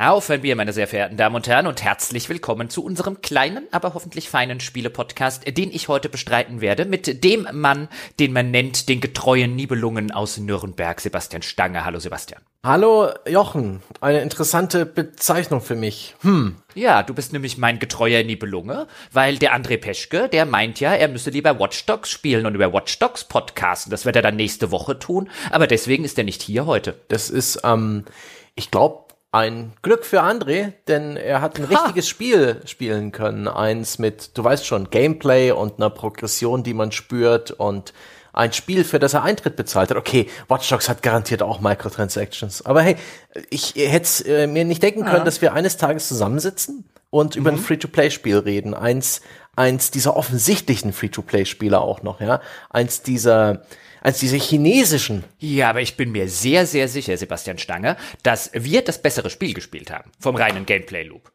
Auf ein Bier, meine sehr verehrten Damen und Herren, und herzlich willkommen zu unserem kleinen, aber hoffentlich feinen Spiele-Podcast, den ich heute bestreiten werde mit dem Mann, den man nennt den getreuen Nibelungen aus Nürnberg, Sebastian Stange. Hallo Sebastian. Hallo Jochen, eine interessante Bezeichnung für mich. Hm. Ja, du bist nämlich mein getreuer Nibelunge, weil der André Peschke, der meint ja, er müsse lieber Watch Dogs spielen und über Watch Dogs podcasten. Das wird er dann nächste Woche tun, aber deswegen ist er nicht hier heute. Das ist, ähm, ich glaube, ein Glück für André, denn er hat ein ha. richtiges Spiel spielen können. Eins mit, du weißt schon, Gameplay und einer Progression, die man spürt und ein Spiel, für das er Eintritt bezahlt hat. Okay, Watch Dogs hat garantiert auch Microtransactions. Aber hey, ich hätte äh, mir nicht denken können, ja. dass wir eines Tages zusammensitzen und mhm. über ein mhm. Free-to-Play-Spiel reden. Eins, eins dieser offensichtlichen Free-to-Play-Spiele auch noch, ja. Eins dieser, als diese chinesischen. Ja, aber ich bin mir sehr, sehr sicher, Sebastian Stange, dass wir das bessere Spiel gespielt haben. Vom reinen Gameplay-Loop.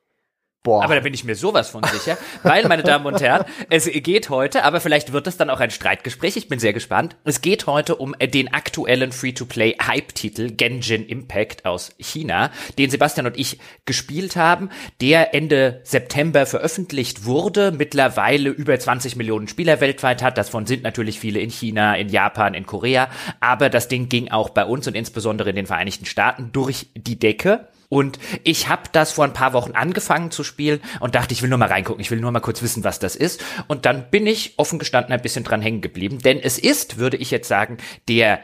Boah. Aber da bin ich mir sowas von sicher, weil, meine Damen und Herren, es geht heute, aber vielleicht wird es dann auch ein Streitgespräch, ich bin sehr gespannt. Es geht heute um den aktuellen Free-to-Play-Hype-Titel Genshin Impact aus China, den Sebastian und ich gespielt haben, der Ende September veröffentlicht wurde, mittlerweile über 20 Millionen Spieler weltweit hat, davon sind natürlich viele in China, in Japan, in Korea, aber das Ding ging auch bei uns und insbesondere in den Vereinigten Staaten durch die Decke. Und ich habe das vor ein paar Wochen angefangen zu spielen und dachte, ich will nur mal reingucken, ich will nur mal kurz wissen, was das ist. Und dann bin ich offen gestanden ein bisschen dran hängen geblieben, denn es ist, würde ich jetzt sagen, der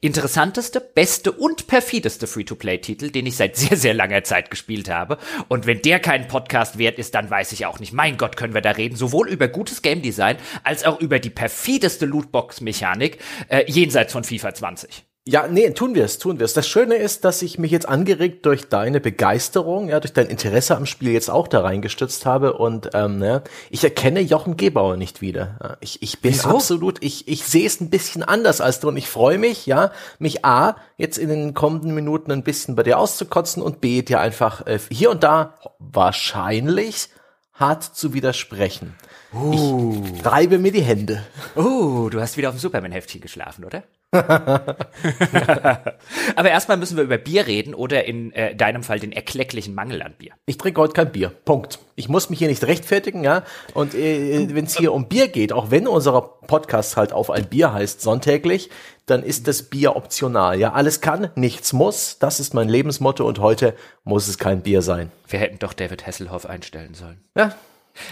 interessanteste, beste und perfideste Free-to-Play-Titel, den ich seit sehr, sehr langer Zeit gespielt habe. Und wenn der keinen Podcast wert ist, dann weiß ich auch nicht. Mein Gott, können wir da reden. Sowohl über gutes Game Design als auch über die perfideste Lootbox-Mechanik äh, jenseits von FIFA 20. Ja, nee, tun wir es, tun wir es. Das Schöne ist, dass ich mich jetzt angeregt durch deine Begeisterung, ja, durch dein Interesse am Spiel jetzt auch da reingestützt habe und ähm, ja, ich erkenne Jochen Gebauer nicht wieder. Ich, ich bin Wieso? absolut, ich, ich sehe es ein bisschen anders als du und ich freue mich, ja, mich A, jetzt in den kommenden Minuten ein bisschen bei dir auszukotzen und B, dir einfach äh, hier und da wahrscheinlich hart zu widersprechen. Uh. Ich reibe mir die Hände. Uh, du hast wieder auf dem Superman-Heftchen geschlafen, oder? Aber erstmal müssen wir über Bier reden oder in äh, deinem Fall den erklecklichen Mangel an Bier. Ich trinke heute kein Bier. Punkt. Ich muss mich hier nicht rechtfertigen, ja. Und äh, wenn es hier um Bier geht, auch wenn unser Podcast halt auf ein Bier heißt sonntäglich, dann ist das Bier optional. Ja, alles kann, nichts muss. Das ist mein Lebensmotto und heute muss es kein Bier sein. Wir hätten doch David Hasselhoff einstellen sollen. Ja,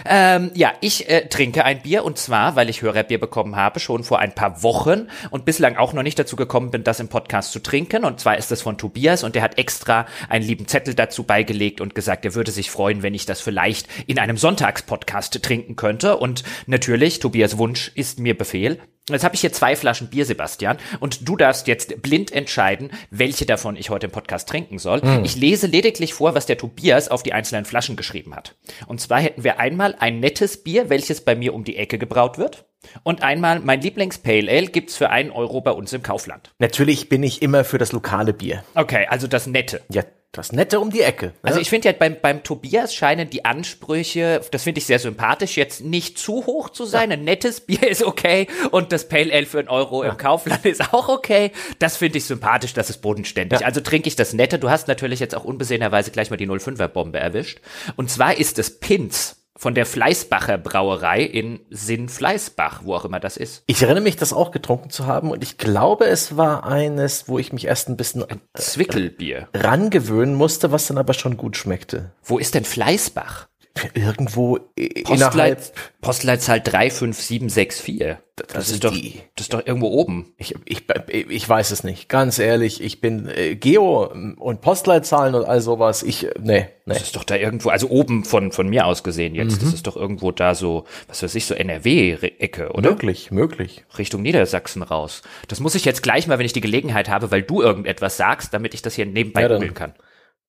ähm, ja, ich äh, trinke ein Bier und zwar, weil ich Hörerbier bekommen habe, schon vor ein paar Wochen und bislang auch noch nicht dazu gekommen bin, das im Podcast zu trinken. Und zwar ist es von Tobias und der hat extra einen lieben Zettel dazu beigelegt und gesagt, er würde sich freuen, wenn ich das vielleicht in einem Sonntagspodcast trinken könnte. Und natürlich, Tobias Wunsch ist mir Befehl. Jetzt habe ich hier zwei Flaschen Bier, Sebastian, und du darfst jetzt blind entscheiden, welche davon ich heute im Podcast trinken soll. Mm. Ich lese lediglich vor, was der Tobias auf die einzelnen Flaschen geschrieben hat. Und zwar hätten wir einmal ein nettes Bier, welches bei mir um die Ecke gebraut wird. Und einmal mein Lieblings-Pale Ale gibt's für einen Euro bei uns im Kaufland. Natürlich bin ich immer für das lokale Bier. Okay, also das Nette. Ja, das Nette um die Ecke. Ne? Also ich finde ja beim, beim Tobias scheinen die Ansprüche, das finde ich sehr sympathisch, jetzt nicht zu hoch zu sein. Ja. Ein nettes Bier ist okay und das Pale Ale für einen Euro ja. im Kaufland ist auch okay. Das finde ich sympathisch, das ist bodenständig. Ja. Also trinke ich das Nette. Du hast natürlich jetzt auch unbesehenerweise gleich mal die 05er Bombe erwischt. Und zwar ist es Pins von der Fleißbacher Brauerei in Sinn-Fleißbach, wo auch immer das ist. Ich erinnere mich, das auch getrunken zu haben und ich glaube, es war eines, wo ich mich erst ein bisschen ein Zwickelbier rangewöhnen musste, was dann aber schon gut schmeckte. Wo ist denn Fleißbach? Irgendwo Postleit, Postleitzahl 35764. Das, das ist doch, das ist doch irgendwo oben. Ich, ich, ich weiß es nicht. Ganz ehrlich, ich bin äh, Geo und Postleitzahlen und all sowas. Ich, nee, nee. Das ist doch da irgendwo, also oben von, von mir aus gesehen jetzt. Mhm. Das ist doch irgendwo da so, was weiß ich, so NRW-Ecke, oder? Möglich, möglich. Richtung Niedersachsen raus. Das muss ich jetzt gleich mal, wenn ich die Gelegenheit habe, weil du irgendetwas sagst, damit ich das hier nebenbei ja, googeln kann.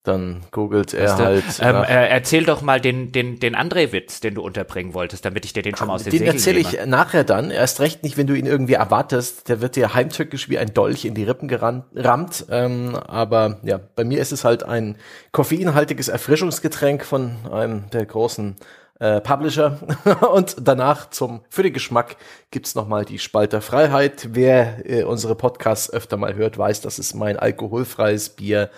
Dann googelt er weißt du, halt. Ähm, äh, erzähl doch mal den, den, den André-Witz, den du unterbringen wolltest, damit ich dir den schon mal aus dem Den erzähle ich nachher dann. Erst recht nicht, wenn du ihn irgendwie erwartest. Der wird dir heimtückisch wie ein Dolch in die Rippen gerammt. Ähm, aber ja, bei mir ist es halt ein koffeinhaltiges Erfrischungsgetränk von einem der großen äh, Publisher. Und danach zum, für den Geschmack gibt's nochmal die Spalter Freiheit. Wer äh, unsere Podcasts öfter mal hört, weiß, das ist mein alkoholfreies Bier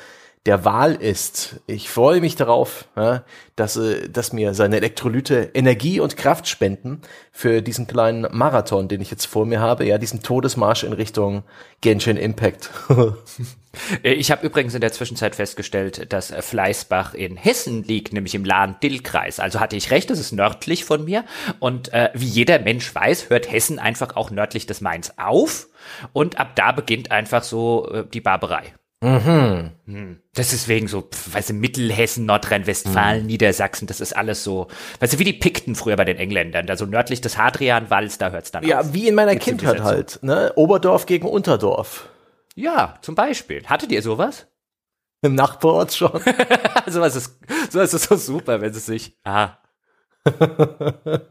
der Wahl ist. Ich freue mich darauf, dass, äh, dass mir seine Elektrolyte Energie und Kraft spenden für diesen kleinen Marathon, den ich jetzt vor mir habe. Ja, diesen Todesmarsch in Richtung Genshin Impact. Äh, ich habe übrigens in der Zwischenzeit festgestellt, dass Fleißbach in Hessen liegt, nämlich im Lahn-Dill-Kreis. Also hatte ich recht, das ist nördlich von mir. Und äh, wie jeder Mensch weiß, hört Hessen einfach auch nördlich des Mains auf. Und ab da beginnt einfach so äh, die Barbarei. Mhm. Hm. Das ist wegen so, weißt du, Mittelhessen, Nordrhein-Westfalen, mhm. Niedersachsen, das ist alles so, weißt du, wie die Pikten früher bei den Engländern, da so nördlich des Hadrianwalls, da hört's dann ja, auf. Ja, wie in meiner Jetzt Kindheit halt, ne? Oberdorf gegen Unterdorf. Ja, zum Beispiel. Hattet ihr sowas? Im Nachbarort schon. sowas ist, sowas ist so super, wenn es sich, ah.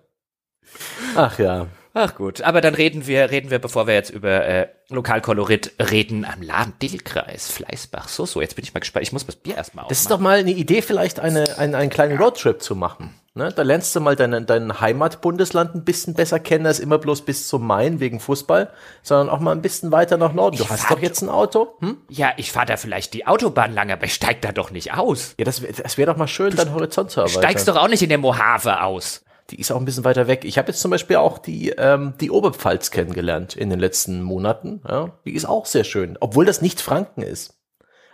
Ach ja. Ach gut, aber dann reden wir, reden wir, bevor wir jetzt über äh, Lokalkolorit reden, am Laden Dillkreis, Fleißbach. So, so, jetzt bin ich mal gespannt. Ich muss das Bier erstmal aufmachen. Das ist doch mal eine Idee, vielleicht eine, eine, einen kleinen Roadtrip zu machen. Ne? Da lernst du mal dein, dein Heimatbundesland ein bisschen besser kennen, als immer bloß bis zum Main wegen Fußball, sondern auch mal ein bisschen weiter nach Norden. Du ich hast doch jetzt ein Auto? Hm? Ja, ich fahre da vielleicht die Autobahn lang, aber ich steig da doch nicht aus. Ja, das, das wäre doch mal schön, deinen Horizont zu erweitern. Steigst doch auch nicht in der Mojave aus die ist auch ein bisschen weiter weg. Ich habe jetzt zum Beispiel auch die, ähm, die Oberpfalz kennengelernt in den letzten Monaten. Ja, die ist auch sehr schön, obwohl das nicht Franken ist.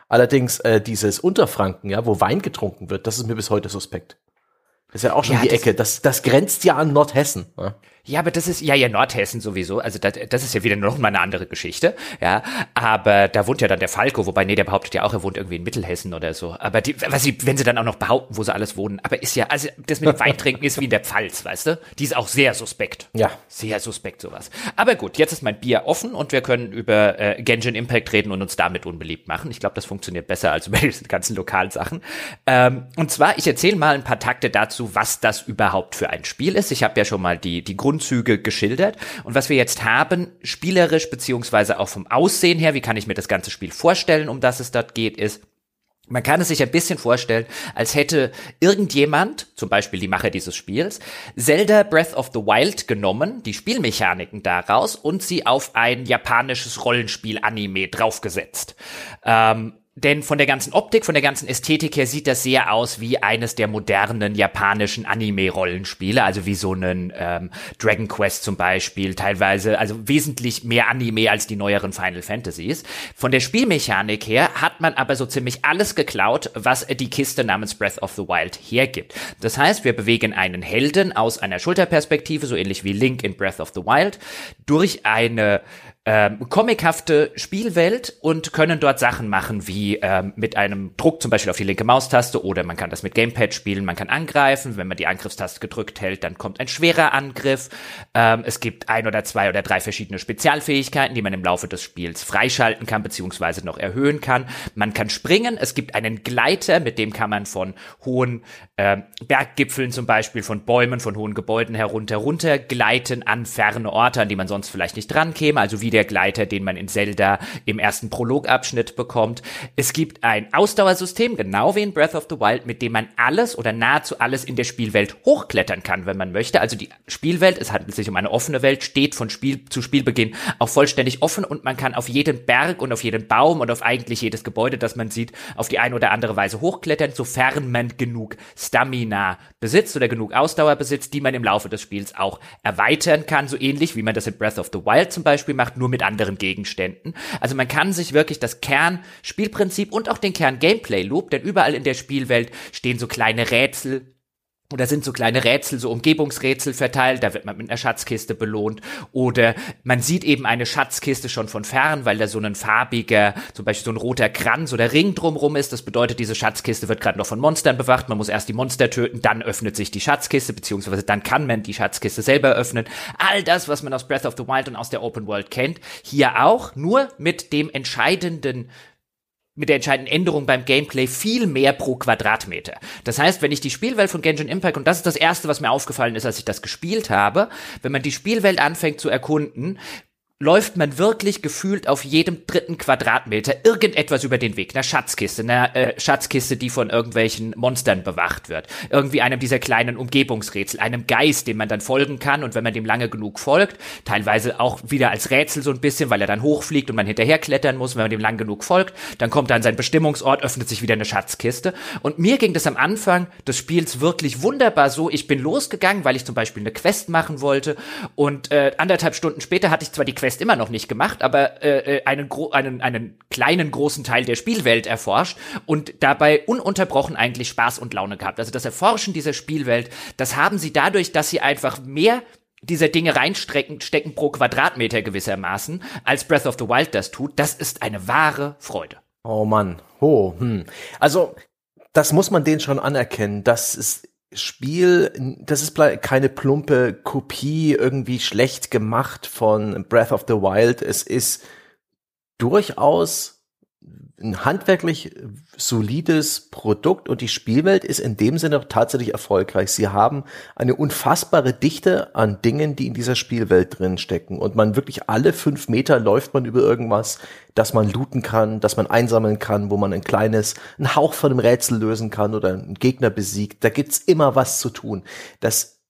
Allerdings äh, dieses Unterfranken, ja, wo Wein getrunken wird, das ist mir bis heute suspekt. Das ist ja auch schon ja, die Ecke. Das, das grenzt ja an Nordhessen. Ja. Ja, aber das ist ja ja Nordhessen sowieso. Also das, das ist ja wieder noch mal eine andere Geschichte. Ja, aber da wohnt ja dann der Falco, wobei nee, der behauptet ja auch, er wohnt irgendwie in Mittelhessen oder so. Aber die, was sie, wenn sie dann auch noch behaupten, wo sie alles wohnen, aber ist ja, also das mit dem Weintrinken ist wie in der Pfalz, weißt du? Die ist auch sehr suspekt. Ja, sehr suspekt sowas. Aber gut, jetzt ist mein Bier offen und wir können über äh, Genshin Impact reden und uns damit unbeliebt machen. Ich glaube, das funktioniert besser als über diese ganzen Lokalsachen. Ähm, und zwar, ich erzähle mal ein paar Takte dazu, was das überhaupt für ein Spiel ist. Ich habe ja schon mal die die Grund Grundzüge geschildert. Und was wir jetzt haben, spielerisch beziehungsweise auch vom Aussehen her, wie kann ich mir das ganze Spiel vorstellen, um das es dort geht, ist, man kann es sich ein bisschen vorstellen, als hätte irgendjemand, zum Beispiel die Macher dieses Spiels, Zelda Breath of the Wild genommen, die Spielmechaniken daraus und sie auf ein japanisches Rollenspiel-Anime draufgesetzt. Ähm, denn von der ganzen Optik, von der ganzen Ästhetik her sieht das sehr aus wie eines der modernen japanischen Anime-Rollenspiele, also wie so einen ähm, Dragon Quest zum Beispiel, teilweise, also wesentlich mehr Anime als die neueren Final Fantasies. Von der Spielmechanik her hat man aber so ziemlich alles geklaut, was die Kiste namens Breath of the Wild hergibt. Das heißt, wir bewegen einen Helden aus einer Schulterperspektive, so ähnlich wie Link in Breath of the Wild, durch eine ähm, comichafte Spielwelt und können dort Sachen machen, wie ähm, mit einem Druck zum Beispiel auf die linke Maustaste oder man kann das mit Gamepad spielen, man kann angreifen, wenn man die Angriffstaste gedrückt hält, dann kommt ein schwerer Angriff. Ähm, es gibt ein oder zwei oder drei verschiedene Spezialfähigkeiten, die man im Laufe des Spiels freischalten kann, beziehungsweise noch erhöhen kann. Man kann springen, es gibt einen Gleiter, mit dem kann man von hohen äh, Berggipfeln zum Beispiel, von Bäumen, von hohen Gebäuden herunter, runter gleiten an ferne Orte, an die man sonst vielleicht nicht dran käme, also wie der Gleiter, den man in Zelda im ersten Prologabschnitt bekommt. Es gibt ein Ausdauersystem, genau wie in Breath of the Wild, mit dem man alles oder nahezu alles in der Spielwelt hochklettern kann, wenn man möchte. Also die Spielwelt, es handelt sich um eine offene Welt, steht von Spiel zu Spielbeginn auch vollständig offen und man kann auf jeden Berg und auf jeden Baum und auf eigentlich jedes Gebäude, das man sieht, auf die eine oder andere Weise hochklettern, sofern man genug Stamina besitzt oder genug Ausdauer besitzt, die man im Laufe des Spiels auch erweitern kann, so ähnlich wie man das in Breath of the Wild zum Beispiel macht, nur mit anderen Gegenständen. Also man kann sich wirklich das Kernspielprinzip und auch den Kern-Gameplay-Loop, denn überall in der Spielwelt stehen so kleine Rätsel, oder sind so kleine Rätsel, so Umgebungsrätsel verteilt, da wird man mit einer Schatzkiste belohnt. Oder man sieht eben eine Schatzkiste schon von fern, weil da so ein farbiger, zum Beispiel so ein roter Kranz oder Ring drumrum ist. Das bedeutet, diese Schatzkiste wird gerade noch von Monstern bewacht. Man muss erst die Monster töten, dann öffnet sich die Schatzkiste, beziehungsweise dann kann man die Schatzkiste selber öffnen. All das, was man aus Breath of the Wild und aus der Open World kennt, hier auch, nur mit dem entscheidenden mit der entscheidenden Änderung beim Gameplay viel mehr pro Quadratmeter. Das heißt, wenn ich die Spielwelt von Genshin Impact, und das ist das erste, was mir aufgefallen ist, als ich das gespielt habe, wenn man die Spielwelt anfängt zu erkunden, läuft man wirklich gefühlt auf jedem dritten Quadratmeter irgendetwas über den Weg. Eine Schatzkiste, eine äh, Schatzkiste, die von irgendwelchen Monstern bewacht wird. Irgendwie einem dieser kleinen Umgebungsrätsel, einem Geist, dem man dann folgen kann und wenn man dem lange genug folgt, teilweise auch wieder als Rätsel so ein bisschen, weil er dann hochfliegt und man hinterher klettern muss, wenn man dem lang genug folgt, dann kommt er an seinen Bestimmungsort, öffnet sich wieder eine Schatzkiste. Und mir ging das am Anfang des Spiels wirklich wunderbar so. Ich bin losgegangen, weil ich zum Beispiel eine Quest machen wollte und äh, anderthalb Stunden später hatte ich zwar die Quest Quest immer noch nicht gemacht, aber äh, äh einen, einen, einen kleinen großen Teil der Spielwelt erforscht und dabei ununterbrochen eigentlich Spaß und Laune gehabt. Also das Erforschen dieser Spielwelt, das haben sie dadurch, dass sie einfach mehr dieser Dinge reinstecken stecken pro Quadratmeter gewissermaßen, als Breath of the Wild das tut. Das ist eine wahre Freude. Oh Mann, oh, hm. Also, das muss man denen schon anerkennen. Das ist Spiel, das ist keine plumpe Kopie irgendwie schlecht gemacht von Breath of the Wild. Es ist durchaus ein handwerklich solides Produkt und die Spielwelt ist in dem Sinne tatsächlich erfolgreich. Sie haben eine unfassbare Dichte an Dingen, die in dieser Spielwelt drin stecken und man wirklich alle fünf Meter läuft man über irgendwas, dass man looten kann, dass man einsammeln kann, wo man ein kleines, einen Hauch von einem Rätsel lösen kann oder einen Gegner besiegt. Da gibt's immer was zu tun. Das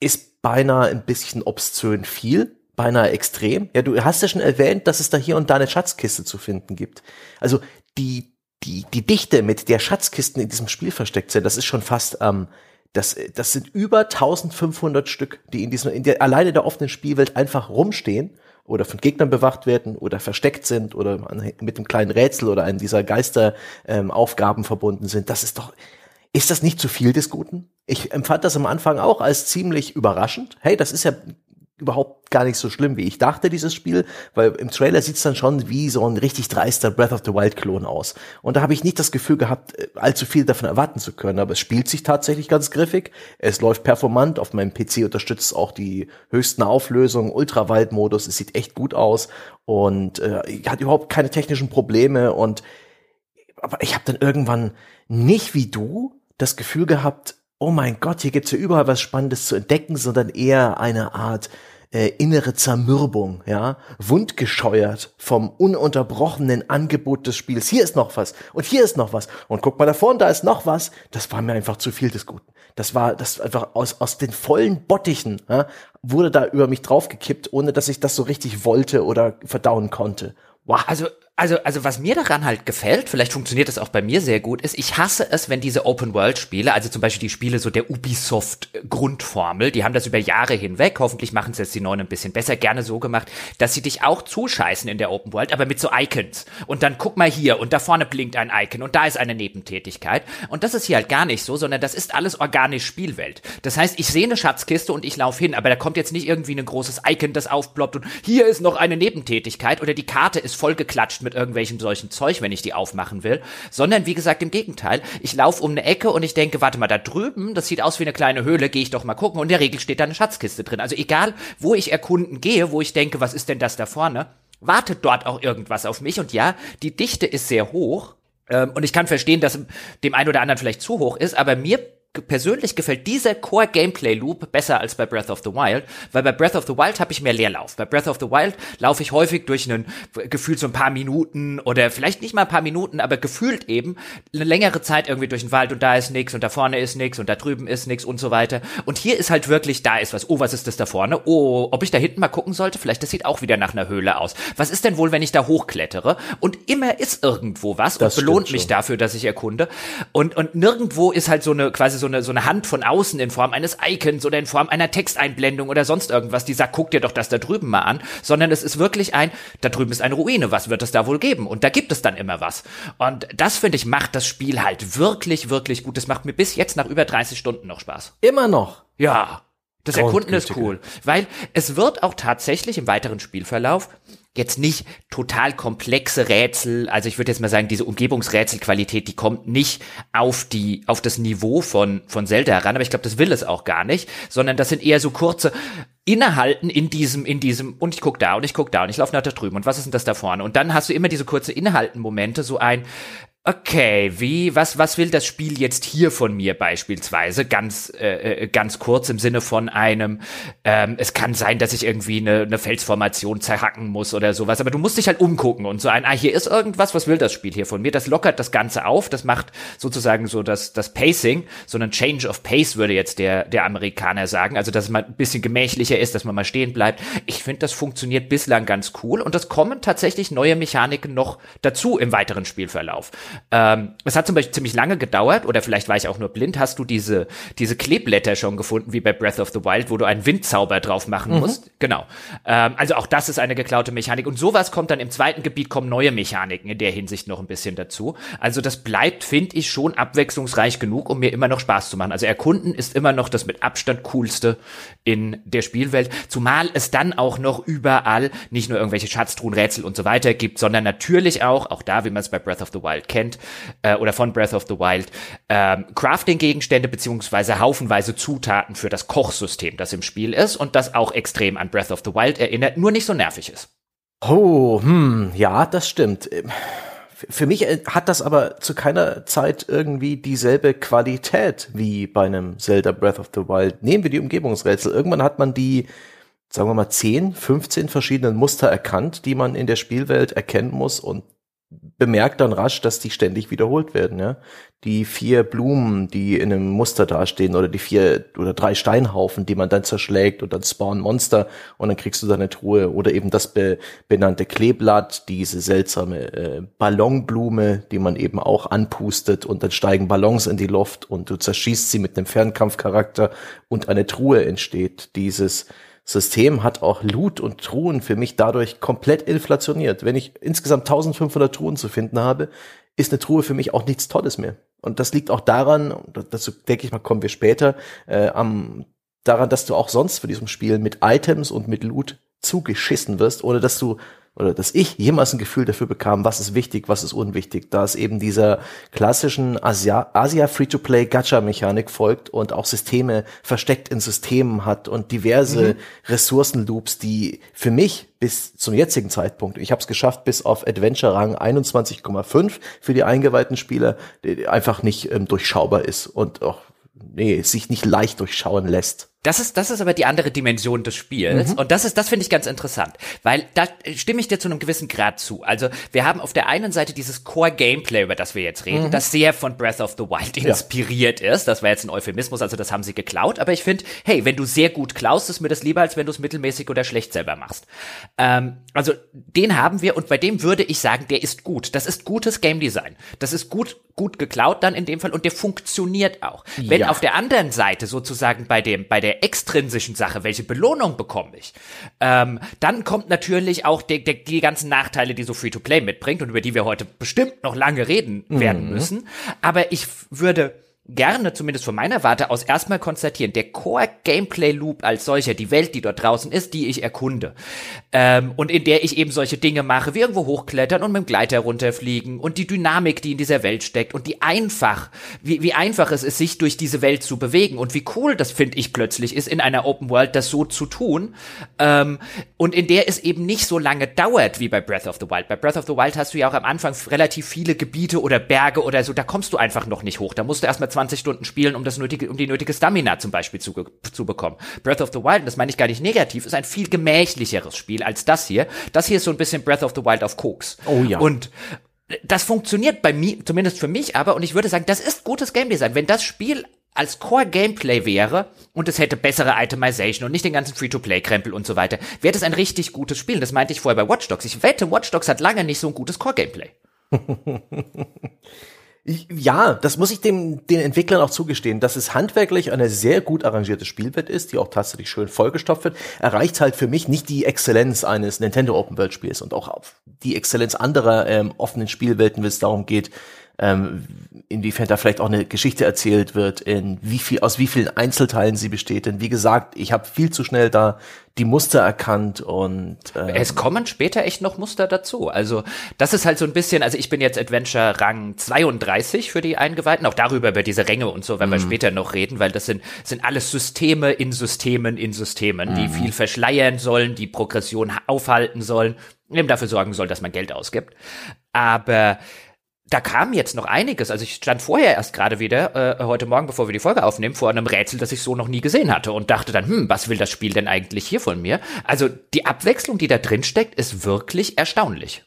ist beinahe ein bisschen obszön viel, beinahe extrem. Ja, du hast ja schon erwähnt, dass es da hier und da eine Schatzkiste zu finden gibt. Also die, die, die Dichte, mit der Schatzkisten in diesem Spiel versteckt sind, das ist schon fast, ähm, das, das sind über 1500 Stück, die in diesem, in der, alleine der offenen Spielwelt einfach rumstehen oder von Gegnern bewacht werden oder versteckt sind oder mit einem kleinen Rätsel oder einem dieser Geisteraufgaben ähm, verbunden sind. Das ist doch, ist das nicht zu viel des Guten? Ich empfand das am Anfang auch als ziemlich überraschend. Hey, das ist ja überhaupt gar nicht so schlimm, wie ich dachte, dieses Spiel, weil im Trailer sieht's dann schon wie so ein richtig dreister Breath of the Wild-Klon aus. Und da habe ich nicht das Gefühl gehabt, äh, allzu viel davon erwarten zu können, aber es spielt sich tatsächlich ganz griffig. Es läuft performant, auf meinem PC unterstützt auch die höchsten Auflösungen, Ultrawald-Modus, es sieht echt gut aus und äh, hat überhaupt keine technischen Probleme und aber ich habe dann irgendwann nicht wie du das Gefühl gehabt, oh mein Gott, hier gibt's ja überall was Spannendes zu entdecken, sondern eher eine Art äh, innere Zermürbung, ja, wundgescheuert vom ununterbrochenen Angebot des Spiels. Hier ist noch was und hier ist noch was und guck mal da vorne, da ist noch was. Das war mir einfach zu viel des Guten. Das war das einfach aus aus den vollen Bottichen ja, wurde da über mich draufgekippt, ohne dass ich das so richtig wollte oder verdauen konnte. Wow. Also also, also was mir daran halt gefällt, vielleicht funktioniert das auch bei mir sehr gut, ist, ich hasse es, wenn diese Open-World-Spiele, also zum Beispiel die Spiele so der Ubisoft-Grundformel, die haben das über Jahre hinweg, hoffentlich machen es jetzt die Neuen ein bisschen besser, gerne so gemacht, dass sie dich auch zuscheißen in der Open-World, aber mit so Icons. Und dann guck mal hier und da vorne blinkt ein Icon und da ist eine Nebentätigkeit. Und das ist hier halt gar nicht so, sondern das ist alles organisch Spielwelt. Das heißt, ich sehe eine Schatzkiste und ich laufe hin, aber da kommt jetzt nicht irgendwie ein großes Icon, das aufploppt und hier ist noch eine Nebentätigkeit oder die Karte ist vollgeklatscht mit irgendwelchem solchen Zeug, wenn ich die aufmachen will, sondern wie gesagt im Gegenteil. Ich laufe um eine Ecke und ich denke, warte mal, da drüben, das sieht aus wie eine kleine Höhle, gehe ich doch mal gucken und in der Regel steht da eine Schatzkiste drin. Also egal, wo ich erkunden gehe, wo ich denke, was ist denn das da vorne, wartet dort auch irgendwas auf mich und ja, die Dichte ist sehr hoch. Ähm, und ich kann verstehen, dass dem einen oder anderen vielleicht zu hoch ist, aber mir persönlich gefällt dieser Core Gameplay Loop besser als bei Breath of the Wild, weil bei Breath of the Wild habe ich mehr Leerlauf. Bei Breath of the Wild laufe ich häufig durch einen gefühlt so ein paar Minuten oder vielleicht nicht mal ein paar Minuten, aber gefühlt eben eine längere Zeit irgendwie durch den Wald und da ist nix und da vorne ist nix und da drüben ist nix und so weiter. Und hier ist halt wirklich, da ist was. Oh, was ist das da vorne? Oh, ob ich da hinten mal gucken sollte? Vielleicht das sieht auch wieder nach einer Höhle aus. Was ist denn wohl, wenn ich da hochklettere? Und immer ist irgendwo was das und belohnt mich dafür, dass ich erkunde. Und und nirgendwo ist halt so eine quasi so eine, so eine Hand von außen in Form eines Icons oder in Form einer Texteinblendung oder sonst irgendwas, die sagt, guck dir doch das da drüben mal an, sondern es ist wirklich ein, da drüben ist eine Ruine, was wird es da wohl geben? Und da gibt es dann immer was. Und das, finde ich, macht das Spiel halt wirklich, wirklich gut. Das macht mir bis jetzt nach über 30 Stunden noch Spaß. Immer noch? Ja. Das Erkunden ist cool, weil es wird auch tatsächlich im weiteren Spielverlauf jetzt nicht total komplexe Rätsel, also ich würde jetzt mal sagen, diese Umgebungsrätselqualität, die kommt nicht auf die auf das Niveau von von Zelda heran, aber ich glaube, das will es auch gar nicht, sondern das sind eher so kurze Innehalten in diesem in diesem und ich guck da und ich guck da und ich laufe nach da drüben und was ist denn das da vorne? Und dann hast du immer diese kurze Innehalten Momente, so ein okay, wie, was, was will das Spiel jetzt hier von mir beispielsweise? Ganz, äh, äh, ganz kurz im Sinne von einem, ähm, es kann sein, dass ich irgendwie eine, eine Felsformation zerhacken muss oder sowas, aber du musst dich halt umgucken und so ein, ah, hier ist irgendwas, was will das Spiel hier von mir? Das lockert das Ganze auf, das macht sozusagen so das, das Pacing, so ein Change of Pace würde jetzt der, der Amerikaner sagen, also dass mal ein bisschen gemächlicher ist, dass man mal stehen bleibt. Ich finde, das funktioniert bislang ganz cool und es kommen tatsächlich neue Mechaniken noch dazu im weiteren Spielverlauf. Ähm, es hat zum Beispiel ziemlich lange gedauert, oder vielleicht war ich auch nur blind, hast du diese, diese Kleeblätter schon gefunden, wie bei Breath of the Wild, wo du einen Windzauber drauf machen mhm. musst? Genau. Ähm, also auch das ist eine geklaute Mechanik. Und sowas kommt dann im zweiten Gebiet, kommen neue Mechaniken in der Hinsicht noch ein bisschen dazu. Also das bleibt, finde ich, schon abwechslungsreich genug, um mir immer noch Spaß zu machen. Also erkunden ist immer noch das mit Abstand coolste in der Spielwelt, zumal es dann auch noch überall nicht nur irgendwelche Schatztruhen, Rätsel und so weiter gibt, sondern natürlich auch, auch da, wie man es bei Breath of the Wild kennt, kennt äh, oder von Breath of the Wild, ähm, Crafting-Gegenstände beziehungsweise haufenweise Zutaten für das Kochsystem, das im Spiel ist und das auch extrem an Breath of the Wild erinnert, nur nicht so nervig ist. Oh, hm, ja, das stimmt. Ähm, für mich äh, hat das aber zu keiner Zeit irgendwie dieselbe Qualität wie bei einem Zelda Breath of the Wild. Nehmen wir die Umgebungsrätsel. Irgendwann hat man die, sagen wir mal, 10, 15 verschiedenen Muster erkannt, die man in der Spielwelt erkennen muss und bemerkt dann rasch, dass die ständig wiederholt werden, ja. Die vier Blumen, die in einem Muster dastehen oder die vier oder drei Steinhaufen, die man dann zerschlägt und dann spawnen Monster und dann kriegst du deine Truhe oder eben das be benannte Kleeblatt, diese seltsame äh, Ballonblume, die man eben auch anpustet und dann steigen Ballons in die Luft und du zerschießt sie mit einem Fernkampfcharakter und eine Truhe entsteht. Dieses System hat auch Loot und Truhen für mich dadurch komplett inflationiert. Wenn ich insgesamt 1500 Truhen zu finden habe, ist eine Truhe für mich auch nichts Tolles mehr. Und das liegt auch daran, dazu denke ich mal, kommen wir später, äh, am, daran, dass du auch sonst für diesem Spiel mit Items und mit Loot zugeschissen wirst, ohne dass du oder dass ich jemals ein Gefühl dafür bekam, was ist wichtig, was ist unwichtig, da es eben dieser klassischen Asia, Asia Free-to-Play Gacha-Mechanik folgt und auch Systeme versteckt in Systemen hat und diverse mhm. Ressourcenloops, die für mich bis zum jetzigen Zeitpunkt, ich habe es geschafft bis auf Adventure-Rang 21,5 für die eingeweihten Spieler, einfach nicht ähm, durchschaubar ist und auch nee, sich nicht leicht durchschauen lässt. Das ist, das ist aber die andere Dimension des Spiels. Mhm. Und das ist, das finde ich ganz interessant. Weil da stimme ich dir zu einem gewissen Grad zu. Also, wir haben auf der einen Seite dieses Core-Gameplay, über das wir jetzt reden, mhm. das sehr von Breath of the Wild inspiriert ja. ist. Das war jetzt ein Euphemismus, also das haben sie geklaut. Aber ich finde, hey, wenn du sehr gut klaust, ist mir das lieber, als wenn du es mittelmäßig oder schlecht selber machst. Ähm, also, den haben wir und bei dem würde ich sagen, der ist gut. Das ist gutes Game Design. Das ist gut, gut geklaut dann in dem Fall und der funktioniert auch. Wenn ja. auf der anderen Seite sozusagen bei dem, bei der der extrinsischen Sache, welche Belohnung bekomme ich, ähm, dann kommt natürlich auch die, die, die ganzen Nachteile, die so Free-to-Play mitbringt und über die wir heute bestimmt noch lange reden werden mhm. müssen. Aber ich würde gerne, zumindest von meiner Warte aus, erstmal konstatieren, der Core-Gameplay-Loop als solcher, die Welt, die dort draußen ist, die ich erkunde, ähm, und in der ich eben solche Dinge mache, wie irgendwo hochklettern und mit dem Gleiter runterfliegen und die Dynamik, die in dieser Welt steckt und die einfach, wie, wie einfach es ist, sich durch diese Welt zu bewegen und wie cool das, finde ich, plötzlich ist, in einer Open World das so zu tun, ähm, und in der es eben nicht so lange dauert wie bei Breath of the Wild. Bei Breath of the Wild hast du ja auch am Anfang relativ viele Gebiete oder Berge oder so, da kommst du einfach noch nicht hoch. Da musst du erstmal 20 Stunden spielen, um das nötige, um die nötige Stamina zum Beispiel zu, zu bekommen. Breath of the Wild, das meine ich gar nicht negativ, ist ein viel gemächlicheres Spiel als das hier. Das hier ist so ein bisschen Breath of the Wild auf Koks. Oh ja. Und das funktioniert bei mir, zumindest für mich aber, und ich würde sagen, das ist gutes Game Design. Wenn das Spiel als Core-Gameplay wäre und es hätte bessere Itemization und nicht den ganzen Free-to-Play-Krempel und so weiter, wäre das ein richtig gutes Spiel. Das meinte ich vorher bei Watch Dogs. Ich wette, Watch Dogs hat lange nicht so ein gutes Core-Gameplay. Ja, das muss ich dem, den Entwicklern auch zugestehen, dass es handwerklich eine sehr gut arrangierte Spielwelt ist, die auch tatsächlich schön vollgestopft wird, erreicht halt für mich nicht die Exzellenz eines Nintendo Open World Spiels und auch die Exzellenz anderer ähm, offenen Spielwelten, wenn es darum geht, ähm, inwiefern da vielleicht auch eine Geschichte erzählt wird, in wie viel, aus wie vielen Einzelteilen sie besteht. Denn wie gesagt, ich habe viel zu schnell da die Muster erkannt und ähm, es kommen später echt noch Muster dazu. Also das ist halt so ein bisschen, also ich bin jetzt Adventure Rang 32 für die Eingeweihten, auch darüber über diese Ränge und so, wenn mhm. wir später noch reden, weil das sind sind alles Systeme in Systemen in Systemen, mhm. die viel verschleiern sollen, die Progression aufhalten sollen, eben dafür sorgen soll, dass man Geld ausgibt. Aber da kam jetzt noch einiges. Also ich stand vorher erst gerade wieder, äh, heute Morgen, bevor wir die Folge aufnehmen, vor einem Rätsel, das ich so noch nie gesehen hatte und dachte dann, hm, was will das Spiel denn eigentlich hier von mir? Also die Abwechslung, die da drin steckt, ist wirklich erstaunlich.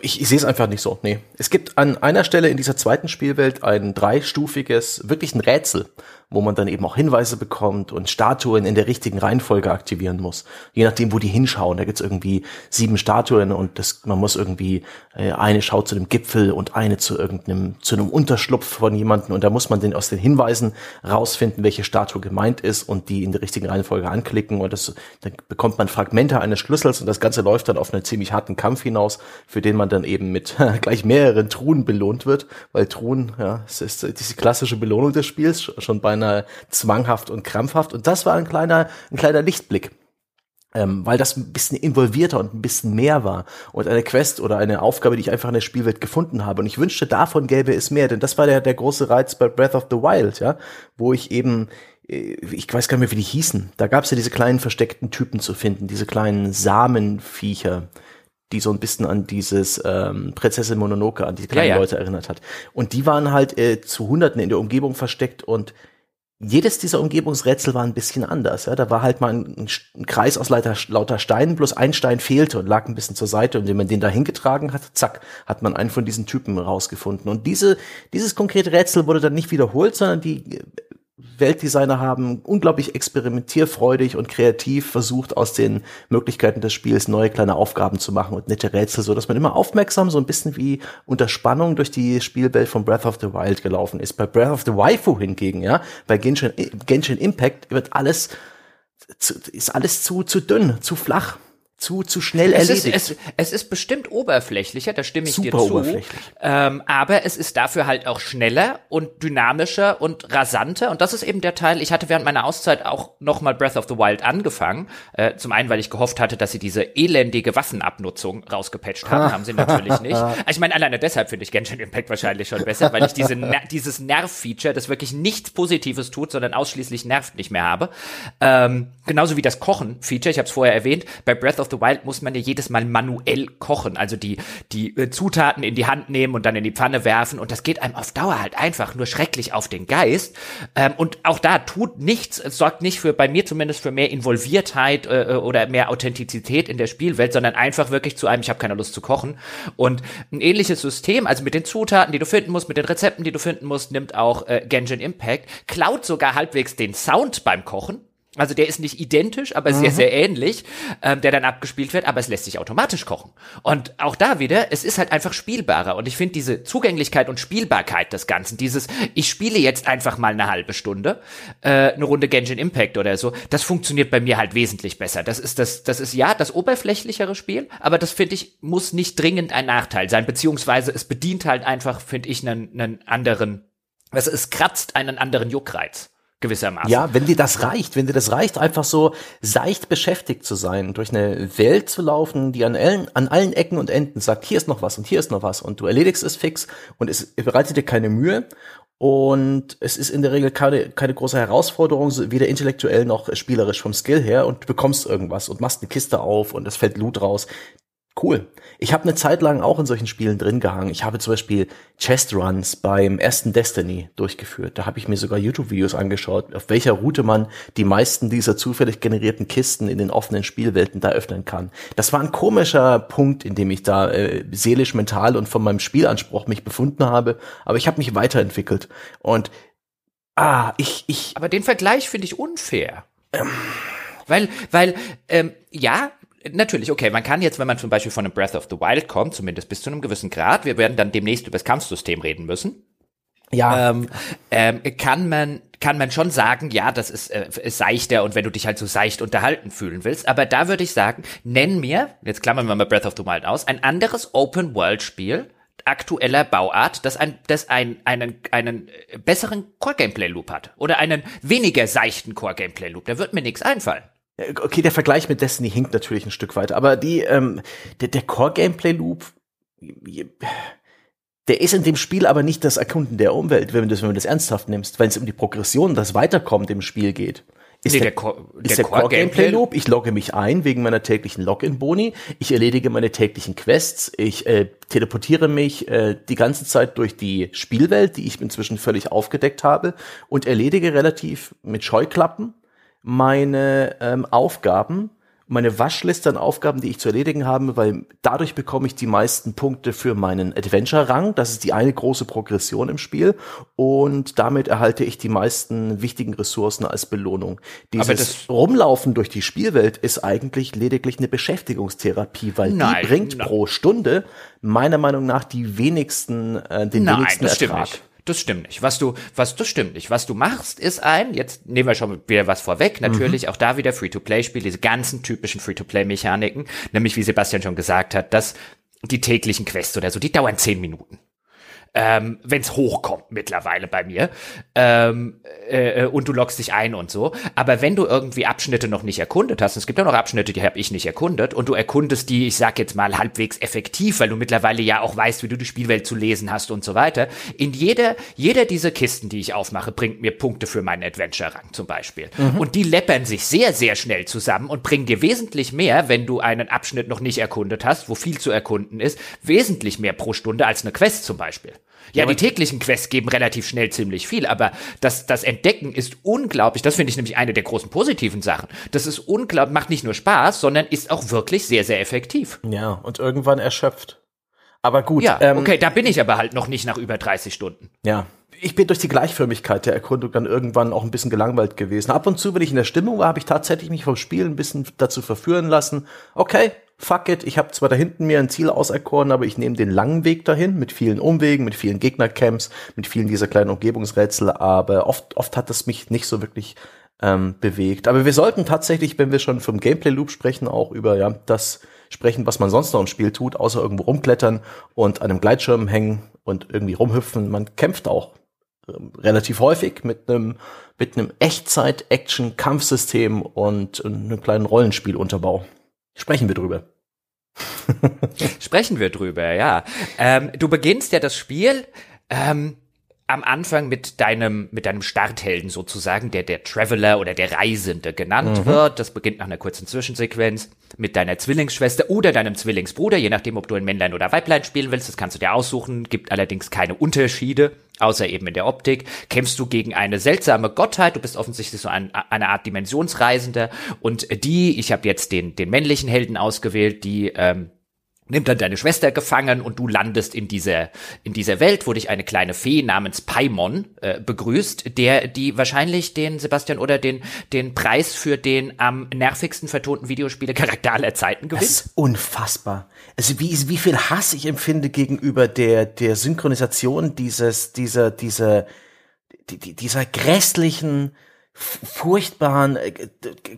Ich, ich sehe es einfach nicht so. Nee. Es gibt an einer Stelle in dieser zweiten Spielwelt ein dreistufiges, wirklich ein Rätsel wo man dann eben auch Hinweise bekommt und Statuen in der richtigen Reihenfolge aktivieren muss. Je nachdem, wo die hinschauen. Da gibt's irgendwie sieben Statuen und das, man muss irgendwie, äh, eine schaut zu dem Gipfel und eine zu irgendeinem, zu einem Unterschlupf von jemandem und da muss man den aus den Hinweisen rausfinden, welche Statue gemeint ist und die in der richtigen Reihenfolge anklicken und das, dann bekommt man Fragmente eines Schlüssels und das Ganze läuft dann auf einen ziemlich harten Kampf hinaus, für den man dann eben mit gleich mehreren Truhen belohnt wird, weil Truhen, ja, es ist diese klassische Belohnung des Spiels, schon bei einer zwanghaft und krampfhaft. Und das war ein kleiner, ein kleiner Lichtblick. Ähm, weil das ein bisschen involvierter und ein bisschen mehr war und eine Quest oder eine Aufgabe, die ich einfach in der Spielwelt gefunden habe. Und ich wünschte, davon gäbe es mehr, denn das war der, der große Reiz bei Breath of the Wild, ja, wo ich eben äh, ich weiß gar nicht mehr, wie die hießen. Da gab es ja diese kleinen versteckten Typen zu finden, diese kleinen Samenviecher, die so ein bisschen an dieses ähm, Prinzessin Mononoke, an die kleinen ja, ja. Leute erinnert hat. Und die waren halt äh, zu Hunderten in der Umgebung versteckt und jedes dieser Umgebungsrätsel war ein bisschen anders. Ja, da war halt mal ein, ein Kreis aus lauter, lauter Steinen, bloß ein Stein fehlte und lag ein bisschen zur Seite. Und wenn man den da hingetragen hat, zack, hat man einen von diesen Typen rausgefunden. Und diese, dieses konkrete Rätsel wurde dann nicht wiederholt, sondern die Weltdesigner haben unglaublich experimentierfreudig und kreativ versucht, aus den Möglichkeiten des Spiels neue kleine Aufgaben zu machen und nette Rätsel, so dass man immer aufmerksam so ein bisschen wie unter Spannung durch die Spielwelt von Breath of the Wild gelaufen ist. Bei Breath of the Waifu hingegen, ja, bei Genshin, Genshin Impact wird alles, ist alles zu, zu dünn, zu flach zu, zu schnell es erledigt. Ist, es, es ist bestimmt oberflächlicher, da stimme ich Super dir zu. Oberflächlich. Ähm, aber es ist dafür halt auch schneller und dynamischer und rasanter. Und das ist eben der Teil, ich hatte während meiner Auszeit auch nochmal Breath of the Wild angefangen. Äh, zum einen, weil ich gehofft hatte, dass sie diese elendige Waffenabnutzung rausgepatcht haben. haben sie natürlich nicht. Also ich meine, alleine deshalb finde ich Genshin Impact wahrscheinlich schon besser, weil ich diese, dieses Nerv-Feature, das wirklich nichts Positives tut, sondern ausschließlich nervt, nicht mehr habe. Ähm, genauso wie das Kochen-Feature, ich habe es vorher erwähnt, bei Breath of of the Wild muss man ja jedes Mal manuell kochen, also die, die äh, Zutaten in die Hand nehmen und dann in die Pfanne werfen und das geht einem auf Dauer halt einfach nur schrecklich auf den Geist. Ähm, und auch da tut nichts, es sorgt nicht für, bei mir zumindest für mehr Involviertheit äh, äh oder mehr Authentizität in der Spielwelt, sondern einfach wirklich zu einem, ich habe keine Lust zu kochen. Und ein ähnliches System, also mit den Zutaten, die du finden musst, mit den Rezepten, die du finden musst, nimmt auch äh, Genshin Impact, klaut sogar halbwegs den Sound beim Kochen also der ist nicht identisch, aber mhm. sehr, sehr ähnlich, ähm, der dann abgespielt wird, aber es lässt sich automatisch kochen. Und auch da wieder, es ist halt einfach spielbarer. Und ich finde diese Zugänglichkeit und Spielbarkeit des Ganzen, dieses, ich spiele jetzt einfach mal eine halbe Stunde, äh, eine Runde Genshin Impact oder so, das funktioniert bei mir halt wesentlich besser. Das ist das, das ist ja das oberflächlichere Spiel, aber das finde ich, muss nicht dringend ein Nachteil sein, beziehungsweise es bedient halt einfach, finde ich, einen, einen anderen, also es kratzt einen anderen Juckreiz gewissermaßen. Ja, wenn dir das reicht, wenn dir das reicht, einfach so seicht beschäftigt zu sein, durch eine Welt zu laufen, die an allen, an allen Ecken und Enden sagt, hier ist noch was und hier ist noch was und du erledigst es fix und es bereitet dir keine Mühe und es ist in der Regel keine, keine große Herausforderung, weder intellektuell noch spielerisch vom Skill her und du bekommst irgendwas und machst eine Kiste auf und es fällt Loot raus. Cool. Ich habe eine Zeit lang auch in solchen Spielen drin gehangen. Ich habe zum Beispiel Chest Runs beim ersten Destiny durchgeführt. Da habe ich mir sogar YouTube-Videos angeschaut, auf welcher Route man die meisten dieser zufällig generierten Kisten in den offenen Spielwelten da öffnen kann. Das war ein komischer Punkt, in dem ich da äh, seelisch, mental und von meinem Spielanspruch mich befunden habe. Aber ich habe mich weiterentwickelt. Und ah, ich, ich. Aber den Vergleich finde ich unfair. Ähm. Weil, weil, ähm, ja, Natürlich, okay, man kann jetzt, wenn man zum Beispiel von einem Breath of the Wild kommt, zumindest bis zu einem gewissen Grad, wir werden dann demnächst über das Kampfsystem reden müssen. Ja. Ähm, ähm, kann man kann man schon sagen, ja, das ist, äh, ist seichter und wenn du dich halt so seicht unterhalten fühlen willst. Aber da würde ich sagen, nenn mir, jetzt klammern wir mal Breath of the Wild aus, ein anderes Open-World-Spiel aktueller Bauart, das, ein, das ein, einen, einen besseren Core-Gameplay-Loop hat. Oder einen weniger seichten Core-Gameplay-Loop. Da wird mir nichts einfallen. Okay, der Vergleich mit Destiny hinkt natürlich ein Stück weit, aber die, ähm, der, der Core-Gameplay-Loop, der ist in dem Spiel aber nicht das Erkunden der Umwelt, wenn du das, wenn du das ernsthaft nimmst, wenn es um die Progression, das Weiterkommen im Spiel geht ist nee, der, der, der, Core, Core Gameplay Loop. Ich logge mich ein wegen meiner täglichen Login-Boni. Ich erledige meine täglichen Quests. Ich äh, teleportiere mich äh, die ganze Zeit durch die Spielwelt, die ich inzwischen völlig aufgedeckt habe und erledige relativ mit Scheuklappen meine ähm, Aufgaben meine Waschliste an Aufgaben, die ich zu erledigen habe, weil dadurch bekomme ich die meisten Punkte für meinen Adventure-Rang. Das ist die eine große Progression im Spiel. Und damit erhalte ich die meisten wichtigen Ressourcen als Belohnung. Dieses Rumlaufen durch die Spielwelt ist eigentlich lediglich eine Beschäftigungstherapie, weil nein, die bringt nein. pro Stunde meiner Meinung nach die wenigsten, äh, den nein, wenigsten Ertrag. Das stimmt nicht. Was du, was, das stimmt nicht. Was du machst, ist ein, jetzt nehmen wir schon wieder was vorweg, natürlich mhm. auch da wieder Free-to-Play-Spiel, diese ganzen typischen Free-to-Play-Mechaniken, nämlich wie Sebastian schon gesagt hat, dass die täglichen Quests oder so, die dauern zehn Minuten ähm, wenn es hochkommt mittlerweile bei mir. Ähm, äh, und du loggst dich ein und so. Aber wenn du irgendwie Abschnitte noch nicht erkundet hast, es gibt ja noch Abschnitte, die habe ich nicht erkundet, und du erkundest die, ich sag jetzt mal, halbwegs effektiv, weil du mittlerweile ja auch weißt, wie du die Spielwelt zu lesen hast und so weiter. In jeder, jeder dieser Kisten, die ich aufmache, bringt mir Punkte für meinen Adventure-Rang zum Beispiel. Mhm. Und die läppern sich sehr, sehr schnell zusammen und bringen dir wesentlich mehr, wenn du einen Abschnitt noch nicht erkundet hast, wo viel zu erkunden ist, wesentlich mehr pro Stunde als eine Quest zum Beispiel. Ja, ja die täglichen Quests geben relativ schnell ziemlich viel, aber das, das Entdecken ist unglaublich. Das finde ich nämlich eine der großen positiven Sachen. Das ist unglaublich, macht nicht nur Spaß, sondern ist auch wirklich sehr, sehr effektiv. Ja, und irgendwann erschöpft. Aber gut. Ja, ähm, okay, da bin ich aber halt noch nicht nach über 30 Stunden. Ja. Ich bin durch die Gleichförmigkeit der Erkundung dann irgendwann auch ein bisschen gelangweilt gewesen. Ab und zu, wenn ich in der Stimmung war, habe ich tatsächlich mich vom Spiel ein bisschen dazu verführen lassen. Okay, fuck it, ich habe zwar da hinten mir ein Ziel auserkoren, aber ich nehme den langen Weg dahin mit vielen Umwegen, mit vielen Gegnercamps, mit vielen dieser kleinen Umgebungsrätsel, aber oft, oft hat das mich nicht so wirklich ähm, bewegt. Aber wir sollten tatsächlich, wenn wir schon vom Gameplay-Loop sprechen, auch über ja das sprechen, was man sonst noch im Spiel tut, außer irgendwo rumklettern und an einem Gleitschirm hängen und irgendwie rumhüpfen. Man kämpft auch ähm, relativ häufig mit einem mit einem Echtzeit-Action-Kampfsystem und, und einem kleinen Rollenspielunterbau. Sprechen wir drüber. Sprechen wir drüber, ja. Ähm, du beginnst ja das Spiel ähm, am Anfang mit deinem, mit deinem Starthelden sozusagen, der der Traveler oder der Reisende genannt mhm. wird. Das beginnt nach einer kurzen Zwischensequenz mit deiner Zwillingsschwester oder deinem Zwillingsbruder, je nachdem, ob du ein Männlein oder Weiblein spielen willst. Das kannst du dir aussuchen, gibt allerdings keine Unterschiede. Außer eben in der Optik, kämpfst du gegen eine seltsame Gottheit, du bist offensichtlich so ein, eine Art Dimensionsreisender. Und die, ich habe jetzt den, den männlichen Helden ausgewählt, die ähm, nimmt dann deine Schwester gefangen und du landest in dieser in dieser Welt, wo dich eine kleine Fee namens Paimon äh, begrüßt, der die wahrscheinlich den Sebastian oder den den Preis für den am nervigsten vertonten Videospiele-Charakter aller Zeiten gewinnt. Das ist unfassbar. Also wie wie viel Hass ich empfinde gegenüber der der Synchronisation dieses dieser dieser die, dieser grässlichen furchtbaren äh,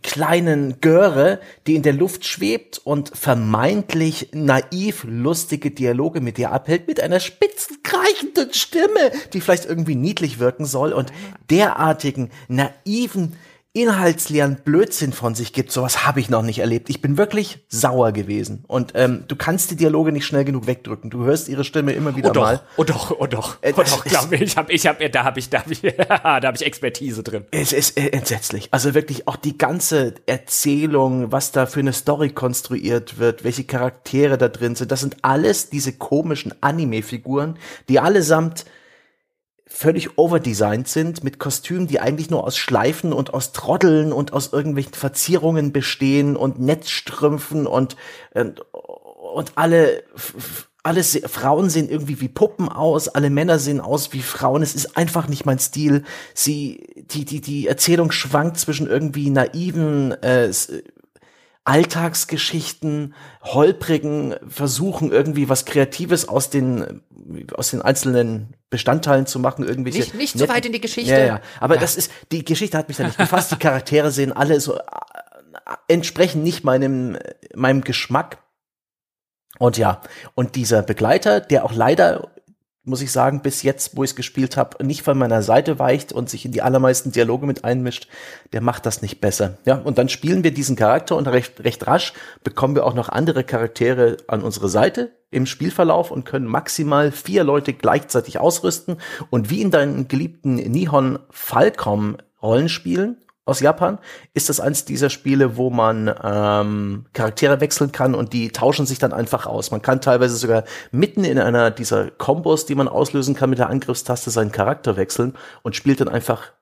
kleinen Göre, die in der Luft schwebt und vermeintlich naiv lustige Dialoge mit dir abhält, mit einer spitzen, kreichenden Stimme, die vielleicht irgendwie niedlich wirken soll und derartigen naiven inhaltsleeren Blödsinn von sich gibt. Sowas habe ich noch nicht erlebt. Ich bin wirklich sauer gewesen. Und ähm, du kannst die Dialoge nicht schnell genug wegdrücken. Du hörst ihre Stimme immer wieder oh doch, mal. Oh doch, oh doch, äh, oh doch, glaub mir, ich habe, ich habe, da habe ich, da habe ich, da habe ich Expertise drin. Es ist äh, entsetzlich. Also wirklich auch die ganze Erzählung, was da für eine Story konstruiert wird, welche Charaktere da drin sind. Das sind alles diese komischen Anime-Figuren, die allesamt völlig overdesigned sind, mit Kostümen, die eigentlich nur aus Schleifen und aus Trotteln und aus irgendwelchen Verzierungen bestehen und Netzstrümpfen und, und, und alle, alle Frauen sehen irgendwie wie Puppen aus, alle Männer sehen aus wie Frauen. Es ist einfach nicht mein Stil. Sie, die, die, die Erzählung schwankt zwischen irgendwie naiven, äh, Alltagsgeschichten, holprigen Versuchen, irgendwie was Kreatives aus den, aus den einzelnen Bestandteilen zu machen, irgendwelche. Nicht, nicht so weit in die Geschichte. Ja, ja. Aber ja. das ist, die Geschichte hat mich da nicht gefasst. Die Charaktere sehen alle so, äh, entsprechen nicht meinem, meinem Geschmack. Und ja, und dieser Begleiter, der auch leider muss ich sagen, bis jetzt, wo ich es gespielt habe, nicht von meiner Seite weicht und sich in die allermeisten Dialoge mit einmischt, der macht das nicht besser. Ja, und dann spielen wir diesen Charakter und recht, recht rasch bekommen wir auch noch andere Charaktere an unsere Seite im Spielverlauf und können maximal vier Leute gleichzeitig ausrüsten und wie in deinen geliebten Nihon Falcom Rollenspielen aus Japan ist das eins dieser Spiele, wo man ähm, Charaktere wechseln kann und die tauschen sich dann einfach aus. Man kann teilweise sogar mitten in einer dieser Kombos, die man auslösen kann mit der Angriffstaste, seinen Charakter wechseln und spielt dann einfach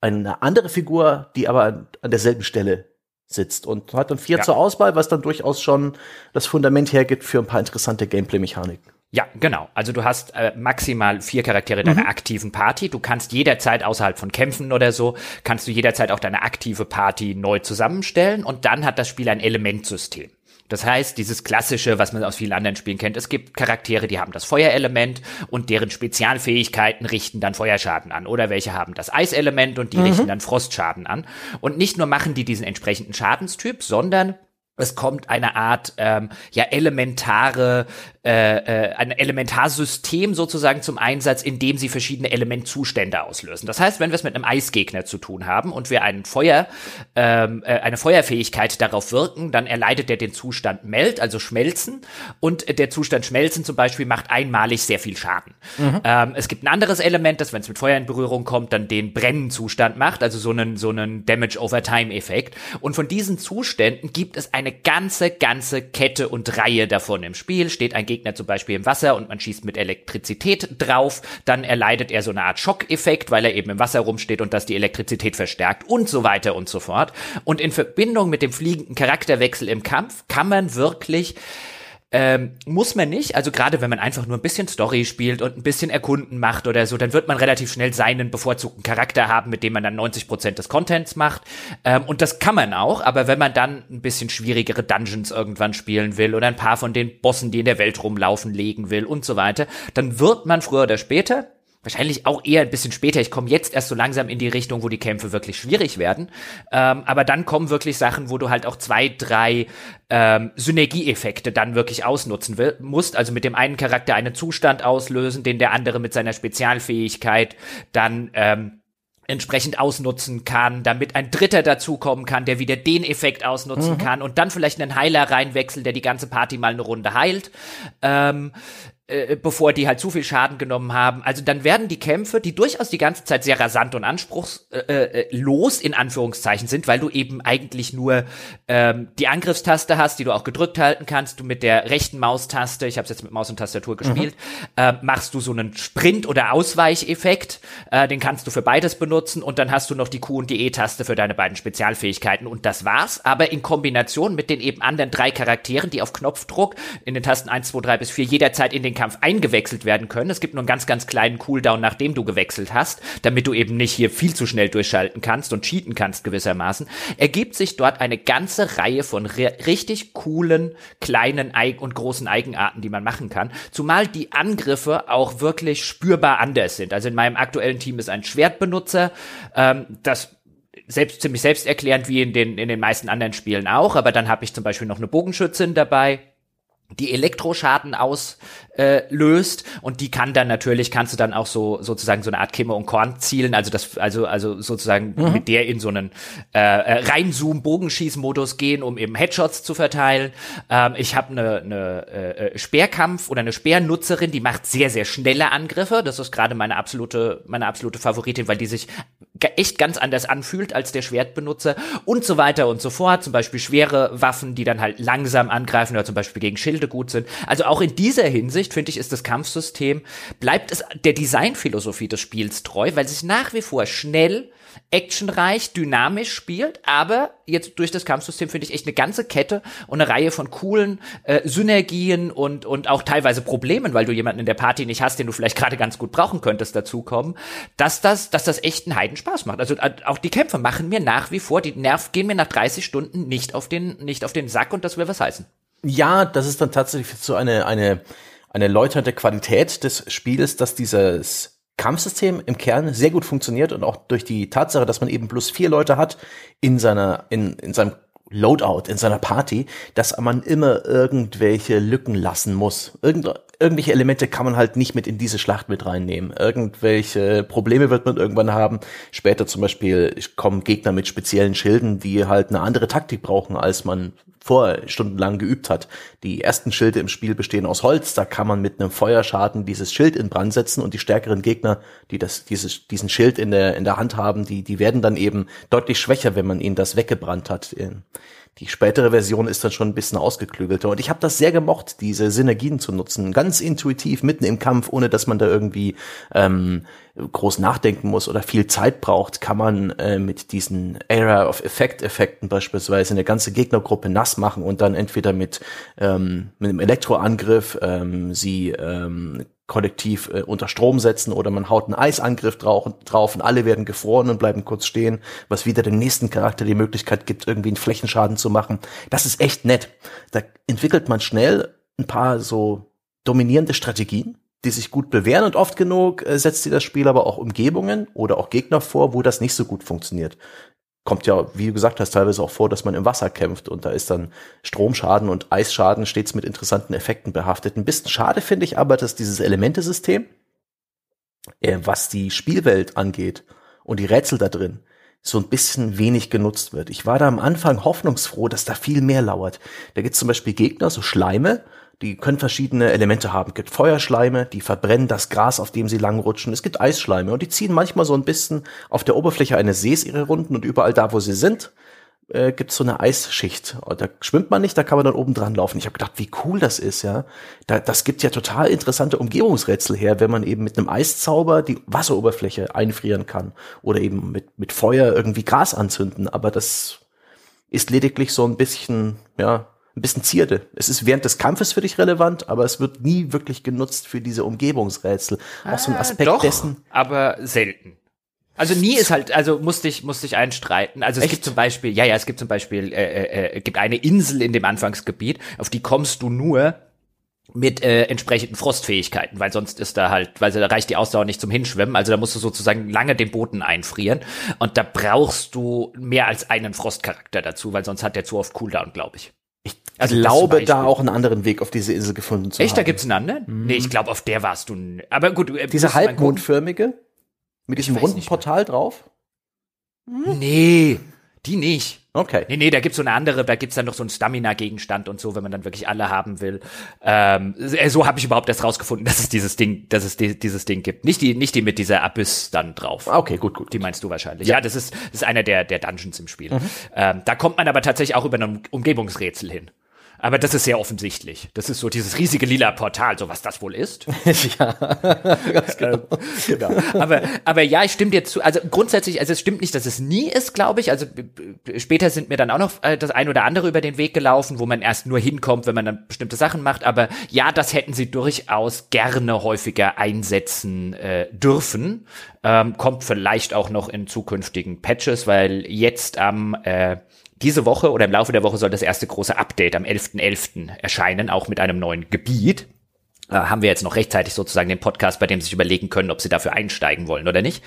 eine andere Figur, die aber an, an derselben Stelle sitzt und hat dann vier ja. zur Auswahl, was dann durchaus schon das Fundament hergibt für ein paar interessante Gameplay-Mechaniken. Ja, genau. Also du hast äh, maximal vier Charaktere in deiner mhm. aktiven Party. Du kannst jederzeit außerhalb von Kämpfen oder so, kannst du jederzeit auch deine aktive Party neu zusammenstellen und dann hat das Spiel ein Elementsystem. Das heißt, dieses klassische, was man aus vielen anderen Spielen kennt, es gibt Charaktere, die haben das Feuerelement und deren Spezialfähigkeiten richten dann Feuerschaden an. Oder welche haben das Eiselement und die mhm. richten dann Frostschaden an. Und nicht nur machen die diesen entsprechenden Schadenstyp, sondern es kommt eine Art ähm, ja elementare äh, äh, ein Elementarsystem sozusagen zum Einsatz, in dem sie verschiedene Elementzustände auslösen. Das heißt, wenn wir es mit einem Eisgegner zu tun haben und wir einen Feuer, ähm, äh, eine Feuerfähigkeit darauf wirken, dann erleidet er den Zustand Melt, also Schmelzen, und der Zustand Schmelzen zum Beispiel macht einmalig sehr viel Schaden. Mhm. Ähm, es gibt ein anderes Element, das, wenn es mit Feuer in Berührung kommt, dann den Brennenzustand macht, also so einen, so einen Damage over Time Effekt. Und von diesen Zuständen gibt es eine ganze, ganze Kette und Reihe davon im Spiel. Steht ein Gegner zum Beispiel im Wasser und man schießt mit Elektrizität drauf, dann erleidet er so eine Art Schockeffekt, weil er eben im Wasser rumsteht und das die Elektrizität verstärkt und so weiter und so fort. Und in Verbindung mit dem fliegenden Charakterwechsel im Kampf kann man wirklich ähm, muss man nicht, also gerade wenn man einfach nur ein bisschen Story spielt und ein bisschen Erkunden macht oder so, dann wird man relativ schnell seinen bevorzugten Charakter haben, mit dem man dann 90 Prozent des Contents macht. Ähm, und das kann man auch, aber wenn man dann ein bisschen schwierigere Dungeons irgendwann spielen will oder ein paar von den Bossen, die in der Welt rumlaufen, legen will und so weiter, dann wird man früher oder später wahrscheinlich auch eher ein bisschen später. Ich komme jetzt erst so langsam in die Richtung, wo die Kämpfe wirklich schwierig werden. Ähm, aber dann kommen wirklich Sachen, wo du halt auch zwei, drei ähm, Synergieeffekte dann wirklich ausnutzen will, musst. Also mit dem einen Charakter einen Zustand auslösen, den der andere mit seiner Spezialfähigkeit dann ähm, entsprechend ausnutzen kann, damit ein Dritter dazukommen kann, der wieder den Effekt ausnutzen mhm. kann und dann vielleicht einen Heiler reinwechseln, der die ganze Party mal eine Runde heilt. Ähm, äh, bevor die halt zu viel Schaden genommen haben. Also dann werden die Kämpfe, die durchaus die ganze Zeit sehr rasant und anspruchslos äh, äh, in Anführungszeichen sind, weil du eben eigentlich nur ähm, die Angriffstaste hast, die du auch gedrückt halten kannst. Du mit der rechten Maustaste, ich habe jetzt mit Maus und Tastatur mhm. gespielt, mhm. äh, machst du so einen Sprint- oder Ausweicheffekt. Äh, den kannst du für beides benutzen und dann hast du noch die Q und die E-Taste für deine beiden Spezialfähigkeiten und das war's. Aber in Kombination mit den eben anderen drei Charakteren, die auf Knopfdruck in den Tasten 1, 2, 3 bis 4 jederzeit in den Kampf eingewechselt werden können. Es gibt nur einen ganz, ganz kleinen Cooldown, nachdem du gewechselt hast, damit du eben nicht hier viel zu schnell durchschalten kannst und cheaten kannst gewissermaßen, ergibt sich dort eine ganze Reihe von richtig coolen, kleinen und großen Eigenarten, die man machen kann. Zumal die Angriffe auch wirklich spürbar anders sind. Also in meinem aktuellen Team ist ein Schwertbenutzer, ähm, das selbst ziemlich selbsterklärend wie in den in den meisten anderen Spielen auch, aber dann habe ich zum Beispiel noch eine Bogenschützin dabei, die Elektroschaden auslöst äh, und die kann dann natürlich kannst du dann auch so sozusagen so eine Art Kimme und Korn zielen also das also also sozusagen mhm. mit der in so einen äh, äh reinzoom Bogenschießmodus gehen um eben Headshots zu verteilen ähm, ich habe eine eine äh, Speerkampf oder eine Speernutzerin die macht sehr sehr schnelle Angriffe das ist gerade meine absolute meine absolute Favoritin weil die sich echt ganz anders anfühlt als der Schwertbenutzer und so weiter und so fort. Zum Beispiel schwere Waffen, die dann halt langsam angreifen oder zum Beispiel gegen Schilde gut sind. Also auch in dieser Hinsicht finde ich, ist das Kampfsystem, bleibt es der Designphilosophie des Spiels treu, weil es nach wie vor schnell actionreich, dynamisch spielt, aber jetzt durch das Kampfsystem finde ich echt eine ganze Kette und eine Reihe von coolen äh, Synergien und, und auch teilweise Problemen, weil du jemanden in der Party nicht hast, den du vielleicht gerade ganz gut brauchen könntest, dazukommen, dass das, dass das echt einen Heidenspaß macht. Also äh, auch die Kämpfe machen mir nach wie vor, die Nerv gehen mir nach 30 Stunden nicht auf den, nicht auf den Sack und das will was heißen. Ja, das ist dann tatsächlich so eine, eine, eine läuternde Qualität des Spiels, dass dieses Kampfsystem im Kern sehr gut funktioniert und auch durch die Tatsache, dass man eben plus vier Leute hat in seiner, in, in seinem Loadout, in seiner Party, dass man immer irgendwelche Lücken lassen muss. Irgend, irgendwelche Elemente kann man halt nicht mit in diese Schlacht mit reinnehmen. Irgendwelche Probleme wird man irgendwann haben. Später zum Beispiel kommen Gegner mit speziellen Schilden, die halt eine andere Taktik brauchen, als man vorher stundenlang geübt hat. Die ersten Schilde im Spiel bestehen aus Holz, da kann man mit einem Feuerschaden dieses Schild in Brand setzen und die stärkeren Gegner, die das, dieses, diesen Schild in der, in der Hand haben, die, die werden dann eben deutlich schwächer, wenn man ihnen das weggebrannt hat. Die spätere Version ist dann schon ein bisschen ausgeklügelter. Und ich habe das sehr gemocht, diese Synergien zu nutzen. Ganz intuitiv, mitten im Kampf, ohne dass man da irgendwie ähm, groß nachdenken muss oder viel Zeit braucht, kann man äh, mit diesen Area of Effect Effekten beispielsweise eine ganze Gegnergruppe nass machen und dann entweder mit, ähm, mit einem Elektroangriff ähm, sie ähm, kollektiv äh, unter Strom setzen oder man haut einen Eisangriff drauf, drauf und alle werden gefroren und bleiben kurz stehen, was wieder dem nächsten Charakter die Möglichkeit gibt, irgendwie einen Flächenschaden zu machen. Das ist echt nett. Da entwickelt man schnell ein paar so dominierende Strategien, die sich gut bewähren und oft genug äh, setzt sie das Spiel aber auch Umgebungen oder auch Gegner vor, wo das nicht so gut funktioniert kommt ja, wie du gesagt hast, teilweise auch vor, dass man im Wasser kämpft und da ist dann Stromschaden und Eisschaden stets mit interessanten Effekten behaftet. Ein bisschen schade finde ich aber, dass dieses Elementesystem, äh, was die Spielwelt angeht und die Rätsel da drin, so ein bisschen wenig genutzt wird. Ich war da am Anfang hoffnungsfroh, dass da viel mehr lauert. Da gibt es zum Beispiel Gegner, so Schleime, die können verschiedene Elemente haben. Es gibt Feuerschleime, die verbrennen das Gras, auf dem sie langrutschen. Es gibt Eisschleime und die ziehen manchmal so ein bisschen auf der Oberfläche eines Sees ihre Runden und überall da, wo sie sind, äh, gibt es so eine Eisschicht. Da schwimmt man nicht, da kann man dann oben dran laufen. Ich habe gedacht, wie cool das ist, ja. Da, das gibt ja total interessante Umgebungsrätsel her, wenn man eben mit einem Eiszauber die Wasseroberfläche einfrieren kann oder eben mit, mit Feuer irgendwie Gras anzünden. Aber das ist lediglich so ein bisschen, ja, ein bisschen Zierde. Es ist während des Kampfes für dich relevant, aber es wird nie wirklich genutzt für diese Umgebungsrätsel. Auch so ein ah, Aspekt doch, dessen. Aber selten. Also nie ist halt, also musste ich musste ich einstreiten. Also es Echt? gibt zum Beispiel, ja ja, es gibt zum Beispiel, äh, äh, äh, gibt eine Insel in dem Anfangsgebiet, auf die kommst du nur mit äh, entsprechenden Frostfähigkeiten, weil sonst ist da halt, weil da reicht die Ausdauer nicht zum Hinschwimmen, also da musst du sozusagen lange den Boden einfrieren und da brauchst du mehr als einen Frostcharakter dazu, weil sonst hat der zu oft Cooldown, glaube ich. Ich also glaube, da auch einen anderen Weg auf diese Insel gefunden zu Echt, haben. Echt, da gibt's einen anderen? Mhm. Nee, ich glaube, auf der warst du. Aber gut, äh, diese halbmondförmige mit diesem runden Portal drauf? Hm? Nee, die nicht. Okay. Nee, nee, da gibt's so eine andere, da gibt's dann noch so einen Stamina-Gegenstand und so, wenn man dann wirklich alle haben will. Ähm, äh, so habe ich überhaupt erst rausgefunden, dass es dieses Ding, dass es die, dieses Ding gibt. Nicht die, nicht die mit dieser Abyss dann drauf. Okay, gut, gut. Die meinst du wahrscheinlich. Ja, ja das ist, das ist einer der, der Dungeons im Spiel. Mhm. Ähm, da kommt man aber tatsächlich auch über ein Umgebungsrätsel hin. Aber das ist sehr offensichtlich. Das ist so dieses riesige lila Portal, so was das wohl ist. ja, ganz genau. Ähm, genau. Aber, aber ja, ich stimme dir zu. Also grundsätzlich, also es stimmt nicht, dass es nie ist, glaube ich. Also später sind mir dann auch noch äh, das ein oder andere über den Weg gelaufen, wo man erst nur hinkommt, wenn man dann bestimmte Sachen macht. Aber ja, das hätten sie durchaus gerne häufiger einsetzen äh, dürfen. Ähm, kommt vielleicht auch noch in zukünftigen Patches, weil jetzt am äh, diese Woche oder im Laufe der Woche soll das erste große Update am 11.11. .11. erscheinen, auch mit einem neuen Gebiet. Äh, haben wir jetzt noch rechtzeitig sozusagen den Podcast, bei dem sie sich überlegen können, ob sie dafür einsteigen wollen oder nicht.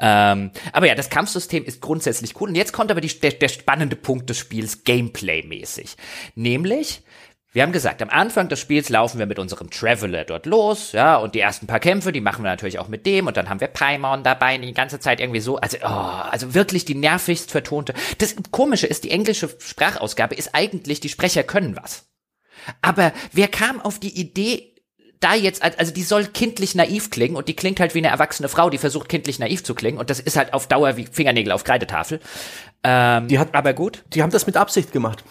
Ähm, aber ja, das Kampfsystem ist grundsätzlich cool. Und jetzt kommt aber die, der, der spannende Punkt des Spiels Gameplay-mäßig. Nämlich, wir haben gesagt, am Anfang des Spiels laufen wir mit unserem Traveler dort los, ja, und die ersten paar Kämpfe, die machen wir natürlich auch mit dem, und dann haben wir Paimon dabei, die ganze Zeit irgendwie so, also, oh, also wirklich die nervigst vertonte. Das Komische ist, die englische Sprachausgabe ist eigentlich, die Sprecher können was. Aber wer kam auf die Idee, da jetzt, also die soll kindlich naiv klingen und die klingt halt wie eine erwachsene Frau, die versucht kindlich naiv zu klingen und das ist halt auf Dauer wie Fingernägel auf Kreidetafel. Ähm, die hat aber gut. Die haben das mit Absicht gemacht.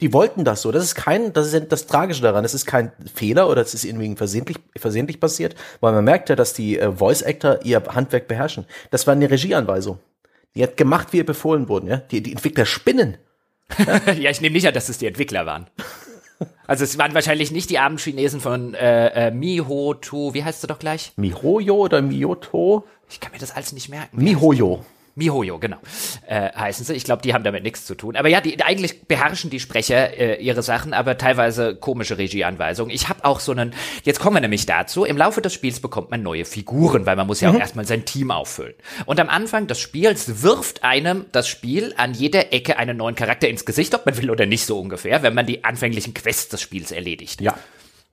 Die wollten das so. Das ist kein, das ist das Tragische daran. Es ist kein Fehler oder es ist irgendwie versehentlich, versehentlich passiert, weil man merkt ja, dass die äh, Voice Actor ihr Handwerk beherrschen. Das war eine Regieanweisung. Die hat gemacht, wie ihr befohlen wurden, ja. Die, die Entwickler spinnen. Ja, ja ich nehme nicht an, dass es die Entwickler waren. Also es waren wahrscheinlich nicht die armen Chinesen von äh, äh, Mihoto, wie heißt du doch gleich? Mihoyo oder Miyoto? Ich kann mir das alles nicht merken. Mihoyo. Mihoyo, genau, äh, heißen sie. Ich glaube, die haben damit nichts zu tun. Aber ja, die, eigentlich beherrschen die Sprecher äh, ihre Sachen, aber teilweise komische Regieanweisungen. Ich habe auch so einen, jetzt kommen wir nämlich dazu, im Laufe des Spiels bekommt man neue Figuren, weil man muss ja mhm. auch erstmal sein Team auffüllen. Und am Anfang des Spiels wirft einem das Spiel an jeder Ecke einen neuen Charakter ins Gesicht, ob man will oder nicht so ungefähr, wenn man die anfänglichen Quests des Spiels erledigt. Ja.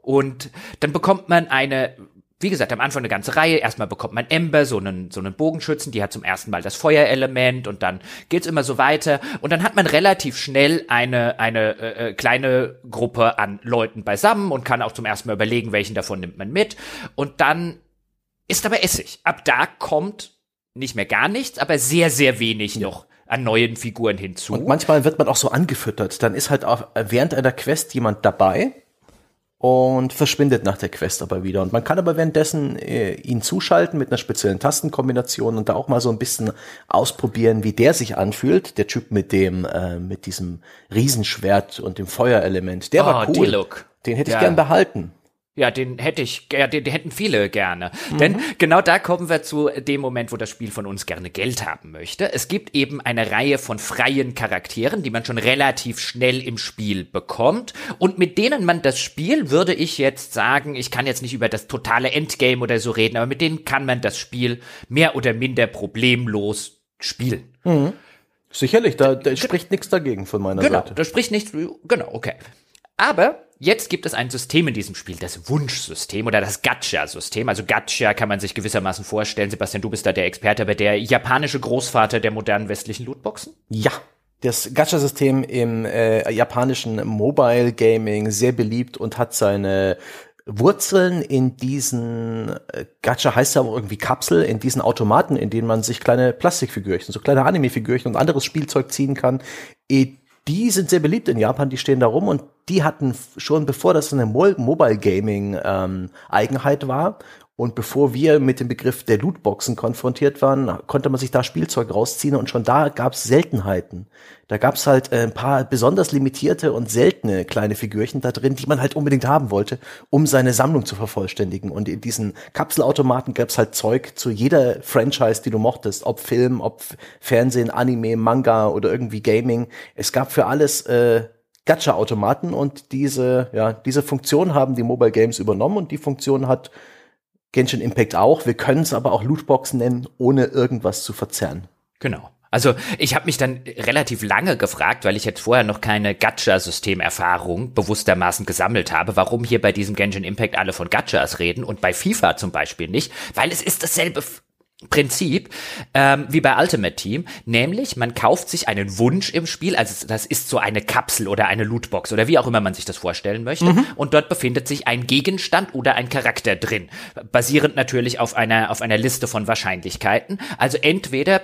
Und dann bekommt man eine wie gesagt, am Anfang eine ganze Reihe. Erstmal bekommt man Ember, so einen, so einen Bogenschützen, die hat zum ersten Mal das Feuerelement und dann geht's immer so weiter. Und dann hat man relativ schnell eine, eine äh, äh, kleine Gruppe an Leuten beisammen und kann auch zum ersten Mal überlegen, welchen davon nimmt man mit. Und dann ist aber Essig. Ab da kommt nicht mehr gar nichts, aber sehr, sehr wenig ja. noch an neuen Figuren hinzu. Und manchmal wird man auch so angefüttert. Dann ist halt auch während einer Quest jemand dabei, und verschwindet nach der Quest aber wieder. Und man kann aber währenddessen äh, ihn zuschalten mit einer speziellen Tastenkombination und da auch mal so ein bisschen ausprobieren, wie der sich anfühlt. Der Typ mit dem, äh, mit diesem Riesenschwert und dem Feuerelement. Der oh, war cool. Den hätte ich ja. gern behalten. Ja, den hätte ich, ja, den, den hätten viele gerne. Mhm. Denn genau da kommen wir zu dem Moment, wo das Spiel von uns gerne Geld haben möchte. Es gibt eben eine Reihe von freien Charakteren, die man schon relativ schnell im Spiel bekommt und mit denen man das Spiel, würde ich jetzt sagen, ich kann jetzt nicht über das totale Endgame oder so reden, aber mit denen kann man das Spiel mehr oder minder problemlos spielen. Mhm. Sicherlich, da, da spricht nichts dagegen von meiner genau, Seite. Genau, da spricht nichts, genau, okay. Aber jetzt gibt es ein System in diesem Spiel, das Wunschsystem oder das Gacha-System. Also Gacha kann man sich gewissermaßen vorstellen. Sebastian, du bist da der Experte, aber der japanische Großvater der modernen westlichen Lootboxen? Ja. Das Gacha-System im äh, japanischen Mobile Gaming sehr beliebt und hat seine Wurzeln in diesen äh, Gacha heißt ja auch irgendwie Kapsel, in diesen Automaten, in denen man sich kleine Plastikfigürchen, so kleine Anime-Figürchen und anderes Spielzeug ziehen kann, die sind sehr beliebt in Japan, die stehen da rum und die hatten schon, bevor das eine Mo Mobile Gaming ähm, Eigenheit war und bevor wir mit dem Begriff der Lootboxen konfrontiert waren, konnte man sich da Spielzeug rausziehen und schon da gab es Seltenheiten. Da gab es halt äh, ein paar besonders limitierte und seltene kleine Figürchen da drin, die man halt unbedingt haben wollte, um seine Sammlung zu vervollständigen. Und in diesen Kapselautomaten gab es halt Zeug zu jeder Franchise, die du mochtest, ob Film, ob Fernsehen, Anime, Manga oder irgendwie Gaming. Es gab für alles äh, Gacha-Automaten und diese, ja, diese Funktion haben die Mobile Games übernommen und die Funktion hat Genshin Impact auch. Wir können es aber auch Lootbox nennen, ohne irgendwas zu verzerren. Genau. Also ich habe mich dann relativ lange gefragt, weil ich jetzt vorher noch keine Gacha-Systemerfahrung bewusstermaßen gesammelt habe, warum hier bei diesem Genshin Impact alle von Gachas reden und bei FIFA zum Beispiel nicht, weil es ist dasselbe Prinzip ähm, wie bei Ultimate Team, nämlich man kauft sich einen Wunsch im Spiel, also das ist so eine Kapsel oder eine Lootbox oder wie auch immer man sich das vorstellen möchte, mhm. und dort befindet sich ein Gegenstand oder ein Charakter drin, basierend natürlich auf einer auf einer Liste von Wahrscheinlichkeiten. Also entweder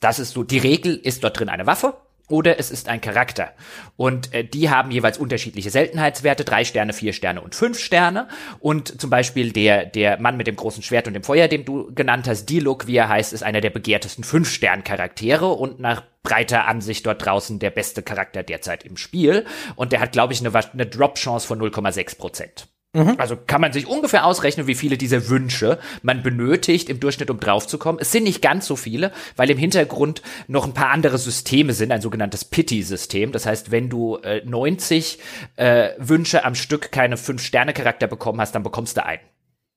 das ist so die Regel ist dort drin eine Waffe oder es ist ein Charakter. Und äh, die haben jeweils unterschiedliche Seltenheitswerte, drei Sterne, vier Sterne und fünf Sterne. Und zum Beispiel der, der Mann mit dem großen Schwert und dem Feuer, den du genannt hast, Dialog, wie er heißt, ist einer der begehrtesten Fünf-Stern-Charaktere und nach breiter Ansicht dort draußen der beste Charakter derzeit im Spiel. Und der hat, glaube ich, eine, eine Drop-Chance von 0,6 Prozent. Mhm. Also kann man sich ungefähr ausrechnen, wie viele dieser Wünsche man benötigt im Durchschnitt, um draufzukommen. Es sind nicht ganz so viele, weil im Hintergrund noch ein paar andere Systeme sind, ein sogenanntes Pity-System. Das heißt, wenn du äh, 90 äh, Wünsche am Stück keine 5-Sterne-Charakter bekommen hast, dann bekommst du einen.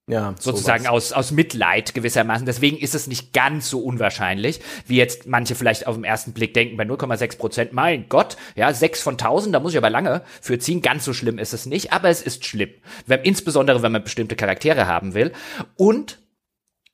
Ja, sozusagen aus, aus Mitleid gewissermaßen. Deswegen ist es nicht ganz so unwahrscheinlich, wie jetzt manche vielleicht auf den ersten Blick denken, bei 0,6 Prozent, mein Gott, ja, 6 von 1000, da muss ich aber lange für ziehen. Ganz so schlimm ist es nicht, aber es ist schlimm. Wenn, insbesondere, wenn man bestimmte Charaktere haben will. Und,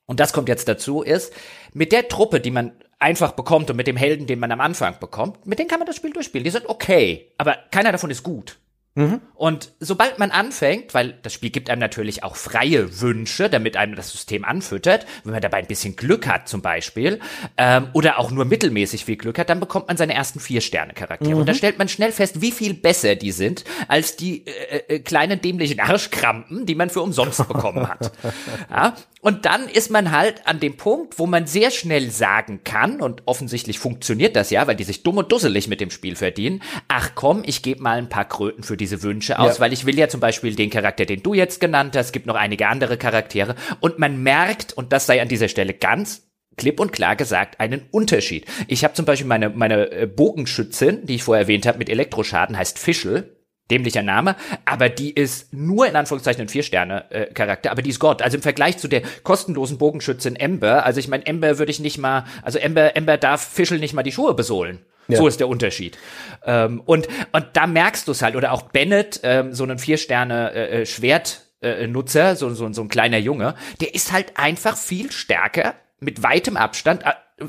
und das kommt jetzt dazu, ist, mit der Truppe, die man einfach bekommt und mit dem Helden, den man am Anfang bekommt, mit denen kann man das Spiel durchspielen. Die sind okay, aber keiner davon ist gut. Mhm. Und sobald man anfängt, weil das Spiel gibt einem natürlich auch freie Wünsche, damit einem das System anfüttert, wenn man dabei ein bisschen Glück hat zum Beispiel, ähm, oder auch nur mittelmäßig viel Glück hat, dann bekommt man seine ersten Vier-Sterne-Charaktere. Mhm. Und da stellt man schnell fest, wie viel besser die sind, als die äh, äh, kleinen dämlichen Arschkrampen, die man für umsonst bekommen hat. Ja? Und dann ist man halt an dem Punkt, wo man sehr schnell sagen kann, und offensichtlich funktioniert das ja, weil die sich dumm und dusselig mit dem Spiel verdienen, ach komm, ich gebe mal ein paar Kröten für diese Wünsche aus, ja. weil ich will ja zum Beispiel den Charakter, den du jetzt genannt hast, gibt noch einige andere Charaktere und man merkt, und das sei an dieser Stelle ganz klipp und klar gesagt einen Unterschied. Ich habe zum Beispiel meine, meine äh, Bogenschützin, die ich vorher erwähnt habe, mit Elektroschaden, heißt Fischl dämlicher Name, aber die ist nur in Anführungszeichen ein Vier-Sterne-Charakter, äh, aber die ist Gott. Also im Vergleich zu der kostenlosen Bogenschützin Ember, also ich meine, Ember würde ich nicht mal, also Ember, Ember darf Fischl nicht mal die Schuhe besohlen. Ja. So ist der Unterschied. Ähm, und, und da merkst du es halt, oder auch Bennett, ähm, so einen Vier-Sterne-Schwert. Äh, äh äh, Nutzer, so, so, so ein kleiner Junge, der ist halt einfach viel stärker mit weitem Abstand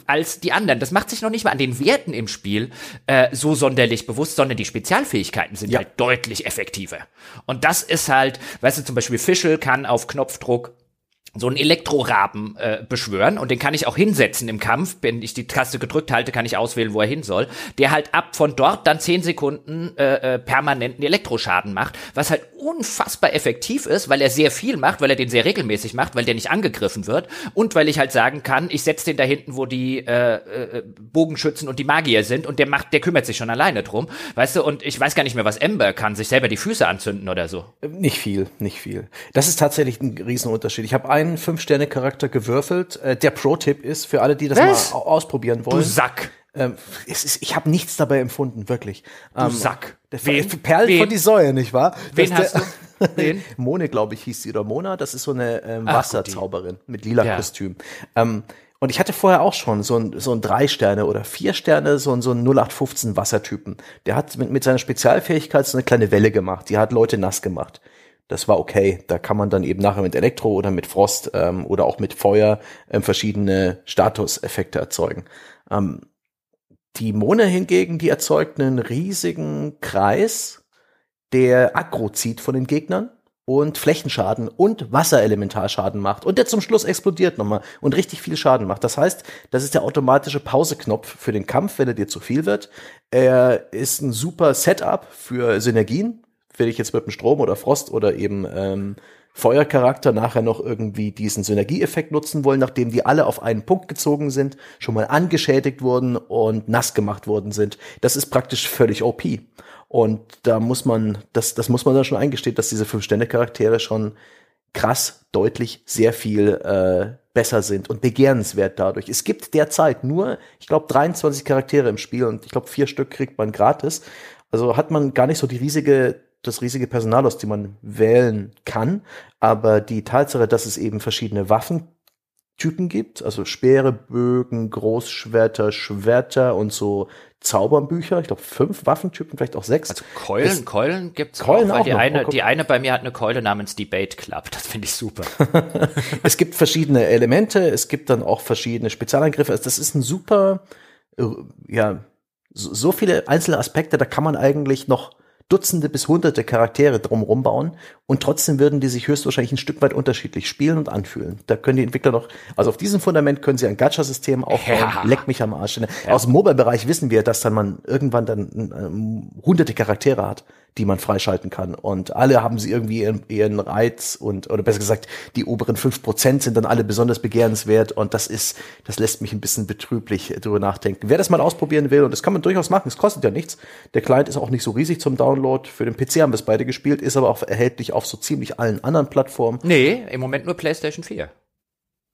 als die anderen. Das macht sich noch nicht mal an den Werten im Spiel äh, so sonderlich bewusst, sondern die Spezialfähigkeiten sind ja. halt deutlich effektiver. Und das ist halt, weißt du, zum Beispiel Fischl kann auf Knopfdruck so einen Elektroraben äh, beschwören und den kann ich auch hinsetzen im Kampf. Wenn ich die Taste gedrückt halte, kann ich auswählen, wo er hin soll. Der halt ab von dort dann zehn Sekunden äh, äh, permanenten Elektroschaden macht, was halt unfassbar effektiv ist, weil er sehr viel macht, weil er den sehr regelmäßig macht, weil der nicht angegriffen wird und weil ich halt sagen kann, ich setze den da hinten, wo die äh, äh, Bogenschützen und die Magier sind und der macht, der kümmert sich schon alleine drum, weißt du? Und ich weiß gar nicht mehr, was Ember kann, sich selber die Füße anzünden oder so. Nicht viel, nicht viel. Das ist tatsächlich ein Riesenunterschied. Ich habe einen Fünf-Sterne-Charakter gewürfelt. Äh, der Pro-Tipp ist für alle, die das Was? mal ausprobieren wollen. Du Sack. Ähm, es ist, ich habe nichts dabei empfunden, wirklich. Du ähm, Sack. Der Wen? Perlen Wen? von die Säue, nicht wahr? Wen das hast der, du? Wen? Mone, glaube ich, hieß sie, oder Mona. Das ist so eine ähm, Wasserzauberin mit lila ja. Kostüm. Ähm, und ich hatte vorher auch schon so ein, so ein drei Sterne oder vier Sterne, so ein, so ein 0815 Wassertypen. Der hat mit, mit seiner Spezialfähigkeit so eine kleine Welle gemacht. Die hat Leute nass gemacht. Das war okay. Da kann man dann eben nachher mit Elektro oder mit Frost ähm, oder auch mit Feuer ähm, verschiedene Statuseffekte erzeugen. Ähm, die Mone hingegen, die erzeugt einen riesigen Kreis, der Aggro zieht von den Gegnern und Flächenschaden und Wasserelementalschaden macht und der zum Schluss explodiert nochmal und richtig viel Schaden macht. Das heißt, das ist der automatische Pauseknopf für den Kampf, wenn er dir zu viel wird. Er ist ein super Setup für Synergien, will ich jetzt mit dem Strom oder Frost oder eben ähm, Feuercharakter nachher noch irgendwie diesen Synergieeffekt nutzen wollen, nachdem die alle auf einen Punkt gezogen sind, schon mal angeschädigt wurden und nass gemacht worden sind. Das ist praktisch völlig OP. Und da muss man, das, das muss man dann schon eingestehen, dass diese Fünf-Stände-Charaktere schon krass, deutlich, sehr viel äh, besser sind und begehrenswert dadurch. Es gibt derzeit nur, ich glaube, 23 Charaktere im Spiel und ich glaube, vier Stück kriegt man gratis. Also hat man gar nicht so die riesige das riesige Personal, aus dem man wählen kann. Aber die Tatsache, dass es eben verschiedene Waffentypen gibt, also Speere, Bögen, Großschwerter, Schwerter und so Zauberbücher, ich glaube fünf Waffentypen, vielleicht auch sechs. Also Keulen, es, Keulen gibt's Keulen auch, weil auch die eine, die eine bei mir hat eine Keule namens Debate Club, das finde ich super. es gibt verschiedene Elemente, es gibt dann auch verschiedene Spezialangriffe, also das ist ein super, äh, ja, so viele einzelne Aspekte, da kann man eigentlich noch Dutzende bis Hunderte Charaktere drumherum bauen und trotzdem würden die sich höchstwahrscheinlich ein Stück weit unterschiedlich spielen und anfühlen. Da können die Entwickler noch, also auf diesem Fundament können sie ein Gacha-System aufbauen, ja. leck mich am Arsch. Ja. Aus dem Mobile-Bereich wissen wir, dass dann man irgendwann dann äh, hunderte Charaktere hat, die man freischalten kann. Und alle haben sie irgendwie ihren, ihren Reiz und, oder besser gesagt, die oberen fünf Prozent sind dann alle besonders begehrenswert und das ist, das lässt mich ein bisschen betrüblich drüber nachdenken. Wer das mal ausprobieren will, und das kann man durchaus machen, es kostet ja nichts. Der Client ist auch nicht so riesig zum Download. Für den PC haben wir es beide gespielt, ist aber auch erhältlich auf so ziemlich allen anderen Plattformen. Nee, im Moment nur PlayStation 4.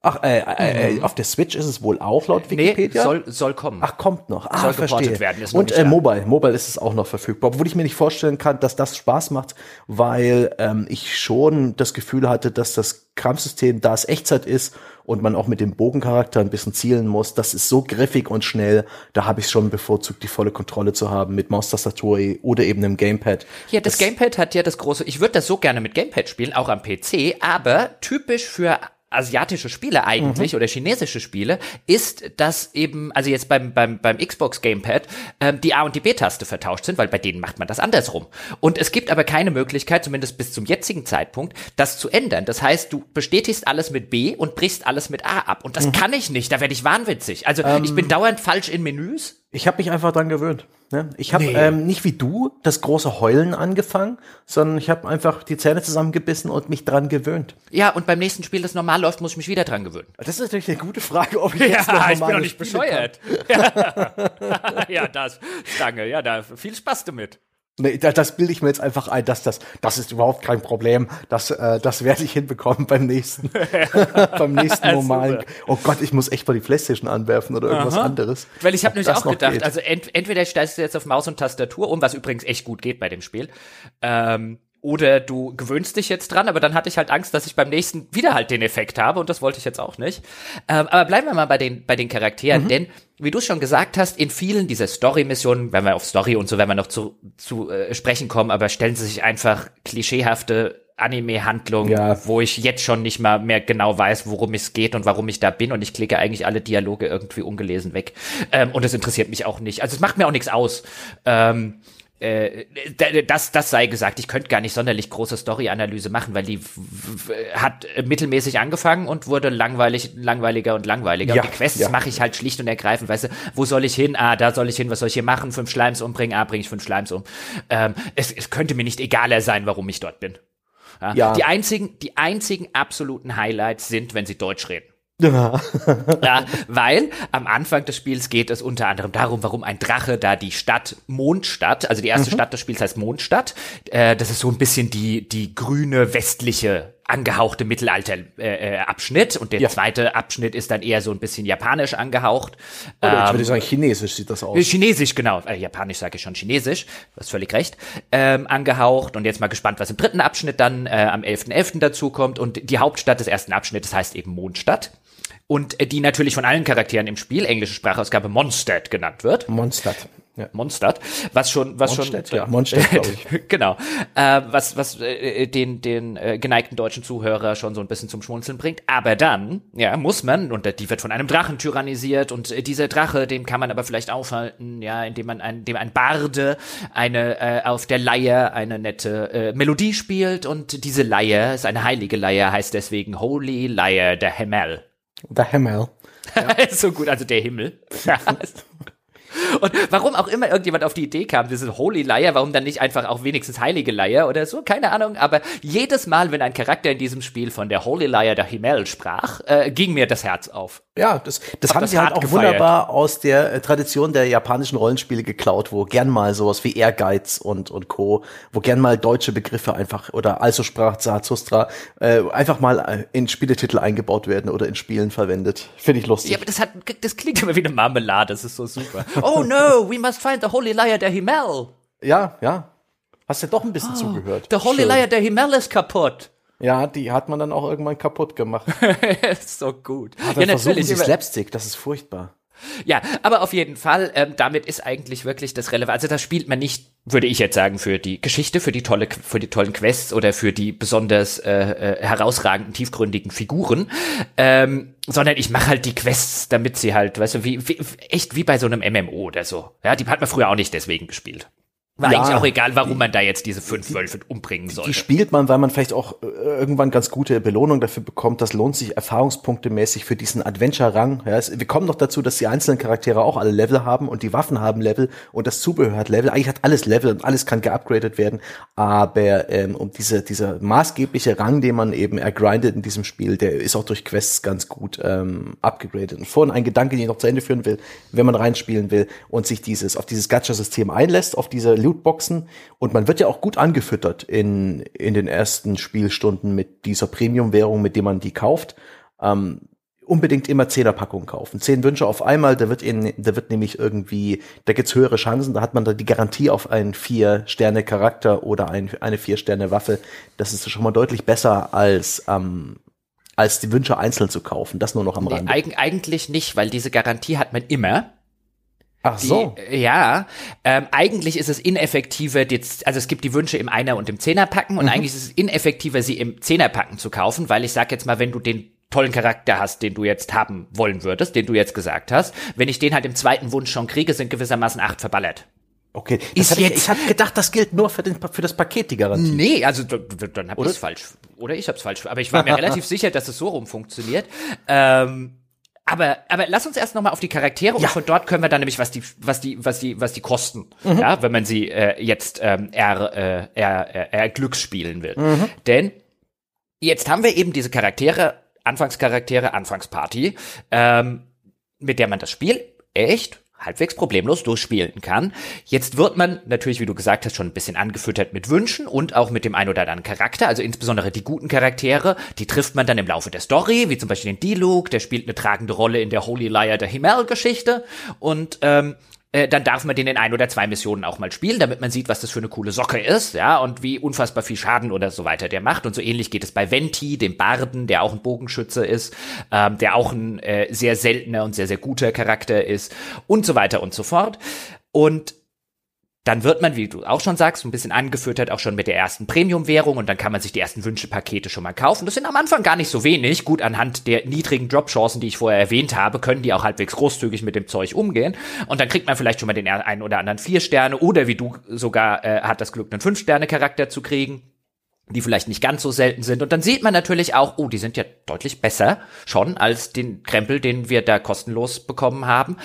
Ach, äh, äh, mhm. auf der Switch ist es wohl auch laut Wikipedia? Nee, soll, soll kommen. Ach, kommt noch. Ah, soll verstehe. werden. Ist Und äh, Mobile. Mobile ist es auch noch verfügbar. Obwohl ich mir nicht vorstellen kann, dass das Spaß macht, weil ähm, ich schon das Gefühl hatte, dass das Kampfsystem, da es Echtzeit ist und man auch mit dem Bogencharakter ein bisschen zielen muss, das ist so griffig und schnell, da habe ich schon bevorzugt, die volle Kontrolle zu haben mit Maustastatur oder eben einem Gamepad. Ja, das, das Gamepad hat ja das große, ich würde das so gerne mit Gamepad spielen, auch am PC, aber typisch für asiatische Spiele eigentlich mhm. oder chinesische Spiele ist, dass eben, also jetzt beim, beim, beim Xbox Gamepad, ähm, die A- und die B-Taste vertauscht sind, weil bei denen macht man das andersrum. Und es gibt aber keine Möglichkeit, zumindest bis zum jetzigen Zeitpunkt, das zu ändern. Das heißt, du bestätigst alles mit B und brichst alles mit A ab. Und das mhm. kann ich nicht, da werde ich wahnwitzig. Also ähm, ich bin dauernd falsch in Menüs. Ich habe mich einfach dran gewöhnt. Ne? Ich habe nee. ähm, nicht wie du das große Heulen angefangen, sondern ich habe einfach die Zähne zusammengebissen und mich dran gewöhnt. Ja, und beim nächsten Spiel, das normal läuft, muss ich mich wieder dran gewöhnen. Das ist natürlich eine gute Frage, ob ich ja, jetzt noch ich bin doch nicht bescheuert. Ja. ja, das, Stange, ja, da viel Spaß damit. Nee, das bilde ich mir jetzt einfach ein, dass das, das ist überhaupt kein Problem. Das, äh, das werde ich hinbekommen beim nächsten, beim nächsten normalen. Oh Gott, ich muss echt mal die Playstation anwerfen oder irgendwas Aha. anderes. Weil ich habe nämlich auch gedacht, geht. also ent entweder steigst du jetzt auf Maus und Tastatur um, was übrigens echt gut geht bei dem Spiel. Ähm, oder du gewöhnst dich jetzt dran, aber dann hatte ich halt Angst, dass ich beim nächsten wieder halt den Effekt habe und das wollte ich jetzt auch nicht. Ähm, aber bleiben wir mal bei den, bei den Charakteren, mhm. denn wie du schon gesagt hast, in vielen dieser Story-Missionen, wenn wir auf Story und so, wenn wir noch zu, zu äh, sprechen kommen, aber stellen sie sich einfach klischeehafte Anime-Handlung, ja. wo ich jetzt schon nicht mal mehr genau weiß, worum es geht und warum ich da bin und ich klicke eigentlich alle Dialoge irgendwie ungelesen weg. Ähm, und es interessiert mich auch nicht. Also es macht mir auch nichts aus. Ähm, äh, das, das sei gesagt, ich könnte gar nicht sonderlich große Story-Analyse machen, weil die hat mittelmäßig angefangen und wurde langweilig, langweiliger und langweiliger. Ja, und die Quests ja. mache ich halt schlicht und ergreifend, weißt du, wo soll ich hin? Ah, da soll ich hin, was soll ich hier machen? Fünf Schleims umbringen, ah, bringe ich fünf Schleims um. Ähm, es, es könnte mir nicht egaler sein, warum ich dort bin. Ja? ja. Die einzigen, die einzigen absoluten Highlights sind, wenn sie Deutsch reden. Ja. ja, weil am Anfang des Spiels geht es unter anderem darum, warum ein Drache da die Stadt Mondstadt, also die erste mhm. Stadt des Spiels heißt Mondstadt, äh, das ist so ein bisschen die, die grüne westliche angehauchte Mittelalter-Abschnitt äh, und der ja. zweite Abschnitt ist dann eher so ein bisschen japanisch angehaucht. Oder ähm, ich würde sagen, chinesisch sieht das aus. Chinesisch, genau. Äh, japanisch sage ich schon chinesisch, du hast völlig recht. Ähm, angehaucht und jetzt mal gespannt, was im dritten Abschnitt dann äh, am 11.11. .11. dazu kommt und die Hauptstadt des ersten Abschnittes heißt eben Mondstadt und äh, die natürlich von allen Charakteren im Spiel, englische Sprachausgabe, Mondstadt genannt wird. Mondstadt. Ja. Mondstadt, was schon, was Mondstadt, schon, ja, Mondstadt, ich. genau, äh, was, was äh, den, den äh, geneigten deutschen Zuhörer schon so ein bisschen zum Schmunzeln bringt. Aber dann, ja, muss man, und die wird von einem Drachen tyrannisiert, und äh, dieser Drache, dem kann man aber vielleicht aufhalten, ja, indem man ein, dem ein Barde eine äh, auf der Leier eine nette äh, Melodie spielt, und diese Leier ist eine heilige Leier, heißt deswegen Holy Leier der Himmel. Der Himmel. Ja. so gut, also der Himmel. Und warum auch immer irgendjemand auf die Idee kam, diese Holy Liar, warum dann nicht einfach auch wenigstens Heilige Liar oder so, keine Ahnung, aber jedes Mal, wenn ein Charakter in diesem Spiel von der Holy Liar der Himmel sprach, äh, ging mir das Herz auf. Ja, das, das haben das sie halt auch gefeiert. wunderbar aus der äh, Tradition der japanischen Rollenspiele geklaut, wo gern mal sowas wie Ehrgeiz und, und Co., wo gern mal deutsche Begriffe einfach, oder also sprach Zarathustra, äh, einfach mal äh, in Spieletitel eingebaut werden oder in Spielen verwendet. Finde ich lustig. Ja, aber das hat, das klingt immer wie eine Marmelade, das ist so super. oh no, we must find the Holy Liar der Himmel. Ja, ja. Hast ja doch ein bisschen oh, zugehört. Der Holy Schön. Liar der Himmel ist kaputt. Ja, die hat man dann auch irgendwann kaputt gemacht. ist so gut. Aber ja, versuchen sie Slapstick, das ist furchtbar. Ja, aber auf jeden Fall, ähm, damit ist eigentlich wirklich das relevant. Also das spielt man nicht, würde ich jetzt sagen, für die Geschichte, für die tolle, für die tollen Quests oder für die besonders äh, äh, herausragenden, tiefgründigen Figuren, ähm, sondern ich mache halt die Quests, damit sie halt, weißt du, wie, wie echt wie bei so einem MMO oder so. Ja, die hat man früher auch nicht deswegen gespielt. War ja, eigentlich auch egal, warum man da jetzt diese fünf Wölfe umbringen soll. Die spielt man, weil man vielleicht auch äh, irgendwann ganz gute Belohnung dafür bekommt. Das lohnt sich erfahrungspunktemäßig für diesen Adventure-Rang. Ja, wir kommen noch dazu, dass die einzelnen Charaktere auch alle Level haben und die Waffen haben Level und das Zubehör hat Level. Eigentlich hat alles Level und alles kann geupgradet werden. Aber ähm, um diese, dieser maßgebliche Rang, den man eben ergrindet in diesem Spiel, der ist auch durch Quests ganz gut ähm, upgradet. Und vorhin ein Gedanke, den ich noch zu Ende führen will, wenn man reinspielen will und sich dieses auf dieses Gacha-System einlässt, auf diese Lootboxen und man wird ja auch gut angefüttert in, in den ersten Spielstunden mit dieser Premium-Währung, mit dem man die kauft. Ähm, unbedingt immer Zehnerpackungen kaufen. Zehn Wünsche auf einmal, da wird in, da wird nämlich irgendwie, da gibt's höhere Chancen, da hat man da die Garantie auf einen Vier-Sterne-Charakter oder ein, eine Vier-Sterne-Waffe. Das ist schon mal deutlich besser als, ähm, als die Wünsche einzeln zu kaufen. Das nur noch am nee, Rande. Eig eigentlich nicht, weil diese Garantie hat man immer. Ach so. Die, ja, ähm, eigentlich ist es ineffektiver, die, also es gibt die Wünsche im Einer- und im Zehnerpacken und mhm. eigentlich ist es ineffektiver, sie im Zehnerpacken zu kaufen, weil ich sag jetzt mal, wenn du den tollen Charakter hast, den du jetzt haben wollen würdest, den du jetzt gesagt hast, wenn ich den halt im zweiten Wunsch schon kriege, sind gewissermaßen acht verballert. Okay, ist jetzt, ich, ich habe gedacht, das gilt nur für, den, für das Paket, die Garantie. Nee, also dann habe ich es falsch. Oder ich habe es falsch. Aber ich war mir relativ sicher, dass es so rum funktioniert. Ähm, aber, aber lass uns erst nochmal auf die Charaktere ja. und von dort können wir dann nämlich was die, was die, was die, was die kosten, mhm. ja, wenn man sie äh, jetzt ähm, er, äh, er, er, er Glücks spielen will. Mhm. Denn jetzt haben wir eben diese Charaktere, Anfangscharaktere, Anfangsparty, ähm, mit der man das Spiel echt halbwegs problemlos durchspielen kann. Jetzt wird man natürlich, wie du gesagt hast, schon ein bisschen angefüttert mit Wünschen und auch mit dem ein oder anderen Charakter, also insbesondere die guten Charaktere, die trifft man dann im Laufe der Story, wie zum Beispiel den D-Luke, der spielt eine tragende Rolle in der Holy Liar der Himmel-Geschichte und ähm, äh, dann darf man den in ein oder zwei Missionen auch mal spielen, damit man sieht, was das für eine coole Socke ist, ja, und wie unfassbar viel Schaden oder so weiter der macht. Und so ähnlich geht es bei Venti, dem Barden, der auch ein Bogenschütze ist, ähm, der auch ein äh, sehr seltener und sehr, sehr guter Charakter ist und so weiter und so fort. Und dann wird man, wie du auch schon sagst, ein bisschen angefüttert auch schon mit der ersten Premium-Währung und dann kann man sich die ersten Wünschepakete schon mal kaufen. Das sind am Anfang gar nicht so wenig. Gut, anhand der niedrigen Drop-Chancen, die ich vorher erwähnt habe, können die auch halbwegs großzügig mit dem Zeug umgehen. Und dann kriegt man vielleicht schon mal den einen oder anderen vier Sterne oder wie du sogar äh, hat das Glück, einen Fünf-Sterne-Charakter zu kriegen die vielleicht nicht ganz so selten sind. Und dann sieht man natürlich auch, oh, die sind ja deutlich besser schon als den Krempel, den wir da kostenlos bekommen haben.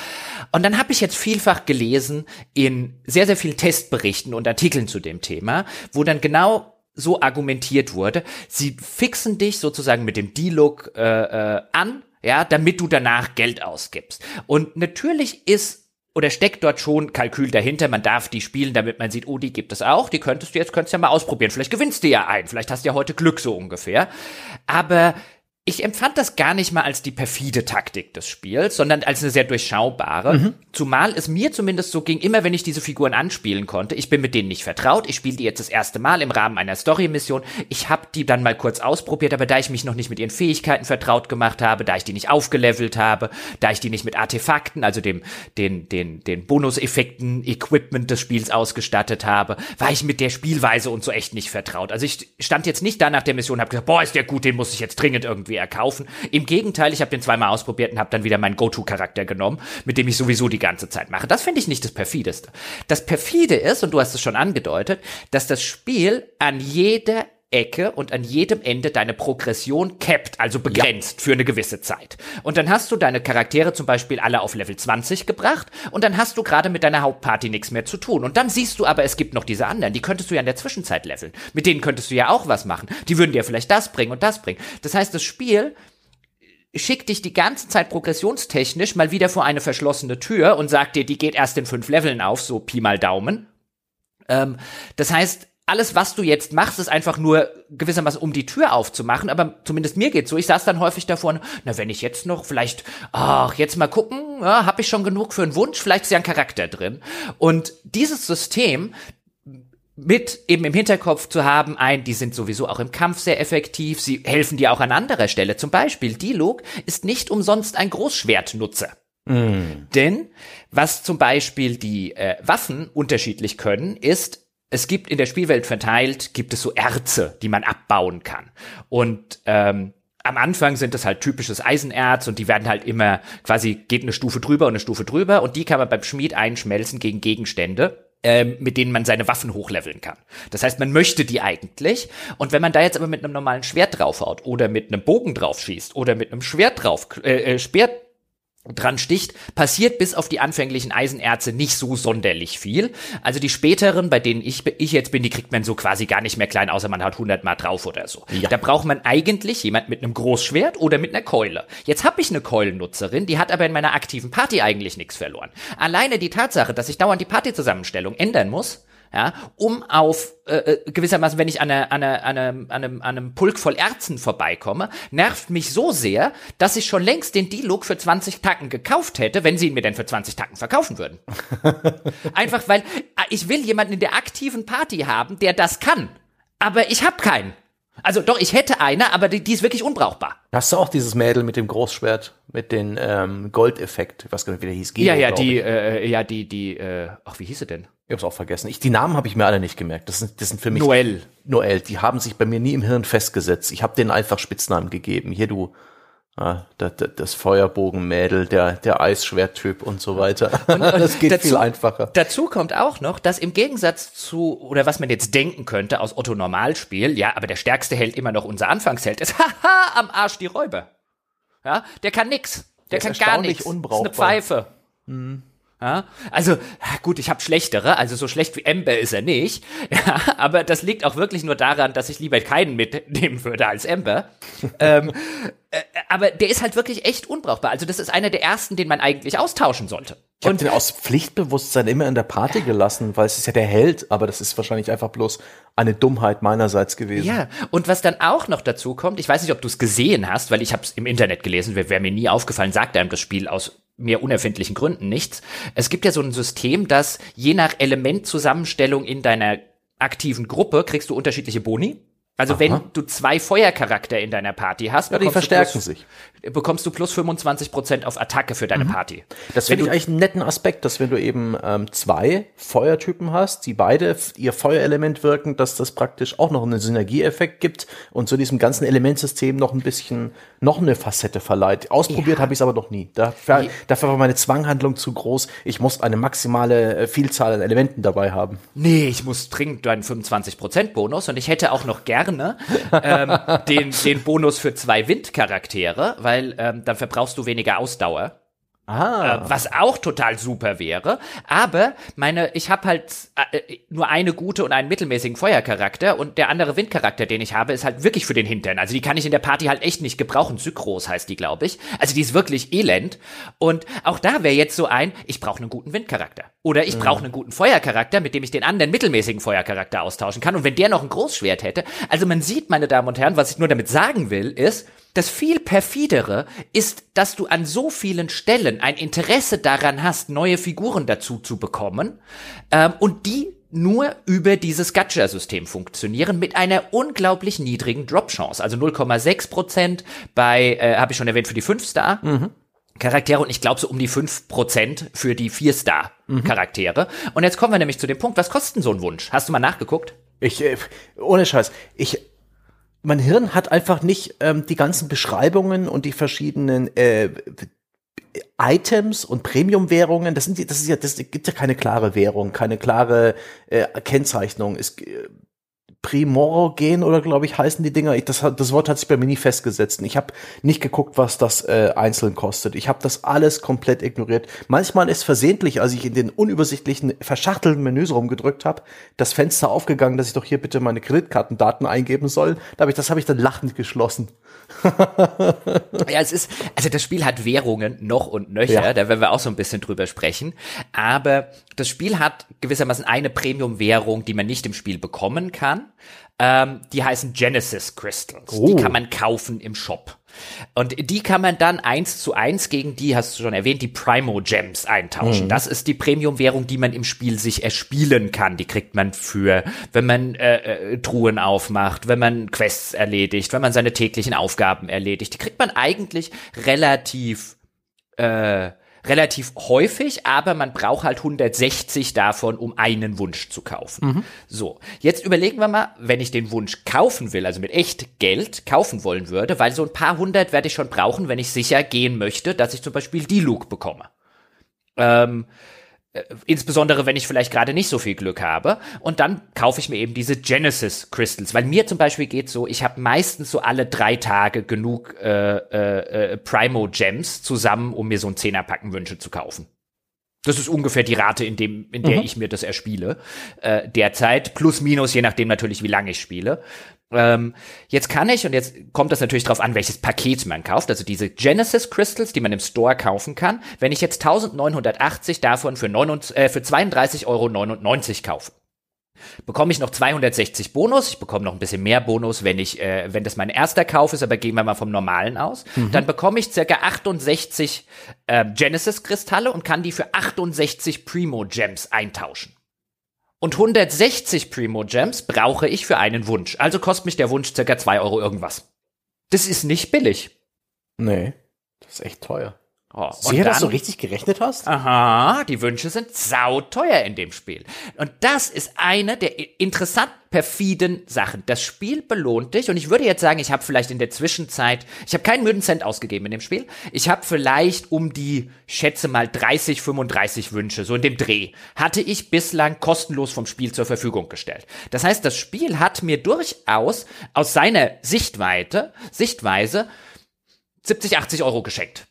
Und dann habe ich jetzt vielfach gelesen in sehr, sehr vielen Testberichten und Artikeln zu dem Thema, wo dann genau so argumentiert wurde, sie fixen dich sozusagen mit dem D-Look äh, äh, an, ja, damit du danach Geld ausgibst. Und natürlich ist oder steckt dort schon Kalkül dahinter, man darf die spielen, damit man sieht, oh, die gibt es auch, die könntest du jetzt, könntest ja mal ausprobieren, vielleicht gewinnst du ja ein, vielleicht hast du ja heute Glück so ungefähr. Aber ich empfand das gar nicht mal als die perfide Taktik des Spiels, sondern als eine sehr durchschaubare. Mhm. Zumal es mir zumindest so ging, immer wenn ich diese Figuren anspielen konnte, ich bin mit denen nicht vertraut, ich spiele die jetzt das erste Mal im Rahmen einer Story-Mission, ich habe die dann mal kurz ausprobiert, aber da ich mich noch nicht mit ihren Fähigkeiten vertraut gemacht habe, da ich die nicht aufgelevelt habe, da ich die nicht mit Artefakten, also dem, den, den, den Bonuseffekten, Equipment des Spiels ausgestattet habe, war ich mit der Spielweise und so echt nicht vertraut. Also ich stand jetzt nicht da nach der Mission und habe gesagt, boah, ist der gut, den muss ich jetzt dringend irgendwie irgendwie erkaufen. Im Gegenteil, ich habe den zweimal ausprobiert und habe dann wieder meinen Go-To-Charakter genommen, mit dem ich sowieso die ganze Zeit mache. Das finde ich nicht das perfideste. Das perfide ist, und du hast es schon angedeutet, dass das Spiel an jeder Ecke und an jedem Ende deine Progression capped, also begrenzt ja. für eine gewisse Zeit. Und dann hast du deine Charaktere zum Beispiel alle auf Level 20 gebracht und dann hast du gerade mit deiner Hauptparty nichts mehr zu tun. Und dann siehst du aber, es gibt noch diese anderen, die könntest du ja in der Zwischenzeit leveln. Mit denen könntest du ja auch was machen. Die würden dir vielleicht das bringen und das bringen. Das heißt, das Spiel schickt dich die ganze Zeit progressionstechnisch mal wieder vor eine verschlossene Tür und sagt dir, die geht erst in fünf Leveln auf, so Pi mal Daumen. Ähm, das heißt, alles, was du jetzt machst, ist einfach nur gewissermaßen, um die Tür aufzumachen. Aber zumindest mir geht's so. Ich saß dann häufig davor, na, wenn ich jetzt noch vielleicht, ach, jetzt mal gucken, ja, habe ich schon genug für einen Wunsch, vielleicht ist ja ein Charakter drin. Und dieses System, mit eben im Hinterkopf zu haben, ein, die sind sowieso auch im Kampf sehr effektiv, sie helfen dir auch an anderer Stelle. Zum Beispiel, Dialog ist nicht umsonst ein Großschwertnutzer. Mm. Denn was zum Beispiel die äh, Waffen unterschiedlich können, ist, es gibt in der Spielwelt verteilt, gibt es so Erze, die man abbauen kann. Und ähm, am Anfang sind das halt typisches Eisenerz und die werden halt immer quasi geht eine Stufe drüber und eine Stufe drüber und die kann man beim Schmied einschmelzen gegen Gegenstände ähm, mit denen man seine Waffen hochleveln kann. Das heißt, man möchte die eigentlich. Und wenn man da jetzt aber mit einem normalen Schwert draufhaut oder mit einem Bogen drauf schießt oder mit einem Schwert drauf, äh, äh Schwert dran sticht, passiert bis auf die anfänglichen Eisenerze nicht so sonderlich viel. Also die späteren, bei denen ich, ich jetzt bin, die kriegt man so quasi gar nicht mehr klein, außer man hat 100 mal drauf oder so. Ja. Da braucht man eigentlich jemand mit einem Großschwert oder mit einer Keule. Jetzt habe ich eine Keulennutzerin, die hat aber in meiner aktiven Party eigentlich nichts verloren. Alleine die Tatsache, dass ich dauernd die Partyzusammenstellung ändern muss, ja, um auf äh, äh, gewissermaßen, wenn ich an, eine, an, eine, an, einem, an, einem, an einem Pulk voll Erzen vorbeikomme, nervt mich so sehr, dass ich schon längst den D-Look für 20 Tacken gekauft hätte, wenn sie ihn mir denn für 20 Tacken verkaufen würden. Einfach weil äh, ich will jemanden in der aktiven Party haben, der das kann. Aber ich habe keinen. Also doch, ich hätte eine, aber die, die, ist wirklich unbrauchbar. Hast du auch dieses Mädel mit dem Großschwert, mit dem ähm, Goldeffekt? Ich weiß gar nicht, wie der hieß. Geo, ja, ja, die, äh, ja, die, die, äh, ach, wie hieß sie denn? Ich hab's auch vergessen. Ich, die Namen habe ich mir alle nicht gemerkt. Das sind, das sind für mich. Noel. Noel. Die haben sich bei mir nie im Hirn festgesetzt. Ich habe denen einfach Spitznamen gegeben. Hier du, Ah, das, das Feuerbogenmädel, der, der Eisschwerttyp und so weiter. Und, und das geht dazu, viel einfacher. Dazu kommt auch noch, dass im Gegensatz zu, oder was man jetzt denken könnte aus Otto Normalspiel, ja, aber der stärkste Held immer noch unser Anfangsheld ist, haha, am Arsch die Räuber. Ja, der kann nix. Der, der kann gar nichts. Unbrauchbar. ist eine Pfeife. Mhm. Ja, also gut, ich habe schlechtere, also so schlecht wie Ember ist er nicht. Ja, aber das liegt auch wirklich nur daran, dass ich lieber keinen mitnehmen würde als Ember. ähm, äh, aber der ist halt wirklich echt unbrauchbar. Also das ist einer der ersten, den man eigentlich austauschen sollte. Ich habe den aus Pflichtbewusstsein immer in der Party gelassen, weil es ist ja der Held, aber das ist wahrscheinlich einfach bloß eine Dummheit meinerseits gewesen. Ja, und was dann auch noch dazu kommt, ich weiß nicht, ob du es gesehen hast, weil ich habe es im Internet gelesen, wäre wär mir nie aufgefallen, sagt einem das Spiel aus mehr unerfindlichen Gründen nichts. Es gibt ja so ein System, dass je nach Elementzusammenstellung in deiner aktiven Gruppe kriegst du unterschiedliche Boni. Also Aha. wenn du zwei Feuercharakter in deiner Party hast, ja, die verstärken plus, sich. Bekommst du plus 25 Prozent auf Attacke für deine mhm. Party. Das finde ich eigentlich einen netten Aspekt, dass wenn du eben ähm, zwei Feuertypen hast, die beide ihr Feuerelement wirken, dass das praktisch auch noch einen Synergieeffekt gibt und zu diesem ganzen Elementsystem noch ein bisschen noch eine Facette verleiht. Ausprobiert ja. habe ich es aber noch nie. Dafür, dafür war meine Zwanghandlung zu groß. Ich muss eine maximale äh, Vielzahl an Elementen dabei haben. Nee, ich muss dringend einen 25 Prozent Bonus und ich hätte auch noch gerne gerne ähm, den, den Bonus für zwei Windcharaktere, weil ähm, dann verbrauchst du weniger Ausdauer. Ah. Äh, was auch total super wäre. Aber meine, ich habe halt äh, nur eine gute und einen mittelmäßigen Feuercharakter und der andere Windcharakter, den ich habe, ist halt wirklich für den Hintern. Also die kann ich in der Party halt echt nicht gebrauchen. Sykros heißt die, glaube ich. Also die ist wirklich elend. Und auch da wäre jetzt so ein, ich brauche einen guten Windcharakter. Oder ich brauche mhm. einen guten Feuercharakter, mit dem ich den anderen mittelmäßigen Feuercharakter austauschen kann. Und wenn der noch ein Großschwert hätte. Also man sieht, meine Damen und Herren, was ich nur damit sagen will, ist, das viel perfidere ist, dass du an so vielen Stellen ein Interesse daran hast, neue Figuren dazu zu bekommen ähm, und die nur über dieses Gacha-System funktionieren mit einer unglaublich niedrigen Drop-Chance. Also 0,6 Prozent bei, äh, habe ich schon erwähnt, für die 5-Star. Mhm. Charaktere und ich glaube so um die 5% für die 4-Star-Charaktere. Mhm. Und jetzt kommen wir nämlich zu dem Punkt, was kostet so ein Wunsch? Hast du mal nachgeguckt? Ich, äh, ohne Scheiß, ich mein Hirn hat einfach nicht ähm, die ganzen Beschreibungen und die verschiedenen äh, Items und Premium-Währungen. Das sind das ist ja, das gibt ja keine klare Währung, keine klare äh, Kennzeichnung. Es, Primorogen oder glaube ich heißen die Dinger. Ich, das, das Wort hat sich bei mir nie festgesetzt. Ich habe nicht geguckt, was das äh, einzeln kostet. Ich habe das alles komplett ignoriert. Manchmal ist versehentlich, als ich in den unübersichtlichen, verschachtelten Menüs rumgedrückt habe, das Fenster aufgegangen, dass ich doch hier bitte meine Kreditkartendaten eingeben soll. Da hab ich, das habe ich dann lachend geschlossen. ja, es ist, also das Spiel hat Währungen noch und nöcher, ja. da werden wir auch so ein bisschen drüber sprechen. Aber das Spiel hat gewissermaßen eine Premium-Währung, die man nicht im Spiel bekommen kann. Ähm, die heißen Genesis Crystals. Oh. Die kann man kaufen im Shop. Und die kann man dann eins zu eins gegen die, hast du schon erwähnt, die Primo Gems eintauschen. Mhm. Das ist die Premium-Währung, die man im Spiel sich erspielen kann. Die kriegt man für, wenn man äh, äh, Truhen aufmacht, wenn man Quests erledigt, wenn man seine täglichen Aufgaben erledigt. Die kriegt man eigentlich relativ äh, relativ häufig, aber man braucht halt 160 davon, um einen Wunsch zu kaufen. Mhm. So, jetzt überlegen wir mal, wenn ich den Wunsch kaufen will, also mit echt Geld kaufen wollen würde, weil so ein paar hundert werde ich schon brauchen, wenn ich sicher gehen möchte, dass ich zum Beispiel die Luke bekomme. Ähm, äh, insbesondere wenn ich vielleicht gerade nicht so viel Glück habe. Und dann kaufe ich mir eben diese Genesis Crystals, weil mir zum Beispiel geht so, ich habe meistens so alle drei Tage genug äh, äh, äh, Primo Gems zusammen, um mir so ein Zehnerpacken Wünsche zu kaufen. Das ist ungefähr die Rate, in, dem, in der mhm. ich mir das erspiele. Äh, derzeit, plus minus, je nachdem natürlich, wie lange ich spiele. Ähm, jetzt kann ich, und jetzt kommt das natürlich darauf an, welches Paket man kauft, also diese Genesis Crystals, die man im Store kaufen kann. Wenn ich jetzt 1980 davon für, 29, äh, für 32,99 Euro kaufe, bekomme ich noch 260 Bonus. Ich bekomme noch ein bisschen mehr Bonus, wenn ich, äh, wenn das mein erster Kauf ist, aber gehen wir mal vom normalen aus. Mhm. Dann bekomme ich circa 68 äh, Genesis Kristalle und kann die für 68 Primo Gems eintauschen. Und 160 Primo Gems brauche ich für einen Wunsch. Also kostet mich der Wunsch circa 2 Euro irgendwas. Das ist nicht billig. Nee, das ist echt teuer. Oh, Sicher, dass du richtig gerechnet hast? Aha, die Wünsche sind sauteuer in dem Spiel. Und das ist eine der interessant perfiden Sachen. Das Spiel belohnt dich und ich würde jetzt sagen, ich habe vielleicht in der Zwischenzeit, ich habe keinen müden Cent ausgegeben in dem Spiel. Ich habe vielleicht um die, schätze mal 30, 35 Wünsche, so in dem Dreh, hatte ich bislang kostenlos vom Spiel zur Verfügung gestellt. Das heißt, das Spiel hat mir durchaus aus seiner Sichtweite, Sichtweise 70, 80 Euro geschenkt.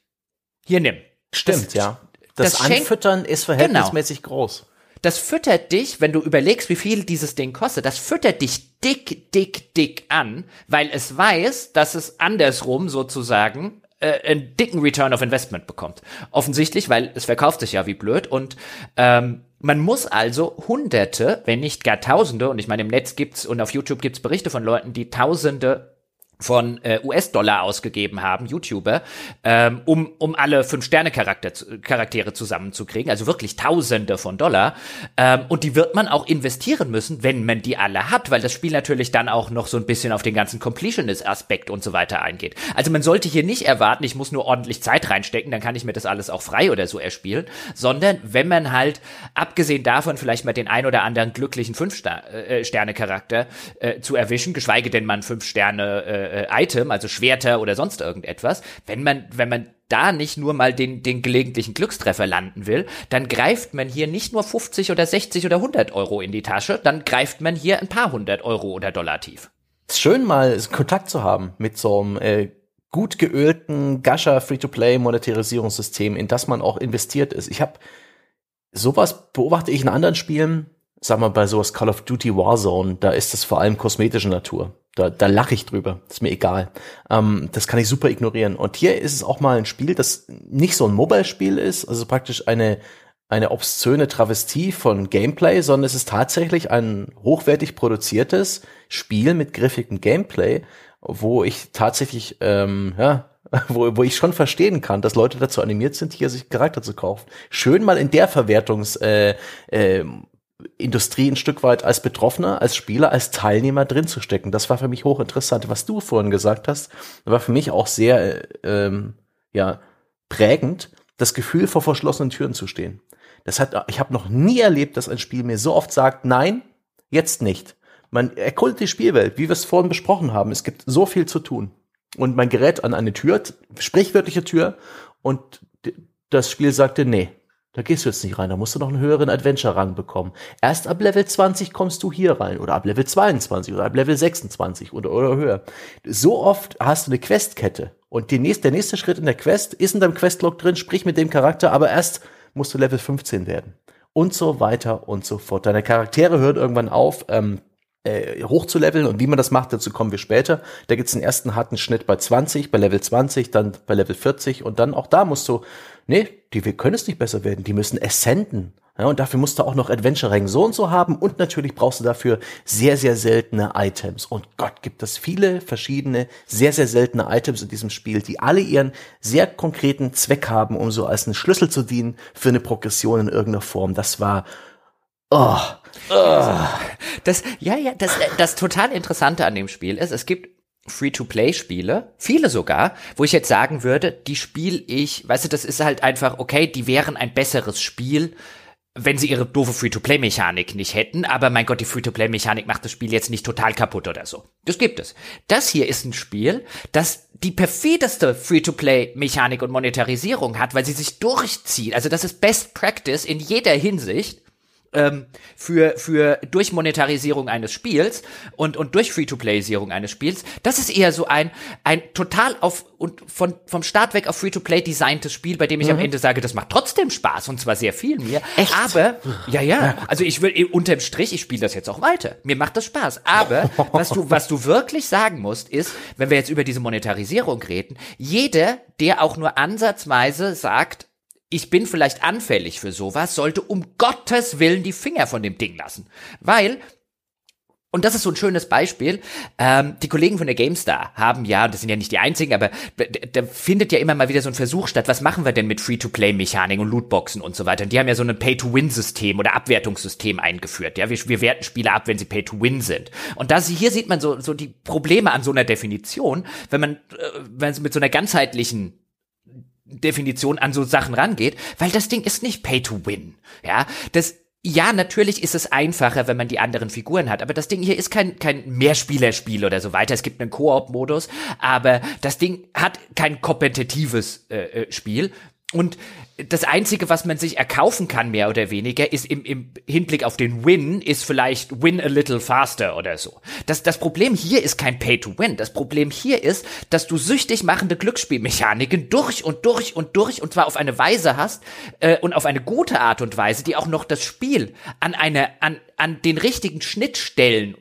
Hier nimm. Stimmt, das, ja. Das, das Anfüttern ist verhältnismäßig genau. groß. Das füttert dich, wenn du überlegst, wie viel dieses Ding kostet, das füttert dich dick, dick, dick an, weil es weiß, dass es andersrum sozusagen äh, einen dicken Return of Investment bekommt. Offensichtlich, weil es verkauft sich ja wie blöd und ähm, man muss also Hunderte, wenn nicht gar Tausende, und ich meine, im Netz gibt's und auf YouTube gibt's Berichte von Leuten, die Tausende von äh, US-Dollar ausgegeben haben, YouTuber, ähm, um, um alle Fünf-Sterne-Charaktere zusammenzukriegen, also wirklich Tausende von Dollar. Ähm, und die wird man auch investieren müssen, wenn man die alle hat, weil das Spiel natürlich dann auch noch so ein bisschen auf den ganzen Completionist-Aspekt und so weiter eingeht. Also man sollte hier nicht erwarten, ich muss nur ordentlich Zeit reinstecken, dann kann ich mir das alles auch frei oder so erspielen, sondern wenn man halt, abgesehen davon, vielleicht mal den ein oder anderen glücklichen Fünf-Sterne-Charakter äh, äh, zu erwischen, geschweige denn man fünf Sterne äh, äh, Item, also Schwerter oder sonst irgendetwas, wenn man, wenn man da nicht nur mal den, den gelegentlichen Glückstreffer landen will, dann greift man hier nicht nur 50 oder 60 oder 100 Euro in die Tasche, dann greift man hier ein paar hundert Euro oder Dollar tief. ist schön mal Kontakt zu haben mit so einem äh, gut geölten Gascher Free-to-Play Monetarisierungssystem, in das man auch investiert ist. Ich habe sowas beobachte ich in anderen Spielen, sag mal bei sowas Call of Duty Warzone, da ist das vor allem kosmetische Natur. Da, da lache ich drüber. ist mir egal. Ähm, das kann ich super ignorieren. Und hier ist es auch mal ein Spiel, das nicht so ein Mobile-Spiel ist, also praktisch eine, eine obszöne Travestie von Gameplay, sondern es ist tatsächlich ein hochwertig produziertes Spiel mit griffigem Gameplay, wo ich tatsächlich, ähm, ja, wo, wo ich schon verstehen kann, dass Leute dazu animiert sind, hier sich Charakter zu kaufen. Schön mal in der Verwertungs äh, äh, Industrie ein Stück weit als Betroffener, als Spieler, als Teilnehmer drin zu stecken. Das war für mich hochinteressant. Was du vorhin gesagt hast, war für mich auch sehr ähm, ja prägend, das Gefühl vor verschlossenen Türen zu stehen. Das hat, ich habe noch nie erlebt, dass ein Spiel mir so oft sagt, nein, jetzt nicht. Man erkundet die Spielwelt, wie wir es vorhin besprochen haben. Es gibt so viel zu tun. Und man gerät an eine Tür, sprichwörtliche Tür, und das Spiel sagte, nee, da gehst du jetzt nicht rein, da musst du noch einen höheren Adventure-Rang bekommen. Erst ab Level 20 kommst du hier rein oder ab Level 22 oder ab Level 26 oder, oder höher. So oft hast du eine Questkette und die nächste, der nächste Schritt in der Quest ist in deinem Questlog drin, sprich mit dem Charakter, aber erst musst du Level 15 werden. Und so weiter und so fort. Deine Charaktere hören irgendwann auf, ähm, äh, hochzuleveln und wie man das macht, dazu kommen wir später. Da gibt's einen ersten harten Schnitt bei 20, bei Level 20, dann bei Level 40 und dann auch da musst du nee, die wir können es nicht besser werden, die müssen ascenden. Ja, und dafür musst du auch noch Adventure Rang so und so haben und natürlich brauchst du dafür sehr, sehr seltene Items. Und Gott, gibt es viele verschiedene, sehr, sehr seltene Items in diesem Spiel, die alle ihren sehr konkreten Zweck haben, um so als ein Schlüssel zu dienen für eine Progression in irgendeiner Form. Das war, oh, oh. Das, ja, ja, das, das total Interessante an dem Spiel ist, es gibt Free-to-Play-Spiele, viele sogar, wo ich jetzt sagen würde, die spiele ich, weißt du, das ist halt einfach, okay, die wären ein besseres Spiel, wenn sie ihre doofe Free-to-Play-Mechanik nicht hätten, aber mein Gott, die Free-to-Play-Mechanik macht das Spiel jetzt nicht total kaputt oder so. Das gibt es. Das hier ist ein Spiel, das die perfideste Free-to-Play-Mechanik und Monetarisierung hat, weil sie sich durchzieht. Also das ist Best Practice in jeder Hinsicht ähm, für, für durch Monetarisierung eines Spiels und, und durch Free-to-Play-Isierung eines Spiels, das ist eher so ein, ein total auf und von, vom Start weg auf Free-to-Play designtes Spiel, bei dem ich mhm. am Ende sage, das macht trotzdem Spaß und zwar sehr viel mir. Echt? Aber, ja, ja, also ich will unterm Strich, ich spiele das jetzt auch weiter. Mir macht das Spaß. Aber was du, was du wirklich sagen musst, ist, wenn wir jetzt über diese Monetarisierung reden, jeder, der auch nur ansatzweise sagt, ich bin vielleicht anfällig für sowas, sollte um Gottes Willen die Finger von dem Ding lassen. Weil und das ist so ein schönes Beispiel. Ähm, die Kollegen von der GameStar haben ja, das sind ja nicht die einzigen, aber da findet ja immer mal wieder so ein Versuch statt, was machen wir denn mit Free-to-Play-Mechanik und Lootboxen und so weiter. Und die haben ja so ein Pay-to-Win-System oder Abwertungssystem eingeführt. Ja, wir, wir werten Spiele ab, wenn sie Pay-to-Win sind. Und da hier sieht man so, so die Probleme an so einer Definition, wenn man, äh, wenn es mit so einer ganzheitlichen Definition an so Sachen rangeht, weil das Ding ist nicht Pay to Win. Ja, das ja, natürlich ist es einfacher, wenn man die anderen Figuren hat, aber das Ding hier ist kein, kein Mehrspielerspiel oder so weiter. Es gibt einen Koop-Modus, aber das Ding hat kein kompetitives äh, äh Spiel, und das Einzige, was man sich erkaufen kann, mehr oder weniger, ist im, im Hinblick auf den Win, ist vielleicht Win a little faster oder so. Das, das Problem hier ist kein Pay-to-Win. Das Problem hier ist, dass du süchtig machende Glücksspielmechaniken durch und durch und durch und zwar auf eine Weise hast äh, und auf eine gute Art und Weise, die auch noch das Spiel an eine, an, an den richtigen Schnittstellen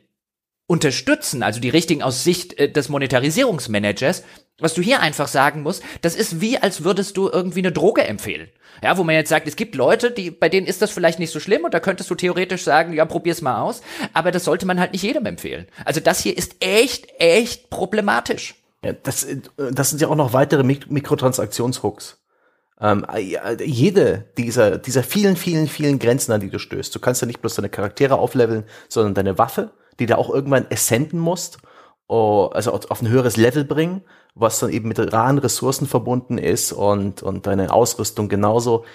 unterstützen, also die richtigen aus Sicht äh, des Monetarisierungsmanagers, was du hier einfach sagen musst, das ist wie, als würdest du irgendwie eine Droge empfehlen. Ja, wo man jetzt sagt, es gibt Leute, die, bei denen ist das vielleicht nicht so schlimm und da könntest du theoretisch sagen, ja, probier's mal aus, aber das sollte man halt nicht jedem empfehlen. Also das hier ist echt, echt problematisch. Ja, das, äh, das sind ja auch noch weitere Mik Mikrotransaktionshooks. Ähm, äh, jede dieser, dieser vielen, vielen, vielen Grenzen, an die du stößt. Du kannst ja nicht bloß deine Charaktere aufleveln, sondern deine Waffe die du auch irgendwann essenden musst, also auf ein höheres Level bringen, was dann eben mit raren Ressourcen verbunden ist und, und deine Ausrüstung genauso.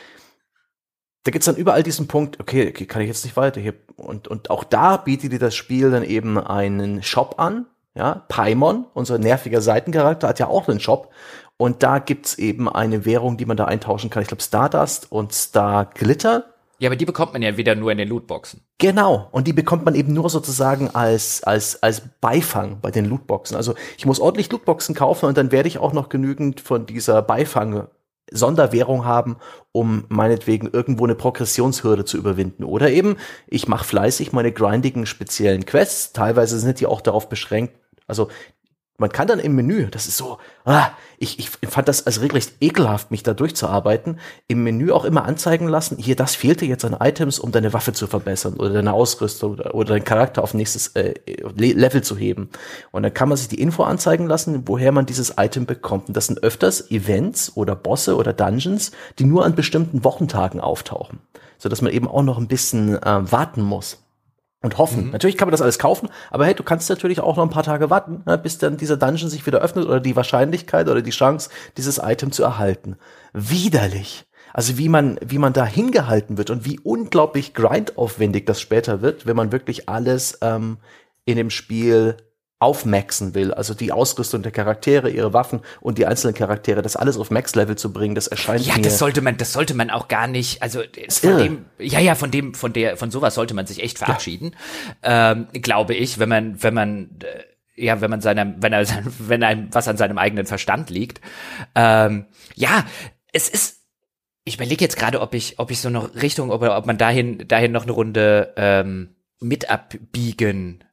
Da gibt's dann überall diesen Punkt, okay, okay, kann ich jetzt nicht weiter hier. Und, und auch da bietet dir das Spiel dann eben einen Shop an. Ja, Paimon, unser nerviger Seitencharakter, hat ja auch einen Shop. Und da gibt's eben eine Währung, die man da eintauschen kann. Ich glaube Stardust und Star Glitter ja, aber die bekommt man ja wieder nur in den Lootboxen. Genau. Und die bekommt man eben nur sozusagen als, als, als Beifang bei den Lootboxen. Also ich muss ordentlich Lootboxen kaufen und dann werde ich auch noch genügend von dieser Beifang Sonderwährung haben, um meinetwegen irgendwo eine Progressionshürde zu überwinden. Oder eben, ich mache fleißig meine grindigen speziellen Quests. Teilweise sind die auch darauf beschränkt, also man kann dann im Menü, das ist so, ah, ich, ich fand das also regelrecht ekelhaft, mich da durchzuarbeiten, im Menü auch immer anzeigen lassen, hier, das fehlte jetzt an Items, um deine Waffe zu verbessern oder deine Ausrüstung oder, oder deinen Charakter auf nächstes äh, Level zu heben. Und dann kann man sich die Info anzeigen lassen, woher man dieses Item bekommt. Und das sind öfters Events oder Bosse oder Dungeons, die nur an bestimmten Wochentagen auftauchen, so dass man eben auch noch ein bisschen äh, warten muss und hoffen. Mhm. Natürlich kann man das alles kaufen, aber hey, du kannst natürlich auch noch ein paar Tage warten, ne, bis dann dieser Dungeon sich wieder öffnet oder die Wahrscheinlichkeit oder die Chance, dieses Item zu erhalten. Widerlich. Also wie man, wie man da hingehalten wird und wie unglaublich grindaufwendig das später wird, wenn man wirklich alles ähm, in dem Spiel aufmaxen will, also die Ausrüstung der Charaktere, ihre Waffen und die einzelnen Charaktere, das alles auf Max-Level zu bringen, das erscheint ja, mir. Ja, das sollte man, das sollte man auch gar nicht, also von irre. dem, ja, ja, von dem, von der, von sowas sollte man sich echt verabschieden, ja. ähm, glaube ich, wenn man, wenn man, äh, ja, wenn man seinem, wenn er, wenn einem was an seinem eigenen Verstand liegt. Ähm, ja, es ist, ich überlege jetzt gerade, ob ich, ob ich so noch Richtung, ob, ob man dahin, dahin noch eine Runde ähm, mit abbiegen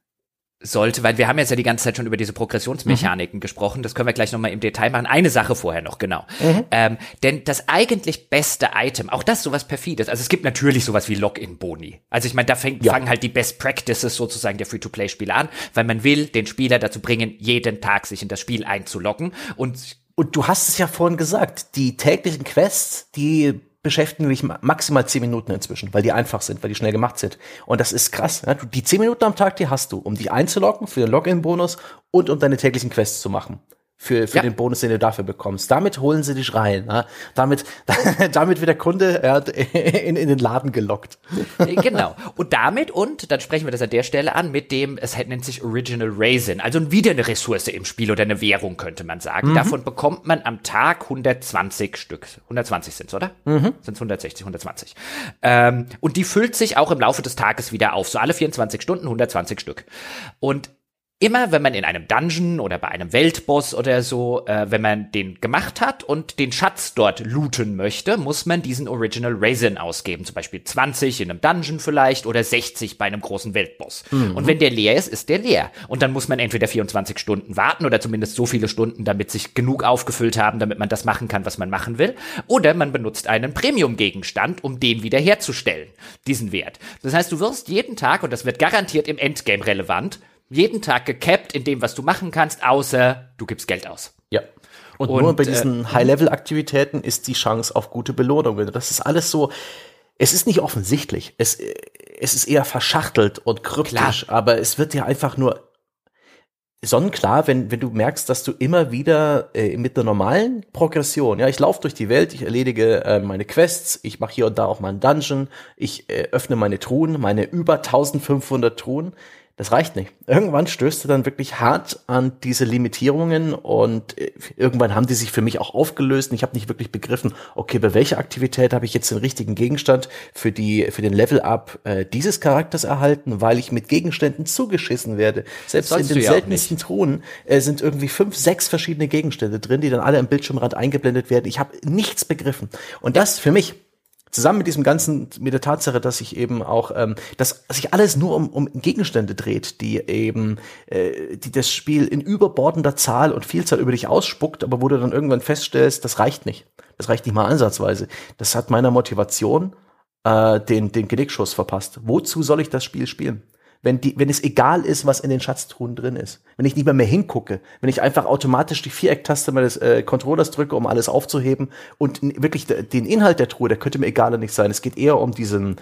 sollte, weil wir haben jetzt ja die ganze Zeit schon über diese Progressionsmechaniken mhm. gesprochen, das können wir gleich nochmal im Detail machen. Eine Sache vorher noch, genau. Mhm. Ähm, denn das eigentlich beste Item, auch das sowas perfides, also es gibt natürlich sowas wie Login-Boni. Also ich meine, da fängt, ja. fangen halt die Best Practices sozusagen der Free-to-Play-Spiele an, weil man will den Spieler dazu bringen, jeden Tag sich in das Spiel einzuloggen und und du hast es ja vorhin gesagt, die täglichen Quests, die beschäftigen dich maximal zehn Minuten inzwischen, weil die einfach sind, weil die schnell gemacht sind. Und das ist krass. Ja? Die zehn Minuten am Tag, die hast du, um dich einzuloggen für den Login-Bonus und um deine täglichen Quests zu machen für, für ja. den Bonus, den du dafür bekommst. Damit holen sie dich rein. Ja? Damit, damit wird der Kunde ja, in, in den Laden gelockt. Äh, genau. Und damit, und dann sprechen wir das an der Stelle an, mit dem, es nennt sich Original Raisin, also wieder eine Ressource im Spiel oder eine Währung, könnte man sagen. Mhm. Davon bekommt man am Tag 120 Stück. 120 sind's, oder? Mhm. Sind's 160, 120. Ähm, und die füllt sich auch im Laufe des Tages wieder auf. So alle 24 Stunden 120 Stück. Und immer, wenn man in einem Dungeon oder bei einem Weltboss oder so, äh, wenn man den gemacht hat und den Schatz dort looten möchte, muss man diesen Original Raisin ausgeben. Zum Beispiel 20 in einem Dungeon vielleicht oder 60 bei einem großen Weltboss. Mhm. Und wenn der leer ist, ist der leer. Und dann muss man entweder 24 Stunden warten oder zumindest so viele Stunden, damit sich genug aufgefüllt haben, damit man das machen kann, was man machen will. Oder man benutzt einen Premium-Gegenstand, um den wiederherzustellen, diesen Wert. Das heißt, du wirst jeden Tag, und das wird garantiert im Endgame relevant, jeden Tag gecapped in dem, was du machen kannst, außer du gibst Geld aus. Ja. Und, und nur bei diesen äh, High-Level-Aktivitäten ist die Chance auf gute Belohnungen. Das ist alles so, es ist nicht offensichtlich. Es, es ist eher verschachtelt und kryptisch, Klar. aber es wird dir einfach nur sonnenklar, wenn, wenn du merkst, dass du immer wieder äh, mit einer normalen Progression, ja, ich laufe durch die Welt, ich erledige äh, meine Quests, ich mache hier und da auch mal einen Dungeon, ich äh, öffne meine Truhen, meine über 1500 Truhen, das reicht nicht. Irgendwann stößt du dann wirklich hart an diese Limitierungen und äh, irgendwann haben die sich für mich auch aufgelöst und ich habe nicht wirklich begriffen, okay, bei welcher Aktivität habe ich jetzt den richtigen Gegenstand für die für den Level Up äh, dieses Charakters erhalten, weil ich mit Gegenständen zugeschissen werde. Selbst Sollst in den seltensten Truhen äh, sind irgendwie fünf, sechs verschiedene Gegenstände drin, die dann alle am Bildschirmrand eingeblendet werden. Ich habe nichts begriffen und das für mich zusammen mit diesem ganzen, mit der Tatsache, dass sich eben auch, ähm, dass sich alles nur um, um Gegenstände dreht, die eben, äh, die das Spiel in überbordender Zahl und Vielzahl über dich ausspuckt, aber wo du dann irgendwann feststellst, das reicht nicht. Das reicht nicht mal ansatzweise. Das hat meiner Motivation äh, den, den Genickschuss verpasst. Wozu soll ich das Spiel spielen? Wenn, die, wenn es egal ist, was in den Schatztruhen drin ist. Wenn ich nicht mehr mehr hingucke, wenn ich einfach automatisch die Vierecktaste meines äh, Controllers drücke, um alles aufzuheben und wirklich den Inhalt der Truhe, der könnte mir egal nicht sein. Es geht eher um diesen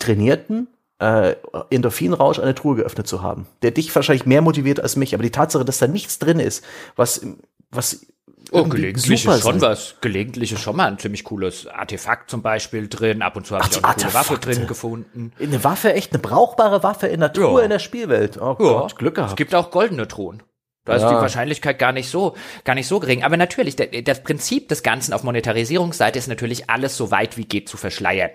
trainierten, äh, Endorphinrausch eine Truhe geöffnet zu haben, der dich wahrscheinlich mehr motiviert als mich. Aber die Tatsache, dass da nichts drin ist, was, was Oh, gelegentlich ist schon was. Gelegentlich ist schon mal ein ziemlich cooles Artefakt zum Beispiel drin. Ab und zu habe ich auch eine coole Waffe drin gefunden. Eine Waffe, echt eine brauchbare Waffe in der Truhe ja. in der Spielwelt. Oh ja. Gott, Glück gehabt. Es gibt auch goldene Truhen. Da ja. ist die Wahrscheinlichkeit gar nicht so, gar nicht so gering. Aber natürlich, das Prinzip des Ganzen auf Monetarisierungsseite ist natürlich alles so weit wie geht zu verschleiern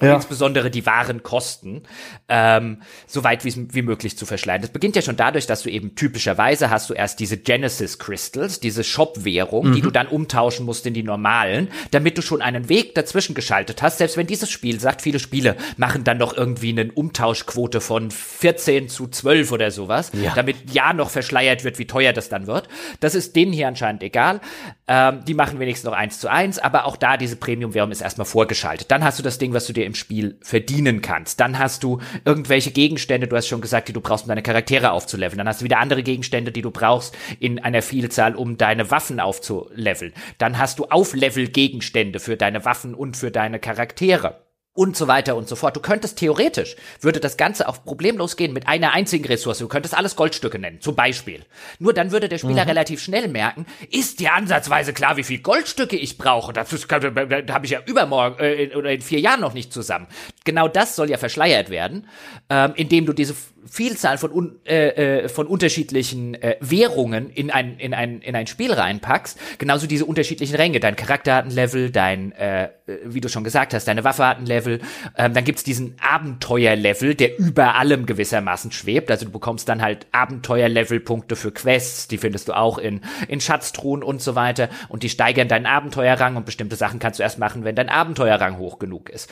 ja. insbesondere die wahren Kosten, ähm, so weit wie, möglich zu verschleiern. Das beginnt ja schon dadurch, dass du eben typischerweise hast du erst diese Genesis Crystals, diese Shop-Währung, mhm. die du dann umtauschen musst in die normalen, damit du schon einen Weg dazwischen geschaltet hast. Selbst wenn dieses Spiel sagt, viele Spiele machen dann doch irgendwie eine Umtauschquote von 14 zu 12 oder sowas, ja. damit ja noch verschleiert wird, wie teuer das dann wird. Das ist denen hier anscheinend egal. Ähm, die machen wenigstens noch eins zu eins, aber auch da diese Premium-Währung ist erstmal vorgeschaltet. Dann hast du das Ding, was du dir im Spiel verdienen kannst. Dann hast du irgendwelche Gegenstände, du hast schon gesagt, die du brauchst, um deine Charaktere aufzuleveln. Dann hast du wieder andere Gegenstände, die du brauchst in einer Vielzahl, um deine Waffen aufzuleveln. Dann hast du Auflevel-Gegenstände für deine Waffen und für deine Charaktere und so weiter und so fort. Du könntest theoretisch, würde das Ganze auch problemlos gehen mit einer einzigen Ressource. Du könntest alles Goldstücke nennen, zum Beispiel. Nur dann würde der Spieler mhm. relativ schnell merken, ist dir ansatzweise klar, wie viel Goldstücke ich brauche. Das, das, das, das habe ich ja übermorgen äh, oder in vier Jahren noch nicht zusammen. Genau das soll ja verschleiert werden, ähm, indem du diese Vielzahl von, un, äh, äh, von unterschiedlichen äh, Währungen in ein, in, ein, in ein Spiel reinpackst, genauso diese unterschiedlichen Ränge, dein Charakter hat ein Level, dein, äh, wie du schon gesagt hast, deine Waffe hat ein Level, ähm, dann gibt's diesen Abenteuerlevel, der über allem gewissermaßen schwebt, also du bekommst dann halt Abenteuerlevel-Punkte für Quests, die findest du auch in, in Schatztruhen und so weiter. Und die steigern deinen Abenteuerrang und bestimmte Sachen kannst du erst machen, wenn dein Abenteuerrang hoch genug ist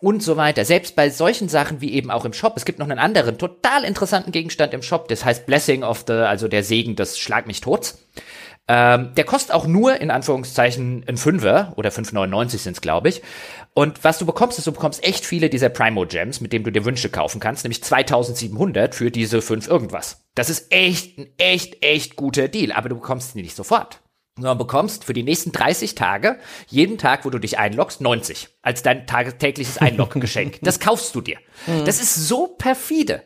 und so weiter. Selbst bei solchen Sachen wie eben auch im Shop. Es gibt noch einen anderen total interessanten Gegenstand im Shop. Das heißt Blessing of the, also der Segen des Schlag mich tot. Ähm, der kostet auch nur in Anführungszeichen ein Fünfer oder 5,99 sind es, glaube ich. Und was du bekommst, ist, du bekommst echt viele dieser Primo Gems, mit denen du dir Wünsche kaufen kannst, nämlich 2700 für diese fünf irgendwas. Das ist echt ein echt, echt guter Deal, aber du bekommst sie nicht sofort sondern bekommst für die nächsten 30 Tage jeden Tag, wo du dich einloggst, 90 als dein tägliches Einloggeschenk. Das kaufst du dir. Mhm. Das ist so perfide.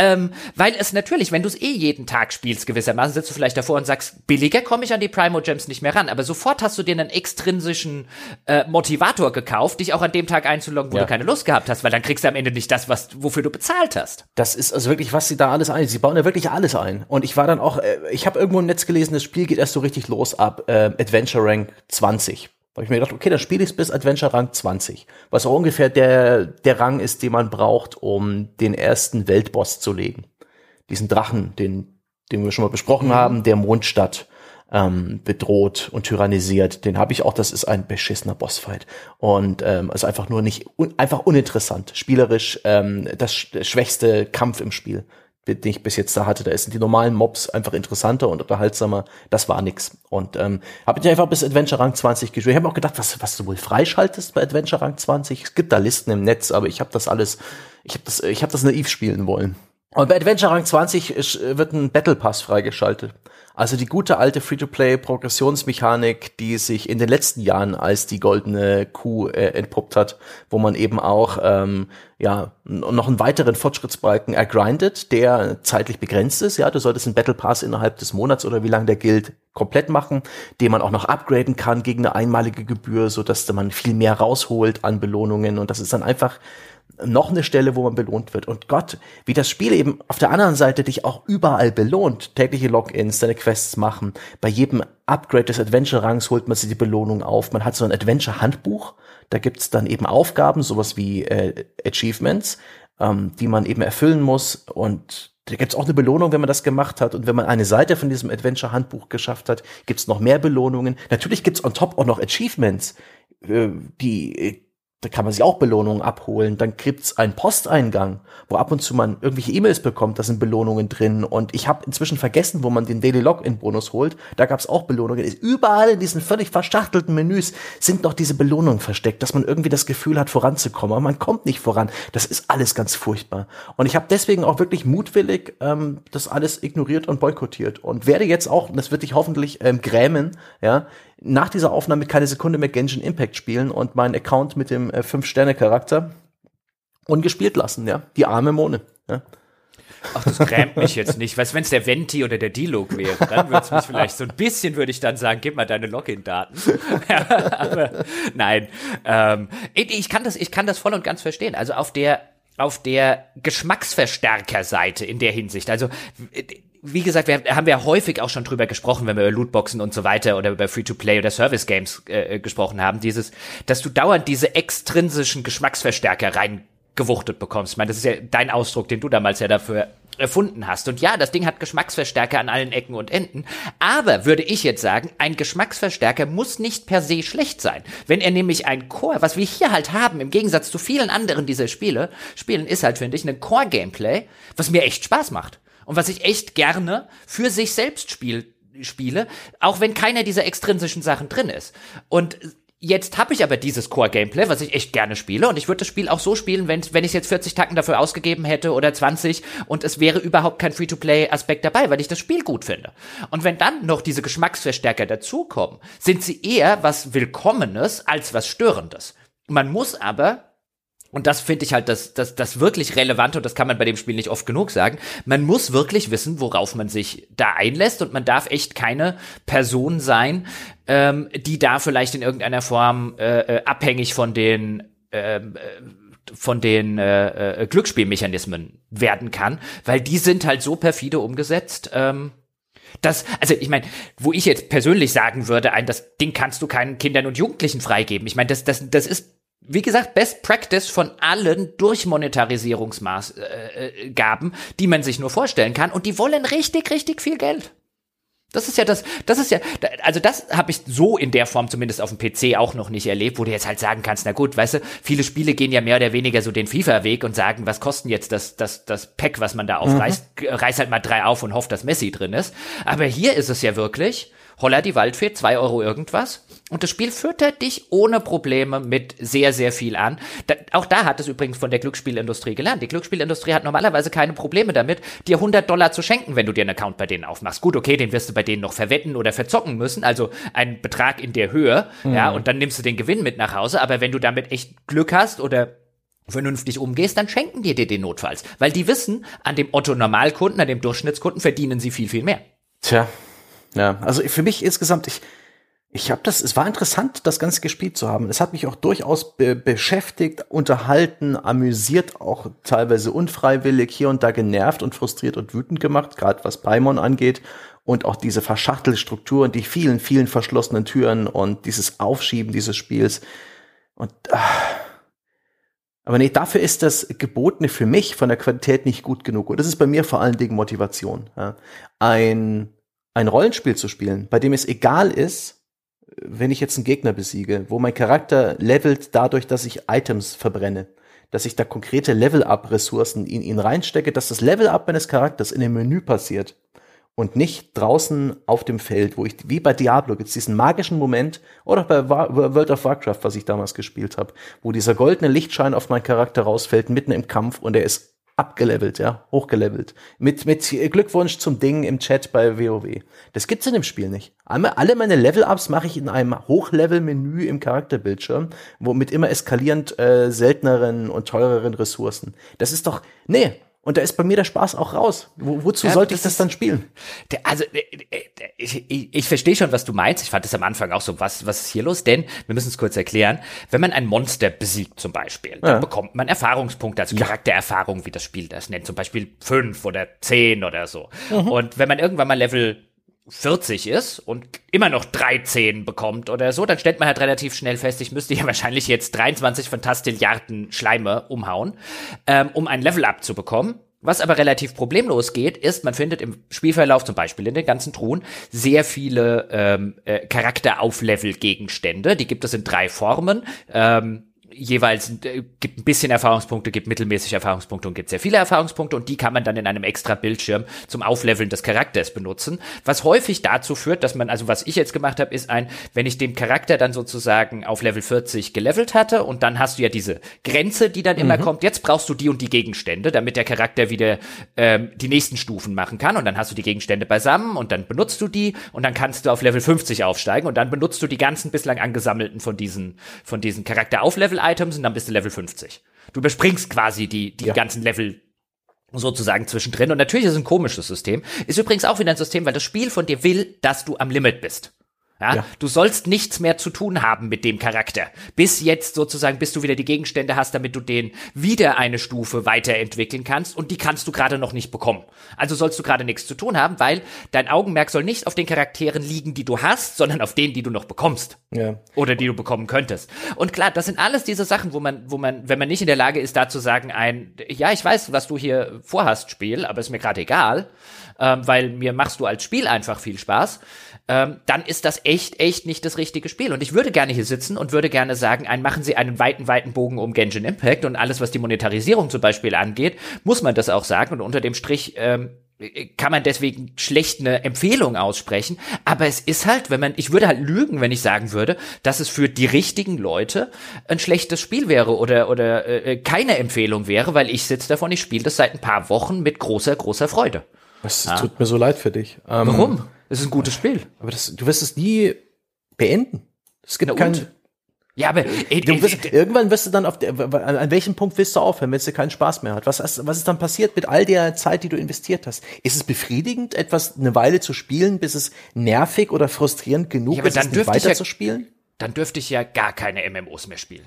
Ähm, weil es natürlich, wenn du es eh jeden Tag spielst, gewissermaßen, sitzt du vielleicht davor und sagst, billiger komme ich an die Primo Gems nicht mehr ran. Aber sofort hast du dir einen extrinsischen äh, Motivator gekauft, dich auch an dem Tag einzuloggen, wo ja. du keine Lust gehabt hast, weil dann kriegst du am Ende nicht das, was, wofür du bezahlt hast. Das ist also wirklich, was sie da alles ein. Sie bauen ja wirklich alles ein. Und ich war dann auch, äh, ich habe irgendwo im Netz gelesen, das Spiel geht erst so richtig los ab äh, Adventure Rank 20. Da habe ich mir gedacht, okay, dann spiele ich bis Adventure Rang 20, was auch ungefähr der, der Rang ist, den man braucht, um den ersten Weltboss zu legen. Diesen Drachen, den, den wir schon mal besprochen mhm. haben, der Mondstadt ähm, bedroht und tyrannisiert. Den habe ich auch, das ist ein beschissener Bossfight. Und ähm, also einfach nur nicht, un, einfach uninteressant. Spielerisch ähm, das, sch schwächste Kampf im Spiel den ich bis jetzt da hatte. Da sind die normalen Mobs einfach interessanter und unterhaltsamer. Das war nix. Und ähm, habe ich einfach bis Adventure Rang 20 gespielt. Ich habe auch gedacht, was, was du wohl freischaltest bei Adventure Rang 20. Es gibt da Listen im Netz, aber ich habe das alles, ich habe das, ich habe das naiv spielen wollen. Und bei Adventure Rang 20 ist, wird ein Battle Pass freigeschaltet. Also die gute alte Free-to-Play-Progressionsmechanik, die sich in den letzten Jahren als die goldene Kuh äh, entpuppt hat, wo man eben auch ähm, ja noch einen weiteren Fortschrittsbalken ergrindet, der zeitlich begrenzt ist. Ja, du solltest einen Battle Pass innerhalb des Monats oder wie lange der gilt komplett machen, den man auch noch upgraden kann gegen eine einmalige Gebühr, so dass man viel mehr rausholt an Belohnungen und das ist dann einfach noch eine Stelle, wo man belohnt wird. Und Gott, wie das Spiel eben auf der anderen Seite dich auch überall belohnt. Tägliche Logins, deine Quests machen. Bei jedem Upgrade des Adventure-Rangs holt man sich die Belohnung auf. Man hat so ein Adventure-Handbuch. Da gibt's dann eben Aufgaben, sowas wie äh, Achievements, ähm, die man eben erfüllen muss. Und da gibt's auch eine Belohnung, wenn man das gemacht hat. Und wenn man eine Seite von diesem Adventure-Handbuch geschafft hat, gibt's noch mehr Belohnungen. Natürlich gibt's on top auch noch Achievements, äh, die da kann man sich auch Belohnungen abholen. Dann gibt's einen Posteingang, wo ab und zu man irgendwelche E-Mails bekommt, da sind Belohnungen drin. Und ich habe inzwischen vergessen, wo man den Daily Login-Bonus holt. Da gab's auch Belohnungen. Überall in diesen völlig verschachtelten Menüs sind noch diese Belohnungen versteckt, dass man irgendwie das Gefühl hat, voranzukommen. Aber man kommt nicht voran. Das ist alles ganz furchtbar. Und ich habe deswegen auch wirklich mutwillig ähm, das alles ignoriert und boykottiert. Und werde jetzt auch, und das wird dich hoffentlich ähm, grämen, ja, nach dieser Aufnahme keine Sekunde mehr Genshin Impact spielen und meinen Account mit dem äh, 5-Sterne-Charakter ungespielt lassen, ja. Die arme Mone. Ja. Ach, das grämt mich jetzt nicht. Weißt wenn es der Venti oder der Dialog wäre, dann würde es mich vielleicht so ein bisschen, würde ich dann sagen, gib mal deine Login-Daten. nein, ähm, ich kann das, ich kann das voll und ganz verstehen. Also auf der auf der Geschmacksverstärker-Seite in der Hinsicht. Also wie gesagt, wir haben ja häufig auch schon drüber gesprochen, wenn wir über Lootboxen und so weiter oder über Free-to-Play oder Service-Games äh, gesprochen haben, dieses, dass du dauernd diese extrinsischen Geschmacksverstärker reingewuchtet bekommst. Ich meine, das ist ja dein Ausdruck, den du damals ja dafür erfunden hast. Und ja, das Ding hat Geschmacksverstärker an allen Ecken und Enden. Aber würde ich jetzt sagen, ein Geschmacksverstärker muss nicht per se schlecht sein. Wenn er nämlich ein Core, was wir hier halt haben, im Gegensatz zu vielen anderen dieser Spiele, Spielen ist halt, finde ich, ein Core-Gameplay, was mir echt Spaß macht und was ich echt gerne für sich selbst spiel, spiele, auch wenn keiner dieser extrinsischen Sachen drin ist. Und Jetzt habe ich aber dieses Core-Gameplay, was ich echt gerne spiele. Und ich würde das Spiel auch so spielen, wenn, wenn ich jetzt 40 Tacken dafür ausgegeben hätte oder 20 und es wäre überhaupt kein Free-to-Play-Aspekt dabei, weil ich das Spiel gut finde. Und wenn dann noch diese Geschmacksverstärker dazukommen, sind sie eher was Willkommenes als was Störendes. Man muss aber und das finde ich halt das, das, das wirklich relevant und das kann man bei dem Spiel nicht oft genug sagen. Man muss wirklich wissen, worauf man sich da einlässt und man darf echt keine Person sein, ähm, die da vielleicht in irgendeiner Form äh, äh abhängig von den ähm, äh, von den äh, äh, Glücksspielmechanismen werden kann, weil die sind halt so perfide umgesetzt. Ähm, das, also ich meine, wo ich jetzt persönlich sagen würde, ein, das Ding kannst du keinen Kindern und Jugendlichen freigeben. Ich meine, das, das, das ist wie gesagt, Best Practice von allen Durchmonetarisierungsmaßgaben, äh, äh, die man sich nur vorstellen kann. Und die wollen richtig, richtig viel Geld. Das ist ja das, das ist ja, also das habe ich so in der Form zumindest auf dem PC auch noch nicht erlebt, wo du jetzt halt sagen kannst, na gut, weißt du, viele Spiele gehen ja mehr oder weniger so den FIFA-Weg und sagen, was kosten jetzt das, das, das Pack, was man da aufreißt, mhm. reiß halt mal drei auf und hofft, dass Messi drin ist. Aber hier ist es ja wirklich, holla die Waldfee, zwei Euro irgendwas. Und das Spiel füttert dich ohne Probleme mit sehr, sehr viel an. Da, auch da hat es übrigens von der Glücksspielindustrie gelernt. Die Glücksspielindustrie hat normalerweise keine Probleme damit, dir 100 Dollar zu schenken, wenn du dir einen Account bei denen aufmachst. Gut, okay, den wirst du bei denen noch verwetten oder verzocken müssen, also ein Betrag in der Höhe, mhm. ja, und dann nimmst du den Gewinn mit nach Hause. Aber wenn du damit echt Glück hast oder vernünftig umgehst, dann schenken die dir den notfalls. Weil die wissen, an dem Otto-Normalkunden, an dem Durchschnittskunden verdienen sie viel, viel mehr. Tja, ja, also für mich insgesamt, ich, ich habe das, es war interessant, das Ganze gespielt zu haben. Es hat mich auch durchaus be beschäftigt, unterhalten, amüsiert, auch teilweise unfreiwillig hier und da genervt und frustriert und wütend gemacht, gerade was Paimon angeht und auch diese Verschachtelstruktur und die vielen, vielen verschlossenen Türen und dieses Aufschieben dieses Spiels. Und ach, aber nee, dafür ist das Gebotene für mich von der Qualität nicht gut genug. Und das ist bei mir vor allen Dingen Motivation. Ja. Ein ein Rollenspiel zu spielen, bei dem es egal ist, wenn ich jetzt einen Gegner besiege, wo mein Charakter levelt dadurch, dass ich Items verbrenne, dass ich da konkrete Level-Up-Ressourcen in ihn reinstecke, dass das Level-Up meines Charakters in dem Menü passiert und nicht draußen auf dem Feld, wo ich, wie bei Diablo, jetzt diesen magischen Moment, oder bei World of Warcraft, was ich damals gespielt habe, wo dieser goldene Lichtschein auf meinen Charakter rausfällt, mitten im Kampf und er ist abgelevelt, ja, hochgelevelt. Mit, mit Glückwunsch zum Ding im Chat bei WoW. Das gibt's in dem Spiel nicht. Alle meine Level-Ups mache ich in einem Hochlevel-Menü im Charakterbildschirm, wo mit immer eskalierend äh, selteneren und teureren Ressourcen. Das ist doch, nee, und da ist bei mir der Spaß auch raus. Wo, wozu ja, sollte ich das dann spielen? Der, also äh, äh, ich, ich, ich verstehe schon, was du meinst. Ich fand das am Anfang auch so, was, was ist hier los? Denn, wir müssen es kurz erklären, wenn man ein Monster besiegt zum Beispiel, dann ja. bekommt man Erfahrungspunkte, also Charaktererfahrung, wie das Spiel das nennt. Zum Beispiel fünf oder zehn oder so. Mhm. Und wenn man irgendwann mal Level 40 ist und immer noch 13 bekommt oder so, dann stellt man halt relativ schnell fest, ich müsste ja wahrscheinlich jetzt 23 Fantastilliarden Schleime umhauen, ähm, um ein Level-Up zu bekommen. Was aber relativ problemlos geht, ist, man findet im Spielverlauf zum Beispiel in den ganzen Truhen sehr viele ähm, äh, Charakterauflevel-Gegenstände. Die gibt es in drei Formen. Ähm, jeweils äh, gibt ein bisschen Erfahrungspunkte, gibt mittelmäßig Erfahrungspunkte und gibt sehr viele Erfahrungspunkte und die kann man dann in einem extra Bildschirm zum Aufleveln des Charakters benutzen, was häufig dazu führt, dass man, also was ich jetzt gemacht habe, ist ein, wenn ich den Charakter dann sozusagen auf Level 40 gelevelt hatte und dann hast du ja diese Grenze, die dann immer mhm. kommt, jetzt brauchst du die und die Gegenstände, damit der Charakter wieder ähm, die nächsten Stufen machen kann und dann hast du die Gegenstände beisammen und dann benutzt du die und dann kannst du auf Level 50 aufsteigen und dann benutzt du die ganzen bislang angesammelten von diesen, von diesen Charakter-Auflevel-Items und dann bist du Level 50. Du überspringst quasi die, die ja. ganzen Level sozusagen zwischendrin. Und natürlich ist es ein komisches System. Ist übrigens auch wieder ein System, weil das Spiel von dir will, dass du am Limit bist. Ja? ja? Du sollst nichts mehr zu tun haben mit dem Charakter. Bis jetzt sozusagen, bis du wieder die Gegenstände hast, damit du den wieder eine Stufe weiterentwickeln kannst und die kannst du gerade noch nicht bekommen. Also sollst du gerade nichts zu tun haben, weil dein Augenmerk soll nicht auf den Charakteren liegen, die du hast, sondern auf denen, die du noch bekommst. Ja. Oder die du bekommen könntest. Und klar, das sind alles diese Sachen, wo man, wo man, wenn man nicht in der Lage ist, da zu sagen, ein, ja, ich weiß, was du hier vorhast, Spiel, aber ist mir gerade egal, ähm, weil mir machst du als Spiel einfach viel Spaß ähm, dann ist das echt, echt nicht das richtige Spiel. Und ich würde gerne hier sitzen und würde gerne sagen, ein, machen Sie einen weiten, weiten Bogen um Genshin Impact und alles, was die Monetarisierung zum Beispiel angeht, muss man das auch sagen. Und unter dem Strich ähm, kann man deswegen schlecht eine Empfehlung aussprechen. Aber es ist halt, wenn man, ich würde halt lügen, wenn ich sagen würde, dass es für die richtigen Leute ein schlechtes Spiel wäre oder, oder äh, keine Empfehlung wäre, weil ich sitze davon, ich spiele das seit ein paar Wochen mit großer, großer Freude. Es ja. tut mir so leid für dich. Ähm, Warum? Es ist ein gutes Spiel. Aber das, du wirst es nie beenden. Es gibt kein. Ja, aber ey, du wirst, ey, irgendwann wirst du dann auf der, an welchem Punkt willst du aufhören, wenn es dir keinen Spaß mehr hat? Was, was ist dann passiert mit all der Zeit, die du investiert hast? Ist es befriedigend, etwas eine Weile zu spielen, bis es nervig oder frustrierend genug ja, ist, es nicht weiter ja, zu spielen? Dann dürfte ich ja gar keine MMOs mehr spielen.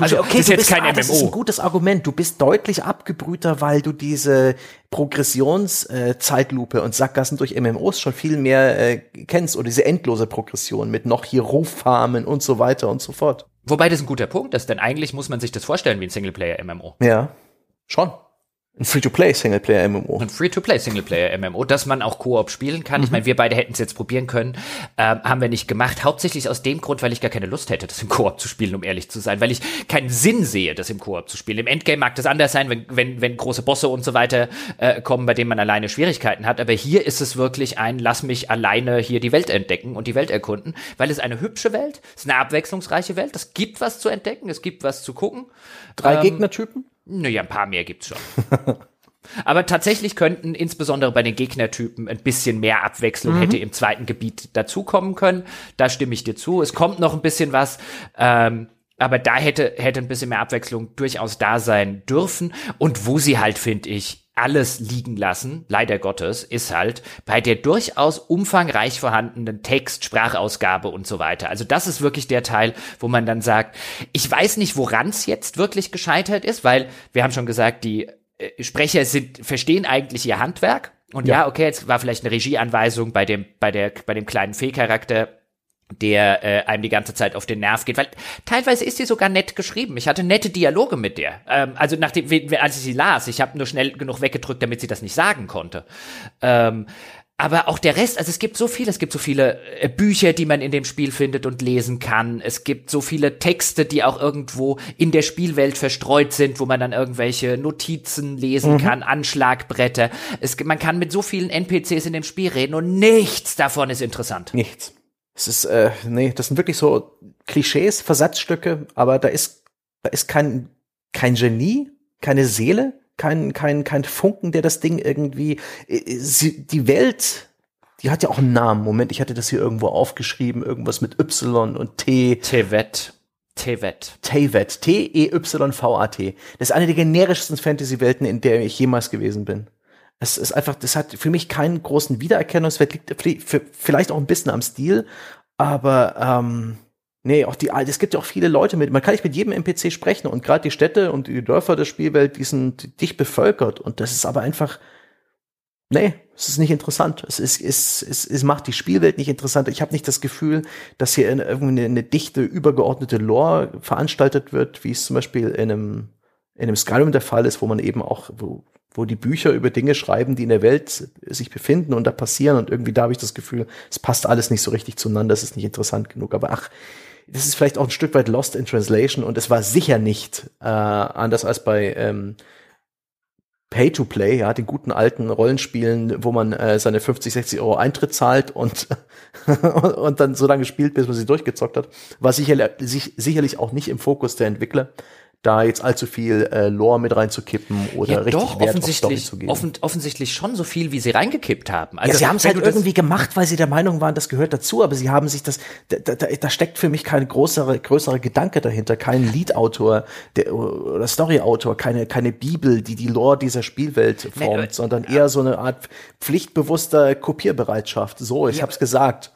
Also, okay, das ist jetzt bist, kein ah, MMO. Das ist ein gutes Argument. Du bist deutlich abgebrühter, weil du diese Progressionszeitlupe äh, und Sackgassen durch MMOs schon viel mehr äh, kennst oder diese endlose Progression mit noch hier Ruffarmen und so weiter und so fort. Wobei das ein guter Punkt ist, denn eigentlich muss man sich das vorstellen wie ein Singleplayer-MMO. Ja, schon. Ein Free-to-Play-Singleplayer-MMO. Ein Free-to-Play-Singleplayer-MMO, dass man auch Koop spielen kann. Mhm. Ich meine, wir beide hätten es jetzt probieren können, ähm, haben wir nicht gemacht. Hauptsächlich aus dem Grund, weil ich gar keine Lust hätte, das im Koop zu spielen, um ehrlich zu sein. Weil ich keinen Sinn sehe, das im Koop zu spielen. Im Endgame mag das anders sein, wenn, wenn, wenn große Bosse und so weiter äh, kommen, bei denen man alleine Schwierigkeiten hat. Aber hier ist es wirklich ein, lass mich alleine hier die Welt entdecken und die Welt erkunden. Weil es eine hübsche Welt, es ist eine abwechslungsreiche Welt, es gibt was zu entdecken, es gibt was zu gucken. Drei ähm, Gegnertypen? Naja, ein paar mehr gibt's schon. Aber tatsächlich könnten insbesondere bei den Gegnertypen ein bisschen mehr Abwechslung mhm. hätte im zweiten Gebiet dazukommen können. Da stimme ich dir zu. Es kommt noch ein bisschen was. Ähm, aber da hätte, hätte ein bisschen mehr Abwechslung durchaus da sein dürfen. Und wo sie halt, finde ich, alles liegen lassen, leider Gottes, ist halt bei der durchaus umfangreich vorhandenen Text, Sprachausgabe und so weiter. Also das ist wirklich der Teil, wo man dann sagt, ich weiß nicht, woran es jetzt wirklich gescheitert ist, weil wir haben schon gesagt, die äh, Sprecher sind, verstehen eigentlich ihr Handwerk. Und ja. ja, okay, jetzt war vielleicht eine Regieanweisung bei dem, bei der, bei dem kleinen Fee-Charakter der äh, einem die ganze Zeit auf den Nerv geht, weil teilweise ist sie sogar nett geschrieben. Ich hatte nette Dialoge mit der. Ähm, also nachdem, als ich sie las, ich habe nur schnell genug weggedrückt, damit sie das nicht sagen konnte. Ähm, aber auch der Rest, also es gibt so viel, es gibt so viele äh, Bücher, die man in dem Spiel findet und lesen kann. Es gibt so viele Texte, die auch irgendwo in der Spielwelt verstreut sind, wo man dann irgendwelche Notizen lesen mhm. kann, Anschlagbretter. Es, man kann mit so vielen NPCs in dem Spiel reden und nichts davon ist interessant. Nichts. Es ist, äh, nee, das sind wirklich so Klischees, Versatzstücke, aber da ist, da ist kein, kein Genie, keine Seele, kein, kein, kein Funken, der das Ding irgendwie, äh, sie, die Welt, die hat ja auch einen Namen. Moment, ich hatte das hier irgendwo aufgeschrieben, irgendwas mit Y und T. Tevet. Tevet. Tevet. T-E-Y-V-A-T. Das ist eine der generischsten Fantasy-Welten, in der ich jemals gewesen bin. Es ist einfach, das hat für mich keinen großen Wiedererkennungswert, liegt vielleicht auch ein bisschen am Stil, aber ähm, nee, auch die, es gibt ja auch viele Leute mit, man kann nicht mit jedem NPC sprechen und gerade die Städte und die Dörfer der Spielwelt, die sind dicht bevölkert und das ist aber einfach, nee, es ist nicht interessant. Es ist, es, es, es macht die Spielwelt nicht interessanter. Ich habe nicht das Gefühl, dass hier irgendwie eine, eine dichte, übergeordnete Lore veranstaltet wird, wie es zum Beispiel in einem in einem Skyrim der Fall ist, wo man eben auch, wo, wo die Bücher über Dinge schreiben, die in der Welt sich befinden und da passieren und irgendwie da habe ich das Gefühl, es passt alles nicht so richtig zueinander, es ist nicht interessant genug. Aber ach, das ist vielleicht auch ein Stück weit Lost in Translation und es war sicher nicht äh, anders als bei ähm, Pay-to-Play, ja, den guten alten Rollenspielen, wo man äh, seine 50, 60 Euro Eintritt zahlt und, und dann so lange spielt, bis man sie durchgezockt hat, war sicherlich, sicherlich auch nicht im Fokus der Entwickler da jetzt allzu viel äh, Lore mit reinzukippen oder ja, richtig doch, Wert offensichtlich, auf zu geben. Offen, offensichtlich schon so viel, wie sie reingekippt haben. Also, ja, sie haben es halt irgendwie gemacht, weil sie der Meinung waren, das gehört dazu, aber sie haben sich das, da, da, da steckt für mich kein größere, größere Gedanke dahinter, kein Lead-Autor oder Story-Autor, keine, keine Bibel, die die Lore dieser Spielwelt formt, nee, sondern eher so eine Art pflichtbewusster Kopierbereitschaft. So, ich ja, hab's gesagt.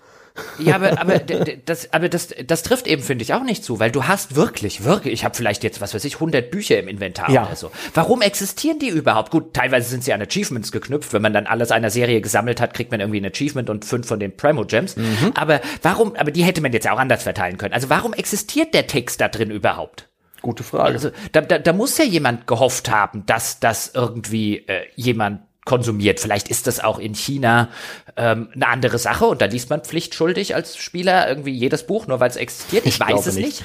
Ja, aber, aber, das, aber das, das trifft eben, finde ich, auch nicht zu, weil du hast wirklich, wirklich, ich habe vielleicht jetzt, was weiß ich, 100 Bücher im Inventar ja. oder so. Warum existieren die überhaupt? Gut, teilweise sind sie an Achievements geknüpft. Wenn man dann alles einer Serie gesammelt hat, kriegt man irgendwie ein Achievement und fünf von den Primo Gems. Mhm. Aber warum, aber die hätte man jetzt auch anders verteilen können. Also warum existiert der Text da drin überhaupt? Gute Frage. Also da, da, da muss ja jemand gehofft haben, dass das irgendwie äh, jemand konsumiert. Vielleicht ist das auch in China ähm, eine andere Sache und da liest man pflichtschuldig als Spieler irgendwie jedes Buch, nur weil es existiert. Ich, ich weiß es nicht. nicht.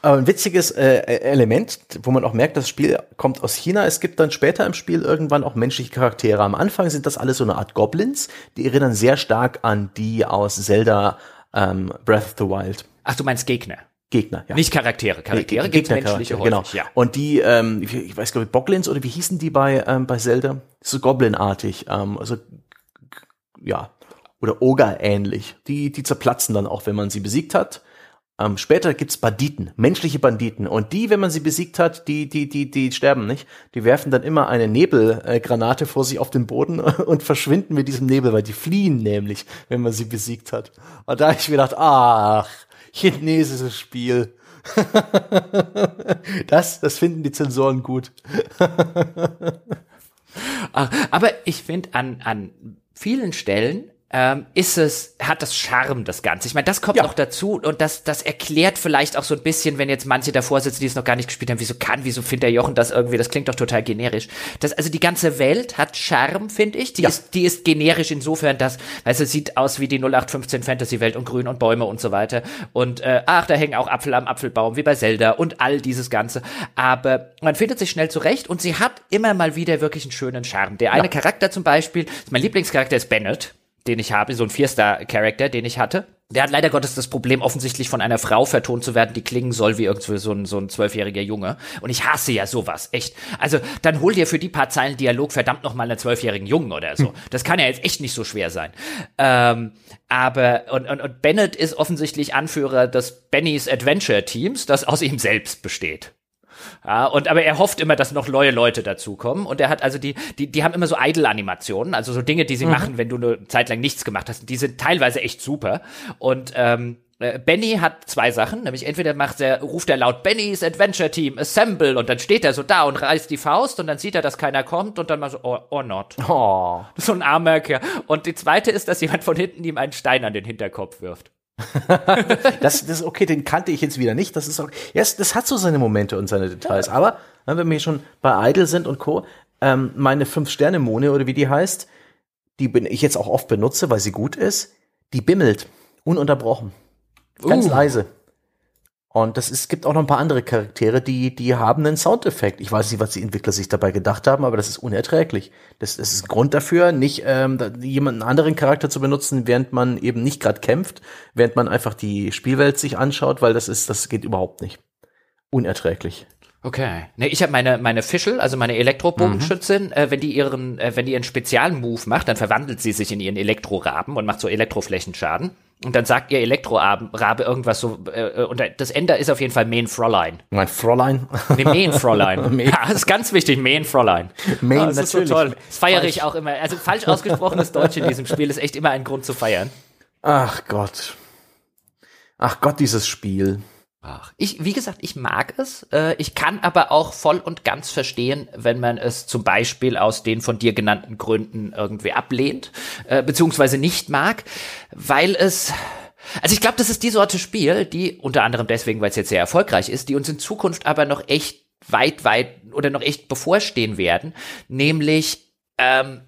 Aber ein witziges äh, Element, wo man auch merkt, das Spiel kommt aus China. Es gibt dann später im Spiel irgendwann auch menschliche Charaktere. Am Anfang sind das alles so eine Art Goblins. Die erinnern sehr stark an die aus Zelda ähm, Breath of the Wild. Ach, du meinst Gegner? Gegner, ja. Nicht Charaktere. Charaktere Ge Gegner, menschliche Charaktere, genau. ja. Und die, ähm, ich, weiß glaube ich, Boglins oder wie hießen die bei ähm, bei Zelda? So Goblin-artig, ähm, also ja oder Ogre ähnlich. Die die zerplatzen dann auch, wenn man sie besiegt hat. Ähm, später gibt's Banditen, menschliche Banditen. Und die, wenn man sie besiegt hat, die, die, die, die sterben nicht. Die werfen dann immer eine Nebelgranate vor sich auf den Boden und verschwinden mit diesem Nebel, weil die fliehen nämlich, wenn man sie besiegt hat. Und da habe ich mir gedacht, ach, chinesisches Spiel. das, das finden die Zensoren gut. Aber ich finde an, an vielen Stellen ähm, ist es, hat das Charme, das Ganze. Ich meine, das kommt ja. noch dazu und das, das erklärt vielleicht auch so ein bisschen, wenn jetzt manche davor sitzen, die es noch gar nicht gespielt haben, wieso kann, wieso findet der Jochen das irgendwie, das klingt doch total generisch. Das, also die ganze Welt hat Charme, finde ich. Die ja. ist, die ist generisch insofern, dass, also es sieht aus wie die 0815 Fantasy-Welt und Grün und Bäume und so weiter. Und, äh, ach, da hängen auch Apfel am Apfelbaum, wie bei Zelda und all dieses Ganze. Aber man findet sich schnell zurecht und sie hat immer mal wieder wirklich einen schönen Charme. Der eine ja. Charakter zum Beispiel, mein Lieblingscharakter ist Bennett den ich habe, so ein Vier-Star-Charakter, den ich hatte. Der hat leider Gottes das Problem, offensichtlich von einer Frau vertont zu werden, die klingen soll wie irgendwie so ein, so ein zwölfjähriger Junge. Und ich hasse ja sowas, echt. Also, dann hol dir für die paar Zeilen Dialog verdammt noch mal einen zwölfjährigen Jungen oder so. Hm. Das kann ja jetzt echt nicht so schwer sein. Ähm, aber, und, und, und Bennett ist offensichtlich Anführer des Bennys Adventure Teams, das aus ihm selbst besteht. Ja, und aber er hofft immer, dass noch neue Leute dazukommen. Und er hat also die, die, die haben immer so Idle-Animationen, also so Dinge, die sie mhm. machen, wenn du eine Zeit lang nichts gemacht hast. Die sind teilweise echt super. Und ähm, äh, Benny hat zwei Sachen, nämlich entweder macht er, ruft er laut Bennys Adventure Team Assemble und dann steht er so da und reißt die Faust und dann sieht er, dass keiner kommt und dann mal so, oh, oh not. Oh. So ein armer Kerl. Und die zweite ist, dass jemand von hinten ihm einen Stein an den Hinterkopf wirft. Das, das ist okay, den kannte ich jetzt wieder nicht. Das ist okay. Ja, das hat so seine Momente und seine Details. Ja. Aber wenn wir schon bei Idle sind und Co., ähm, meine Fünf-Sterne-Mone oder wie die heißt, die ich jetzt auch oft benutze, weil sie gut ist, die bimmelt. Ununterbrochen. Ganz uh. leise. Und das ist, gibt auch noch ein paar andere Charaktere, die, die haben einen Soundeffekt. Ich weiß nicht, was die Entwickler sich dabei gedacht haben, aber das ist unerträglich. Das, das ist ein Grund dafür, nicht ähm, jemanden anderen Charakter zu benutzen, während man eben nicht gerade kämpft, während man einfach die Spielwelt sich anschaut, weil das ist, das geht überhaupt nicht. Unerträglich. Okay. Ne, ich habe meine meine Fischl, also meine Elektrobogenschützin, mhm. äh, wenn die ihren äh, wenn die ihren Spezialmove macht, dann verwandelt sie sich in ihren Elektroraben und macht so Elektroflächenschaden. Und dann sagt ihr Elektrorabe irgendwas so, äh, und das Ende ist auf jeden Fall Main Fräulein. Mein Fräulein? Nee, Main Fräulein. ja, das ist ganz wichtig, Main Fräulein. Main, oh, das natürlich. ist so toll. Das feiere ich auch immer. Also falsch ausgesprochenes Deutsch in diesem Spiel ist echt immer ein Grund zu feiern. Ach Gott. Ach Gott, dieses Spiel. Ach, ich, wie gesagt, ich mag es. Äh, ich kann aber auch voll und ganz verstehen, wenn man es zum Beispiel aus den von dir genannten Gründen irgendwie ablehnt, äh, beziehungsweise nicht mag, weil es, also ich glaube, das ist die Sorte Spiel, die unter anderem deswegen, weil es jetzt sehr erfolgreich ist, die uns in Zukunft aber noch echt weit, weit oder noch echt bevorstehen werden, nämlich ähm,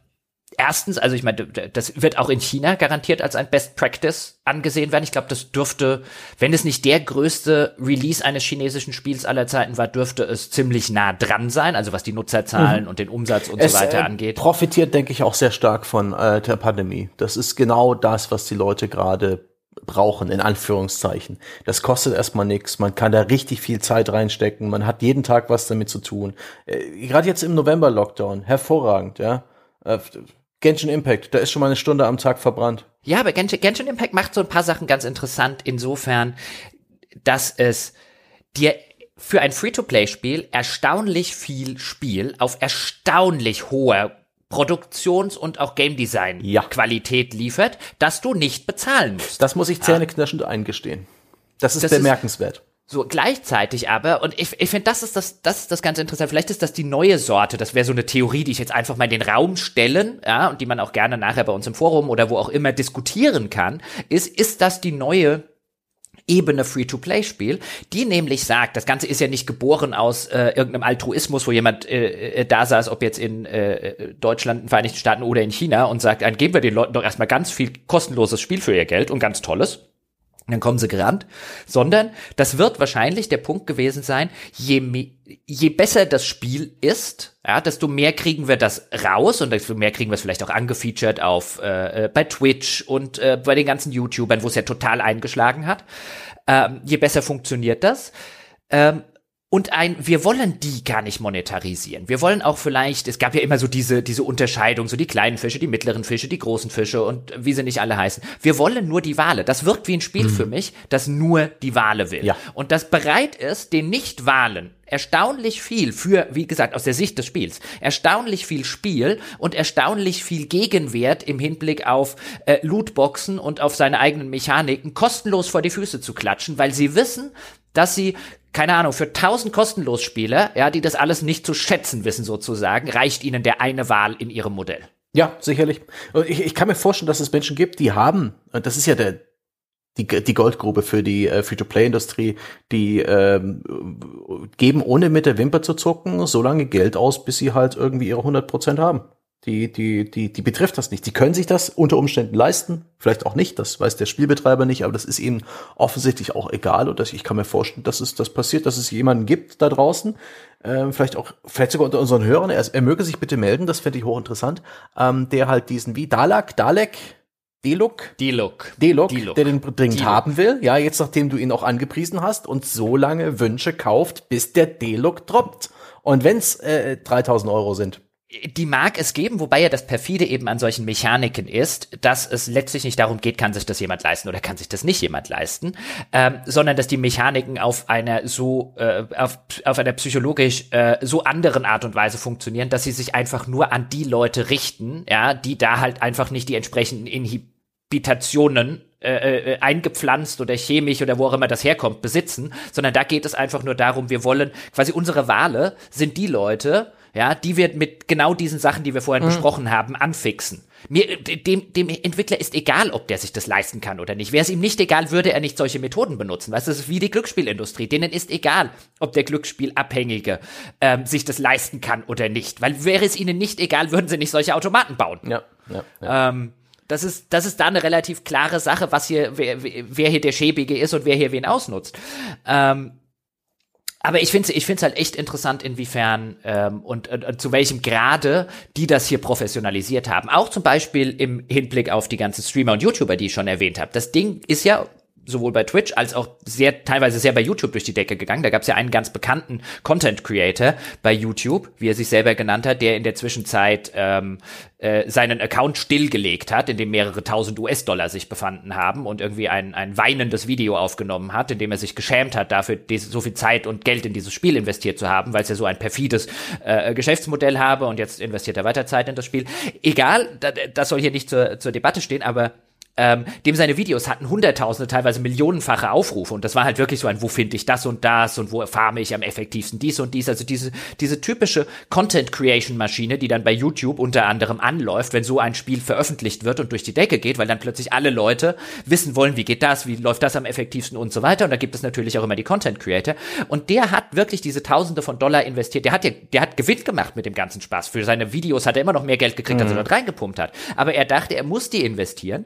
erstens, also ich meine, das wird auch in China garantiert als ein Best Practice angesehen werden. Ich glaube, das dürfte, wenn es nicht der größte Release eines chinesischen Spiels aller Zeiten war, dürfte es ziemlich nah dran sein, also was die Nutzerzahlen mhm. und den Umsatz und es, so weiter äh, angeht. Profitiert, denke ich, auch sehr stark von äh, der Pandemie. Das ist genau das, was die Leute gerade brauchen, in Anführungszeichen. Das kostet erstmal nichts, man kann da richtig viel Zeit reinstecken, man hat jeden Tag was damit zu tun. Äh, Gerade jetzt im November-Lockdown, hervorragend, ja. Äh, Genshin Impact, da ist schon mal eine Stunde am Tag verbrannt. Ja, aber Genshin, Genshin Impact macht so ein paar Sachen ganz interessant, insofern, dass es dir für ein Free-to-Play-Spiel erstaunlich viel Spiel auf erstaunlich hoher Produktions- und auch Game Design-Qualität ja. liefert, dass du nicht bezahlen musst. Das muss ich zähneknirschend ah. eingestehen. Das ist das bemerkenswert. Ist, so gleichzeitig aber, und ich, ich finde, das ist das, das ist das ganz interessant. Vielleicht ist das die neue Sorte. Das wäre so eine Theorie, die ich jetzt einfach mal in den Raum stellen, ja, und die man auch gerne nachher bei uns im Forum oder wo auch immer diskutieren kann, ist, ist das die neue Ebene Free-to-Play-Spiel, die nämlich sagt, das Ganze ist ja nicht geboren aus äh, irgendeinem Altruismus, wo jemand äh, äh, da saß, ob jetzt in äh, Deutschland, den Vereinigten Staaten oder in China und sagt, dann geben wir den Leuten doch erstmal ganz viel kostenloses Spiel für ihr Geld und ganz tolles dann kommen sie gerannt, sondern das wird wahrscheinlich der Punkt gewesen sein, je, je besser das Spiel ist, ja, desto mehr kriegen wir das raus und desto mehr kriegen wir es vielleicht auch angefeatured auf äh, bei Twitch und äh, bei den ganzen YouTubern, wo es ja total eingeschlagen hat. Ähm, je besser funktioniert das. Ähm, und ein, wir wollen die gar nicht monetarisieren. Wir wollen auch vielleicht, es gab ja immer so diese, diese Unterscheidung, so die kleinen Fische, die mittleren Fische, die großen Fische und wie sie nicht alle heißen. Wir wollen nur die Wale. Das wirkt wie ein Spiel mhm. für mich, das nur die Wale will. Ja. Und das bereit ist, den Nicht-Walen erstaunlich viel für, wie gesagt, aus der Sicht des Spiels, erstaunlich viel Spiel und erstaunlich viel Gegenwert im Hinblick auf äh, Lootboxen und auf seine eigenen Mechaniken kostenlos vor die Füße zu klatschen, weil sie wissen, dass sie keine Ahnung, für tausend kostenlos Spieler, ja, die das alles nicht zu schätzen wissen sozusagen, reicht ihnen der eine Wahl in ihrem Modell. Ja, sicherlich. Ich, ich kann mir vorstellen, dass es Menschen gibt, die haben, das ist ja der, die, die Goldgrube für die äh, Free-to-Play-Industrie, die ähm, geben ohne mit der Wimper zu zucken so lange Geld aus, bis sie halt irgendwie ihre 100 Prozent haben. Die, die, die, die betrifft das nicht. Die können sich das unter Umständen leisten, vielleicht auch nicht, das weiß der Spielbetreiber nicht, aber das ist ihnen offensichtlich auch egal. Und ich kann mir vorstellen, dass es das passiert, dass es jemanden gibt da draußen, äh, vielleicht auch, vielleicht sogar unter unseren Hörern, er, er möge sich bitte melden, das fände ich hochinteressant, ähm, der halt diesen wie Dalak, Dalek, D-Look? D-Look. D-Look, der den dringend haben will. Ja, jetzt nachdem du ihn auch angepriesen hast und so lange Wünsche kauft, bis der D-Look droppt. Und wenn's äh, 3000 Euro sind die mag es geben, wobei ja das perfide eben an solchen Mechaniken ist, dass es letztlich nicht darum geht, kann sich das jemand leisten oder kann sich das nicht jemand leisten, ähm, sondern dass die Mechaniken auf einer so äh, auf, auf einer psychologisch äh, so anderen Art und Weise funktionieren, dass sie sich einfach nur an die Leute richten, ja, die da halt einfach nicht die entsprechenden Inhibitationen äh, äh, eingepflanzt oder chemisch oder wo auch immer das herkommt, besitzen, sondern da geht es einfach nur darum, wir wollen quasi unsere Wale sind die Leute, ja, die wir mit genau diesen Sachen, die wir vorhin mhm. besprochen haben, anfixen. Mir, dem, dem Entwickler ist egal, ob der sich das leisten kann oder nicht. Wäre es ihm nicht egal, würde er nicht solche Methoden benutzen. Weißt du, das ist wie die Glücksspielindustrie. Denen ist egal, ob der Glücksspielabhängige ähm, sich das leisten kann oder nicht. Weil wäre es ihnen nicht egal, würden sie nicht solche Automaten bauen. Ja, ja, ja. Ähm, das ist, das ist da eine relativ klare Sache, was hier, wer, wer hier der Schäbige ist und wer hier wen ausnutzt. Ähm, aber ich finde ich finde es halt echt interessant, inwiefern ähm, und, und, und zu welchem Grade die das hier professionalisiert haben. Auch zum Beispiel im Hinblick auf die ganzen Streamer und YouTuber, die ich schon erwähnt habe. Das Ding ist ja sowohl bei Twitch als auch sehr teilweise sehr bei YouTube durch die Decke gegangen. Da gab es ja einen ganz bekannten Content Creator bei YouTube, wie er sich selber genannt hat, der in der Zwischenzeit ähm, äh, seinen Account stillgelegt hat, in dem mehrere tausend US-Dollar sich befanden haben und irgendwie ein, ein weinendes Video aufgenommen hat, in dem er sich geschämt hat, dafür so viel Zeit und Geld in dieses Spiel investiert zu haben, weil es ja so ein perfides äh, Geschäftsmodell habe und jetzt investiert er weiter Zeit in das Spiel. Egal, das soll hier nicht zur, zur Debatte stehen, aber ähm, dem seine Videos hatten hunderttausende, teilweise millionenfache Aufrufe. Und das war halt wirklich so ein, wo finde ich das und das und wo farme ich am effektivsten dies und dies, also diese, diese typische Content Creation Maschine, die dann bei YouTube unter anderem anläuft, wenn so ein Spiel veröffentlicht wird und durch die Decke geht, weil dann plötzlich alle Leute wissen wollen, wie geht das, wie läuft das am effektivsten und so weiter. Und da gibt es natürlich auch immer die Content Creator und der hat wirklich diese Tausende von Dollar investiert, der hat ja, der hat Gewinn gemacht mit dem ganzen Spaß, für seine Videos hat er immer noch mehr Geld gekriegt, mhm. als er dort reingepumpt hat, aber er dachte, er muss die investieren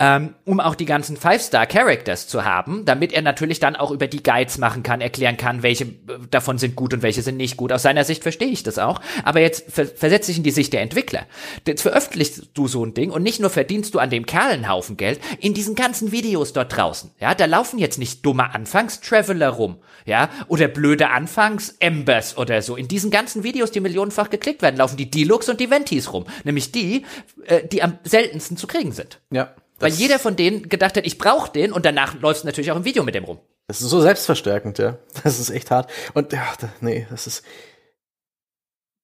ähm, um auch die ganzen Five-Star-Characters zu haben, damit er natürlich dann auch über die Guides machen kann, erklären kann, welche äh, davon sind gut und welche sind nicht gut. Aus seiner Sicht verstehe ich das auch. Aber jetzt ver versetze ich in die Sicht der Entwickler. Jetzt veröffentlichst du so ein Ding und nicht nur verdienst du an dem Kerl einen Haufen Geld, in diesen ganzen Videos dort draußen. Ja, da laufen jetzt nicht dumme Anfangs-Traveler rum, ja, oder blöde Anfangs-Embers oder so. In diesen ganzen Videos, die millionenfach geklickt werden, laufen die Deluxe und die Ventis rum. Nämlich die, äh, die am seltensten zu kriegen sind. Ja. Weil jeder von denen gedacht hat, ich brauche den und danach läuft natürlich auch im Video mit dem rum. Das ist so selbstverstärkend, ja. Das ist echt hart. Und ja, nee, das ist.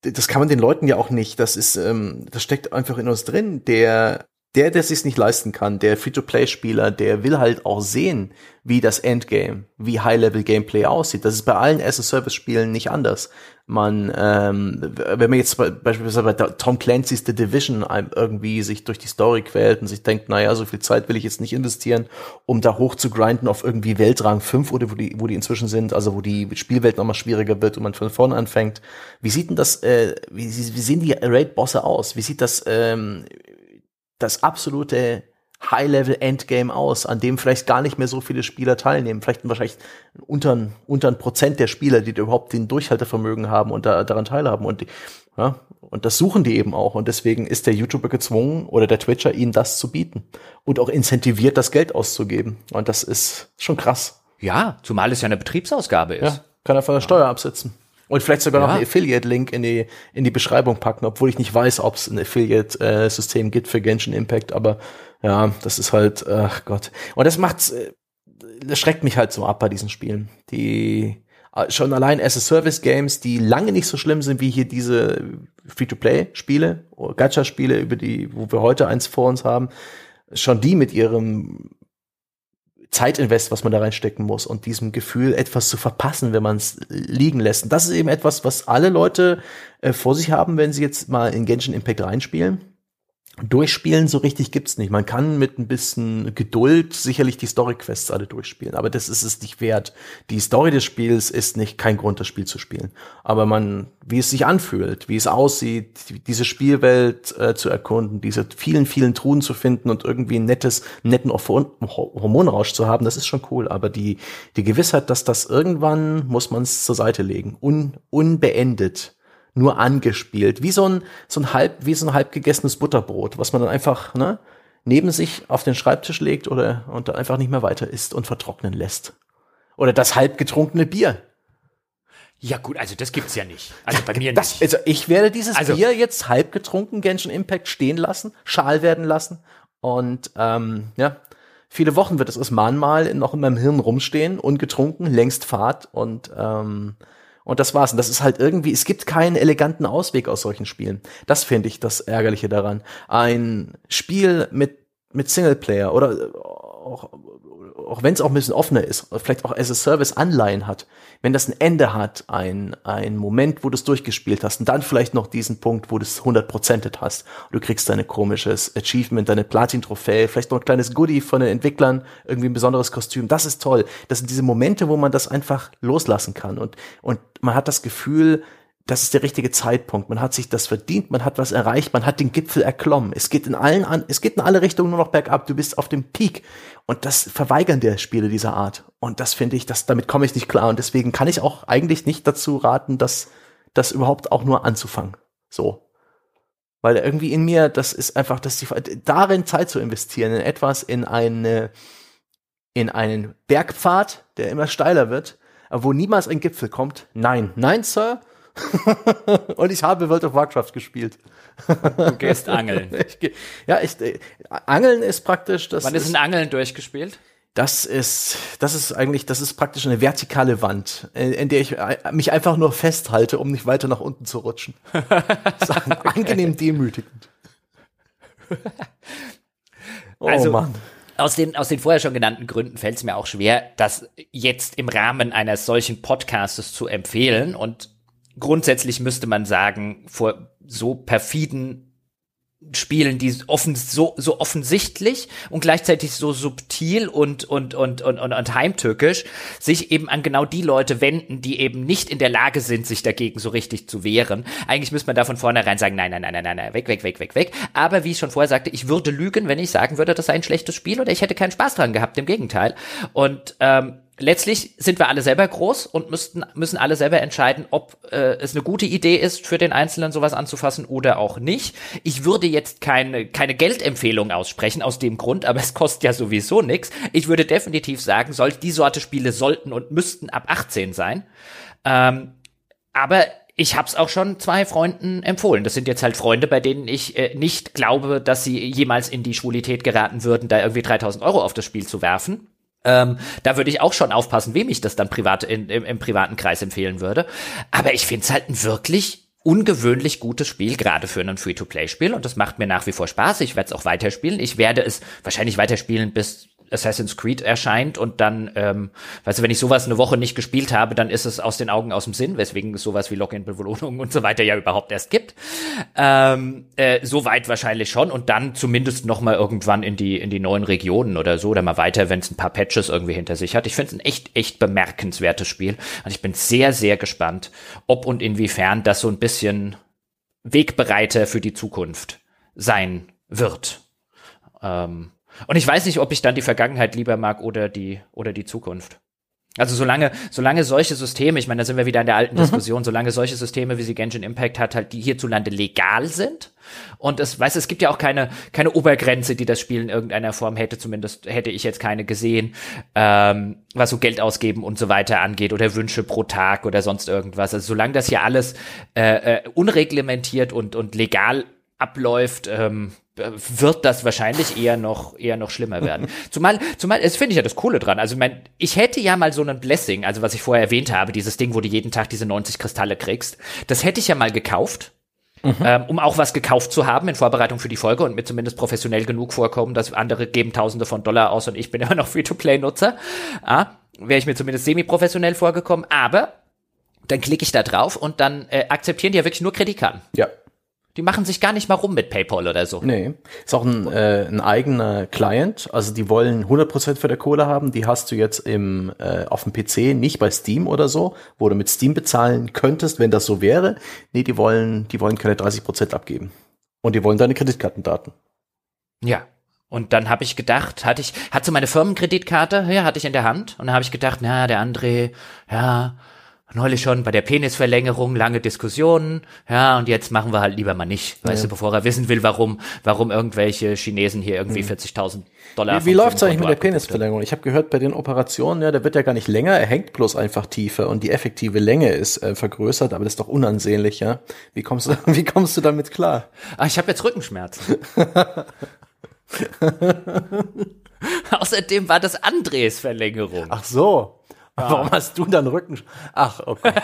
Das kann man den Leuten ja auch nicht. Das ist, ähm, das steckt einfach in uns drin. Der der, der sich nicht leisten kann, der Free-to-Play-Spieler, der will halt auch sehen, wie das Endgame, wie High-Level-Gameplay aussieht. Das ist bei allen as-a-Service-Spielen nicht anders. Man, ähm, wenn man jetzt beispielsweise bei Tom Clancy's The Division irgendwie sich durch die Story quält und sich denkt, naja, so viel Zeit will ich jetzt nicht investieren, um da hoch zu grinden auf irgendwie Weltrang 5 oder wo die, wo die inzwischen sind, also wo die Spielwelt nochmal schwieriger wird und man von vorne anfängt. Wie sieht denn das, äh, wie, wie sehen die Raid-Bosse aus? Wie sieht das, ähm, das absolute High-Level-Endgame aus, an dem vielleicht gar nicht mehr so viele Spieler teilnehmen. Vielleicht wahrscheinlich unter, unter ein Prozent der Spieler, die überhaupt den Durchhaltevermögen haben und da, daran teilhaben. Und, ja, und das suchen die eben auch. Und deswegen ist der YouTuber gezwungen oder der Twitcher, ihnen das zu bieten. Und auch incentiviert, das Geld auszugeben. Und das ist schon krass. Ja, zumal es ja eine Betriebsausgabe ist. Ja, kann er von der Steuer absetzen. Und vielleicht sogar ja. noch einen Affiliate-Link in die, in die Beschreibung packen, obwohl ich nicht weiß, ob es ein Affiliate-System gibt für Genshin Impact, aber ja, das ist halt, ach Gott. Und das macht's, äh, das schreckt mich halt so ab bei diesen Spielen. Die äh, schon allein as-a-Service-Games, die lange nicht so schlimm sind wie hier diese Free-to-Play-Spiele, Gacha-Spiele, über die, wo wir heute eins vor uns haben, schon die mit ihrem Zeitinvest, was man da reinstecken muss und diesem Gefühl, etwas zu verpassen, wenn man es liegen lässt. Und das ist eben etwas, was alle Leute äh, vor sich haben, wenn sie jetzt mal in Genshin Impact reinspielen Durchspielen so richtig gibt's nicht. Man kann mit ein bisschen Geduld sicherlich die Story-Quests alle durchspielen, aber das ist es nicht wert. Die Story des Spiels ist nicht kein Grund, das Spiel zu spielen. Aber man, wie es sich anfühlt, wie es aussieht, diese Spielwelt äh, zu erkunden, diese vielen, vielen Truhen zu finden und irgendwie ein nettes, netten Hormonrausch zu haben, das ist schon cool. Aber die, die Gewissheit, dass das irgendwann muss man es zur Seite legen, un, unbeendet nur angespielt, wie so ein so ein halb wie so ein halb gegessenes Butterbrot, was man dann einfach ne, neben sich auf den Schreibtisch legt oder und dann einfach nicht mehr weiter isst und vertrocknen lässt. Oder das halb getrunkene Bier. Ja gut, also das gibt's ja nicht. Also bei mir das, nicht. Also ich werde dieses also, Bier jetzt halb getrunken Genshin Impact stehen lassen, schal werden lassen und ähm, ja, viele Wochen wird es als Mahnmal noch in meinem Hirn rumstehen, ungetrunken, längst Fahrt und ähm, und das war's. Und das ist halt irgendwie, es gibt keinen eleganten Ausweg aus solchen Spielen. Das finde ich das Ärgerliche daran. Ein Spiel mit, mit Singleplayer oder auch auch wenn es auch ein bisschen offener ist, vielleicht auch as a Service Anleihen hat, wenn das ein Ende hat, ein, ein Moment, wo du es durchgespielt hast und dann vielleicht noch diesen Punkt, wo du es 100%et hast, du kriegst deine komisches Achievement, deine Platin-Trophäe, vielleicht noch ein kleines Goodie von den Entwicklern, irgendwie ein besonderes Kostüm, das ist toll. Das sind diese Momente, wo man das einfach loslassen kann. Und, und man hat das Gefühl, das ist der richtige Zeitpunkt. Man hat sich das verdient, man hat was erreicht, man hat den Gipfel erklommen. Es geht in allen an, es geht in alle Richtungen nur noch bergab. Du bist auf dem Peak. Und das verweigern der Spiele dieser Art. Und das finde ich, das, damit komme ich nicht klar. Und deswegen kann ich auch eigentlich nicht dazu raten, das, das überhaupt auch nur anzufangen. So. Weil irgendwie in mir, das ist einfach, dass die, darin Zeit zu investieren, in etwas, in eine, in einen Bergpfad, der immer steiler wird, wo niemals ein Gipfel kommt. Nein, nein, Sir, und ich habe World of Warcraft gespielt. Du gehst angeln. Ich, ja, ich, äh, Angeln ist praktisch das. Wann ist ein Angeln durchgespielt? Das ist, das ist eigentlich, das ist praktisch eine vertikale Wand, in, in der ich äh, mich einfach nur festhalte, um nicht weiter nach unten zu rutschen. Ist angenehm demütigend. Oh also, Mann. Aus den, aus den vorher schon genannten Gründen fällt es mir auch schwer, das jetzt im Rahmen eines solchen Podcastes zu empfehlen. Und grundsätzlich müsste man sagen, vor so perfiden Spielen, die offen, so, so offensichtlich und gleichzeitig so subtil und, und, und, und, und, und heimtückisch sich eben an genau die Leute wenden, die eben nicht in der Lage sind, sich dagegen so richtig zu wehren. Eigentlich müsste man da von vornherein sagen, nein, nein, nein, nein, nein, weg, weg, weg, weg, weg. Aber wie ich schon vorher sagte, ich würde lügen, wenn ich sagen würde, das sei ein schlechtes Spiel oder ich hätte keinen Spaß dran gehabt, im Gegenteil. Und ähm, letztlich sind wir alle selber groß und müssten, müssen alle selber entscheiden, ob äh, es eine gute Idee ist, für den Einzelnen sowas anzufassen oder auch nicht. Ich würde jetzt keine, keine Geldempfehlung aussprechen aus dem Grund, aber es kostet ja sowieso nichts. Ich würde definitiv sagen, soll, die Sorte Spiele sollten und müssten ab 18 sein. Ähm, aber ich habe es auch schon zwei Freunden empfohlen. Das sind jetzt halt Freunde, bei denen ich äh, nicht glaube, dass sie jemals in die Schwulität geraten würden, da irgendwie 3000 Euro auf das Spiel zu werfen. Ähm, da würde ich auch schon aufpassen, wem ich das dann privat in, im, im privaten Kreis empfehlen würde. Aber ich finde es halt ein wirklich ungewöhnlich gutes Spiel, gerade für ein Free-to-Play-Spiel. Und das macht mir nach wie vor Spaß. Ich werde es auch weiterspielen. Ich werde es wahrscheinlich weiterspielen, bis Assassin's Creed erscheint und dann, ähm, weißt du, wenn ich sowas eine Woche nicht gespielt habe, dann ist es aus den Augen, aus dem Sinn, weswegen es sowas wie Login-Belohnungen und so weiter ja überhaupt erst gibt. Ähm, äh, so weit wahrscheinlich schon und dann zumindest noch mal irgendwann in die in die neuen Regionen oder so oder mal weiter, wenn es ein paar Patches irgendwie hinter sich hat. Ich finde es ein echt echt bemerkenswertes Spiel und ich bin sehr sehr gespannt, ob und inwiefern das so ein bisschen Wegbereiter für die Zukunft sein wird. Ähm, und ich weiß nicht, ob ich dann die Vergangenheit lieber mag oder die, oder die Zukunft. Also solange, solange solche Systeme, ich meine, da sind wir wieder in der alten mhm. Diskussion, solange solche Systeme, wie sie Genshin Impact hat, halt die hierzulande legal sind. Und es, weißt es gibt ja auch keine, keine Obergrenze, die das Spiel in irgendeiner Form hätte, zumindest hätte ich jetzt keine gesehen, ähm, was so Geld ausgeben und so weiter angeht oder Wünsche pro Tag oder sonst irgendwas. Also solange das hier alles äh, äh, unreglementiert und, und legal abläuft, ähm, wird das wahrscheinlich eher noch eher noch schlimmer werden. zumal zumal es finde ich ja das coole dran. Also mein ich hätte ja mal so einen Blessing, also was ich vorher erwähnt habe, dieses Ding, wo du jeden Tag diese 90 Kristalle kriegst. Das hätte ich ja mal gekauft. Mhm. Ähm, um auch was gekauft zu haben in Vorbereitung für die Folge und mir zumindest professionell genug vorkommen, dass andere geben Tausende von Dollar aus und ich bin immer noch Free-to-Play-Nutzer. Ah, Wäre ich mir zumindest semi-professionell vorgekommen, aber dann klicke ich da drauf und dann äh, akzeptieren die ja wirklich nur Kreditkarten. Ja. Die machen sich gar nicht mal rum mit PayPal oder so. Nee, ist auch ein, äh, ein eigener Client. Also die wollen 100% für der Kohle haben. Die hast du jetzt im äh, auf dem PC, nicht bei Steam oder so, wo du mit Steam bezahlen könntest, wenn das so wäre. Nee, die wollen, die wollen keine 30% abgeben. Und die wollen deine Kreditkartendaten. Ja. Und dann habe ich gedacht, hatte ich, hatte meine Firmenkreditkarte, ja, hatte ich in der Hand. Und dann habe ich gedacht, na, der André, ja, neulich schon bei der Penisverlängerung lange Diskussionen, ja, und jetzt machen wir halt lieber mal nicht, ja. weißt du, bevor er wissen will, warum, warum irgendwelche Chinesen hier irgendwie 40.000 mhm. Dollar. Wie, wie läuft's eigentlich mit der Penisverlängerung? Ich habe gehört, bei den Operationen, ja, der wird ja gar nicht länger, er hängt bloß einfach tiefer und die effektive Länge ist äh, vergrößert, aber das ist doch unansehnlich, ja. Wie kommst du, wie kommst du damit klar? Ah, ich habe jetzt Rückenschmerzen. Außerdem war das Andres Verlängerung. Ach so. Ja. Warum hast du dann Rücken? Ach, okay.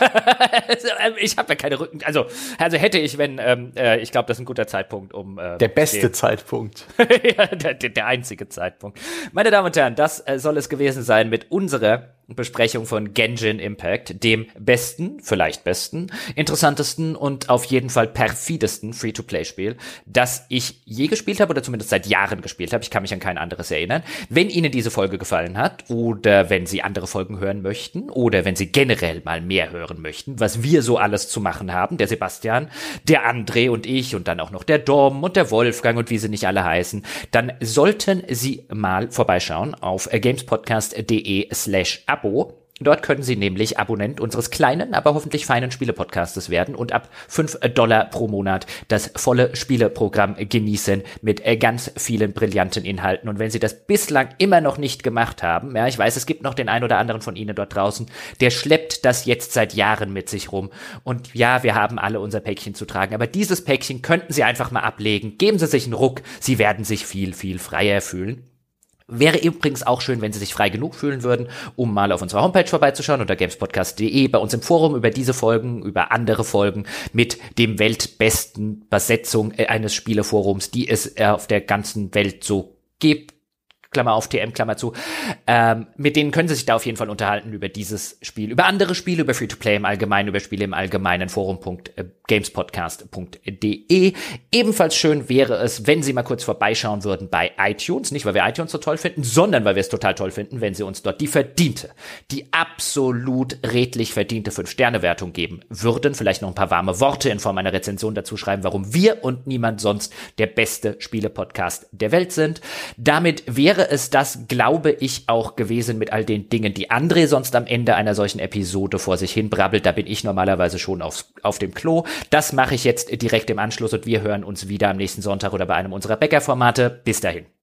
Ähm, ich habe ja keine Rücken. Also, also hätte ich, wenn, ähm, äh, ich glaube, das ist ein guter Zeitpunkt, um. Äh, der beste den, Zeitpunkt. ja, der, der einzige Zeitpunkt. Meine Damen und Herren, das äh, soll es gewesen sein mit unserer Besprechung von Genshin Impact, dem besten, vielleicht besten, interessantesten und auf jeden Fall perfidesten Free-to-Play-Spiel, das ich je gespielt habe oder zumindest seit Jahren gespielt habe. Ich kann mich an kein anderes erinnern. Wenn Ihnen diese Folge gefallen hat oder wenn Sie andere Folgen hören möchten oder wenn Sie generell mal mehr hören möchten, was wir so alles zu machen haben, der Sebastian, der André und ich und dann auch noch der Dom und der Wolfgang und wie sie nicht alle heißen, dann sollten Sie mal vorbeischauen auf gamespodcast.de slash Abo. Dort können Sie nämlich Abonnent unseres kleinen, aber hoffentlich feinen Spielepodcastes werden und ab fünf Dollar pro Monat das volle Spieleprogramm genießen mit äh, ganz vielen brillanten Inhalten. Und wenn Sie das bislang immer noch nicht gemacht haben, ja, ich weiß, es gibt noch den ein oder anderen von Ihnen dort draußen, der schleppt das jetzt seit Jahren mit sich rum. Und ja, wir haben alle unser Päckchen zu tragen, aber dieses Päckchen könnten Sie einfach mal ablegen. Geben Sie sich einen Ruck, Sie werden sich viel, viel freier fühlen. Wäre übrigens auch schön, wenn Sie sich frei genug fühlen würden, um mal auf unserer Homepage vorbeizuschauen unter gamespodcast.de, bei uns im Forum über diese Folgen, über andere Folgen mit dem weltbesten Besetzung äh, eines Spieleforums, die es äh, auf der ganzen Welt so G Klammer auf TM, Klammer zu. Ähm, mit denen können Sie sich da auf jeden Fall unterhalten über dieses Spiel, über andere Spiele, über Free-to-Play im Allgemeinen, über Spiele im Allgemeinen, forum.gamespodcast.de. Ebenfalls schön wäre es, wenn Sie mal kurz vorbeischauen würden bei iTunes, nicht weil wir iTunes so toll finden, sondern weil wir es total toll finden, wenn Sie uns dort die verdiente, die absolut redlich verdiente 5-Sterne-Wertung geben würden, vielleicht noch ein paar warme Worte in Form einer Rezension dazu schreiben, warum wir und niemand sonst der beste Spiele-Podcast der Welt sind. Damit wäre es das, glaube ich, auch gewesen mit all den Dingen, die André sonst am Ende einer solchen Episode vor sich hin brabbelt. Da bin ich normalerweise schon auf, auf dem Klo. Das mache ich jetzt direkt im Anschluss und wir hören uns wieder am nächsten Sonntag oder bei einem unserer Bäckerformate. Bis dahin.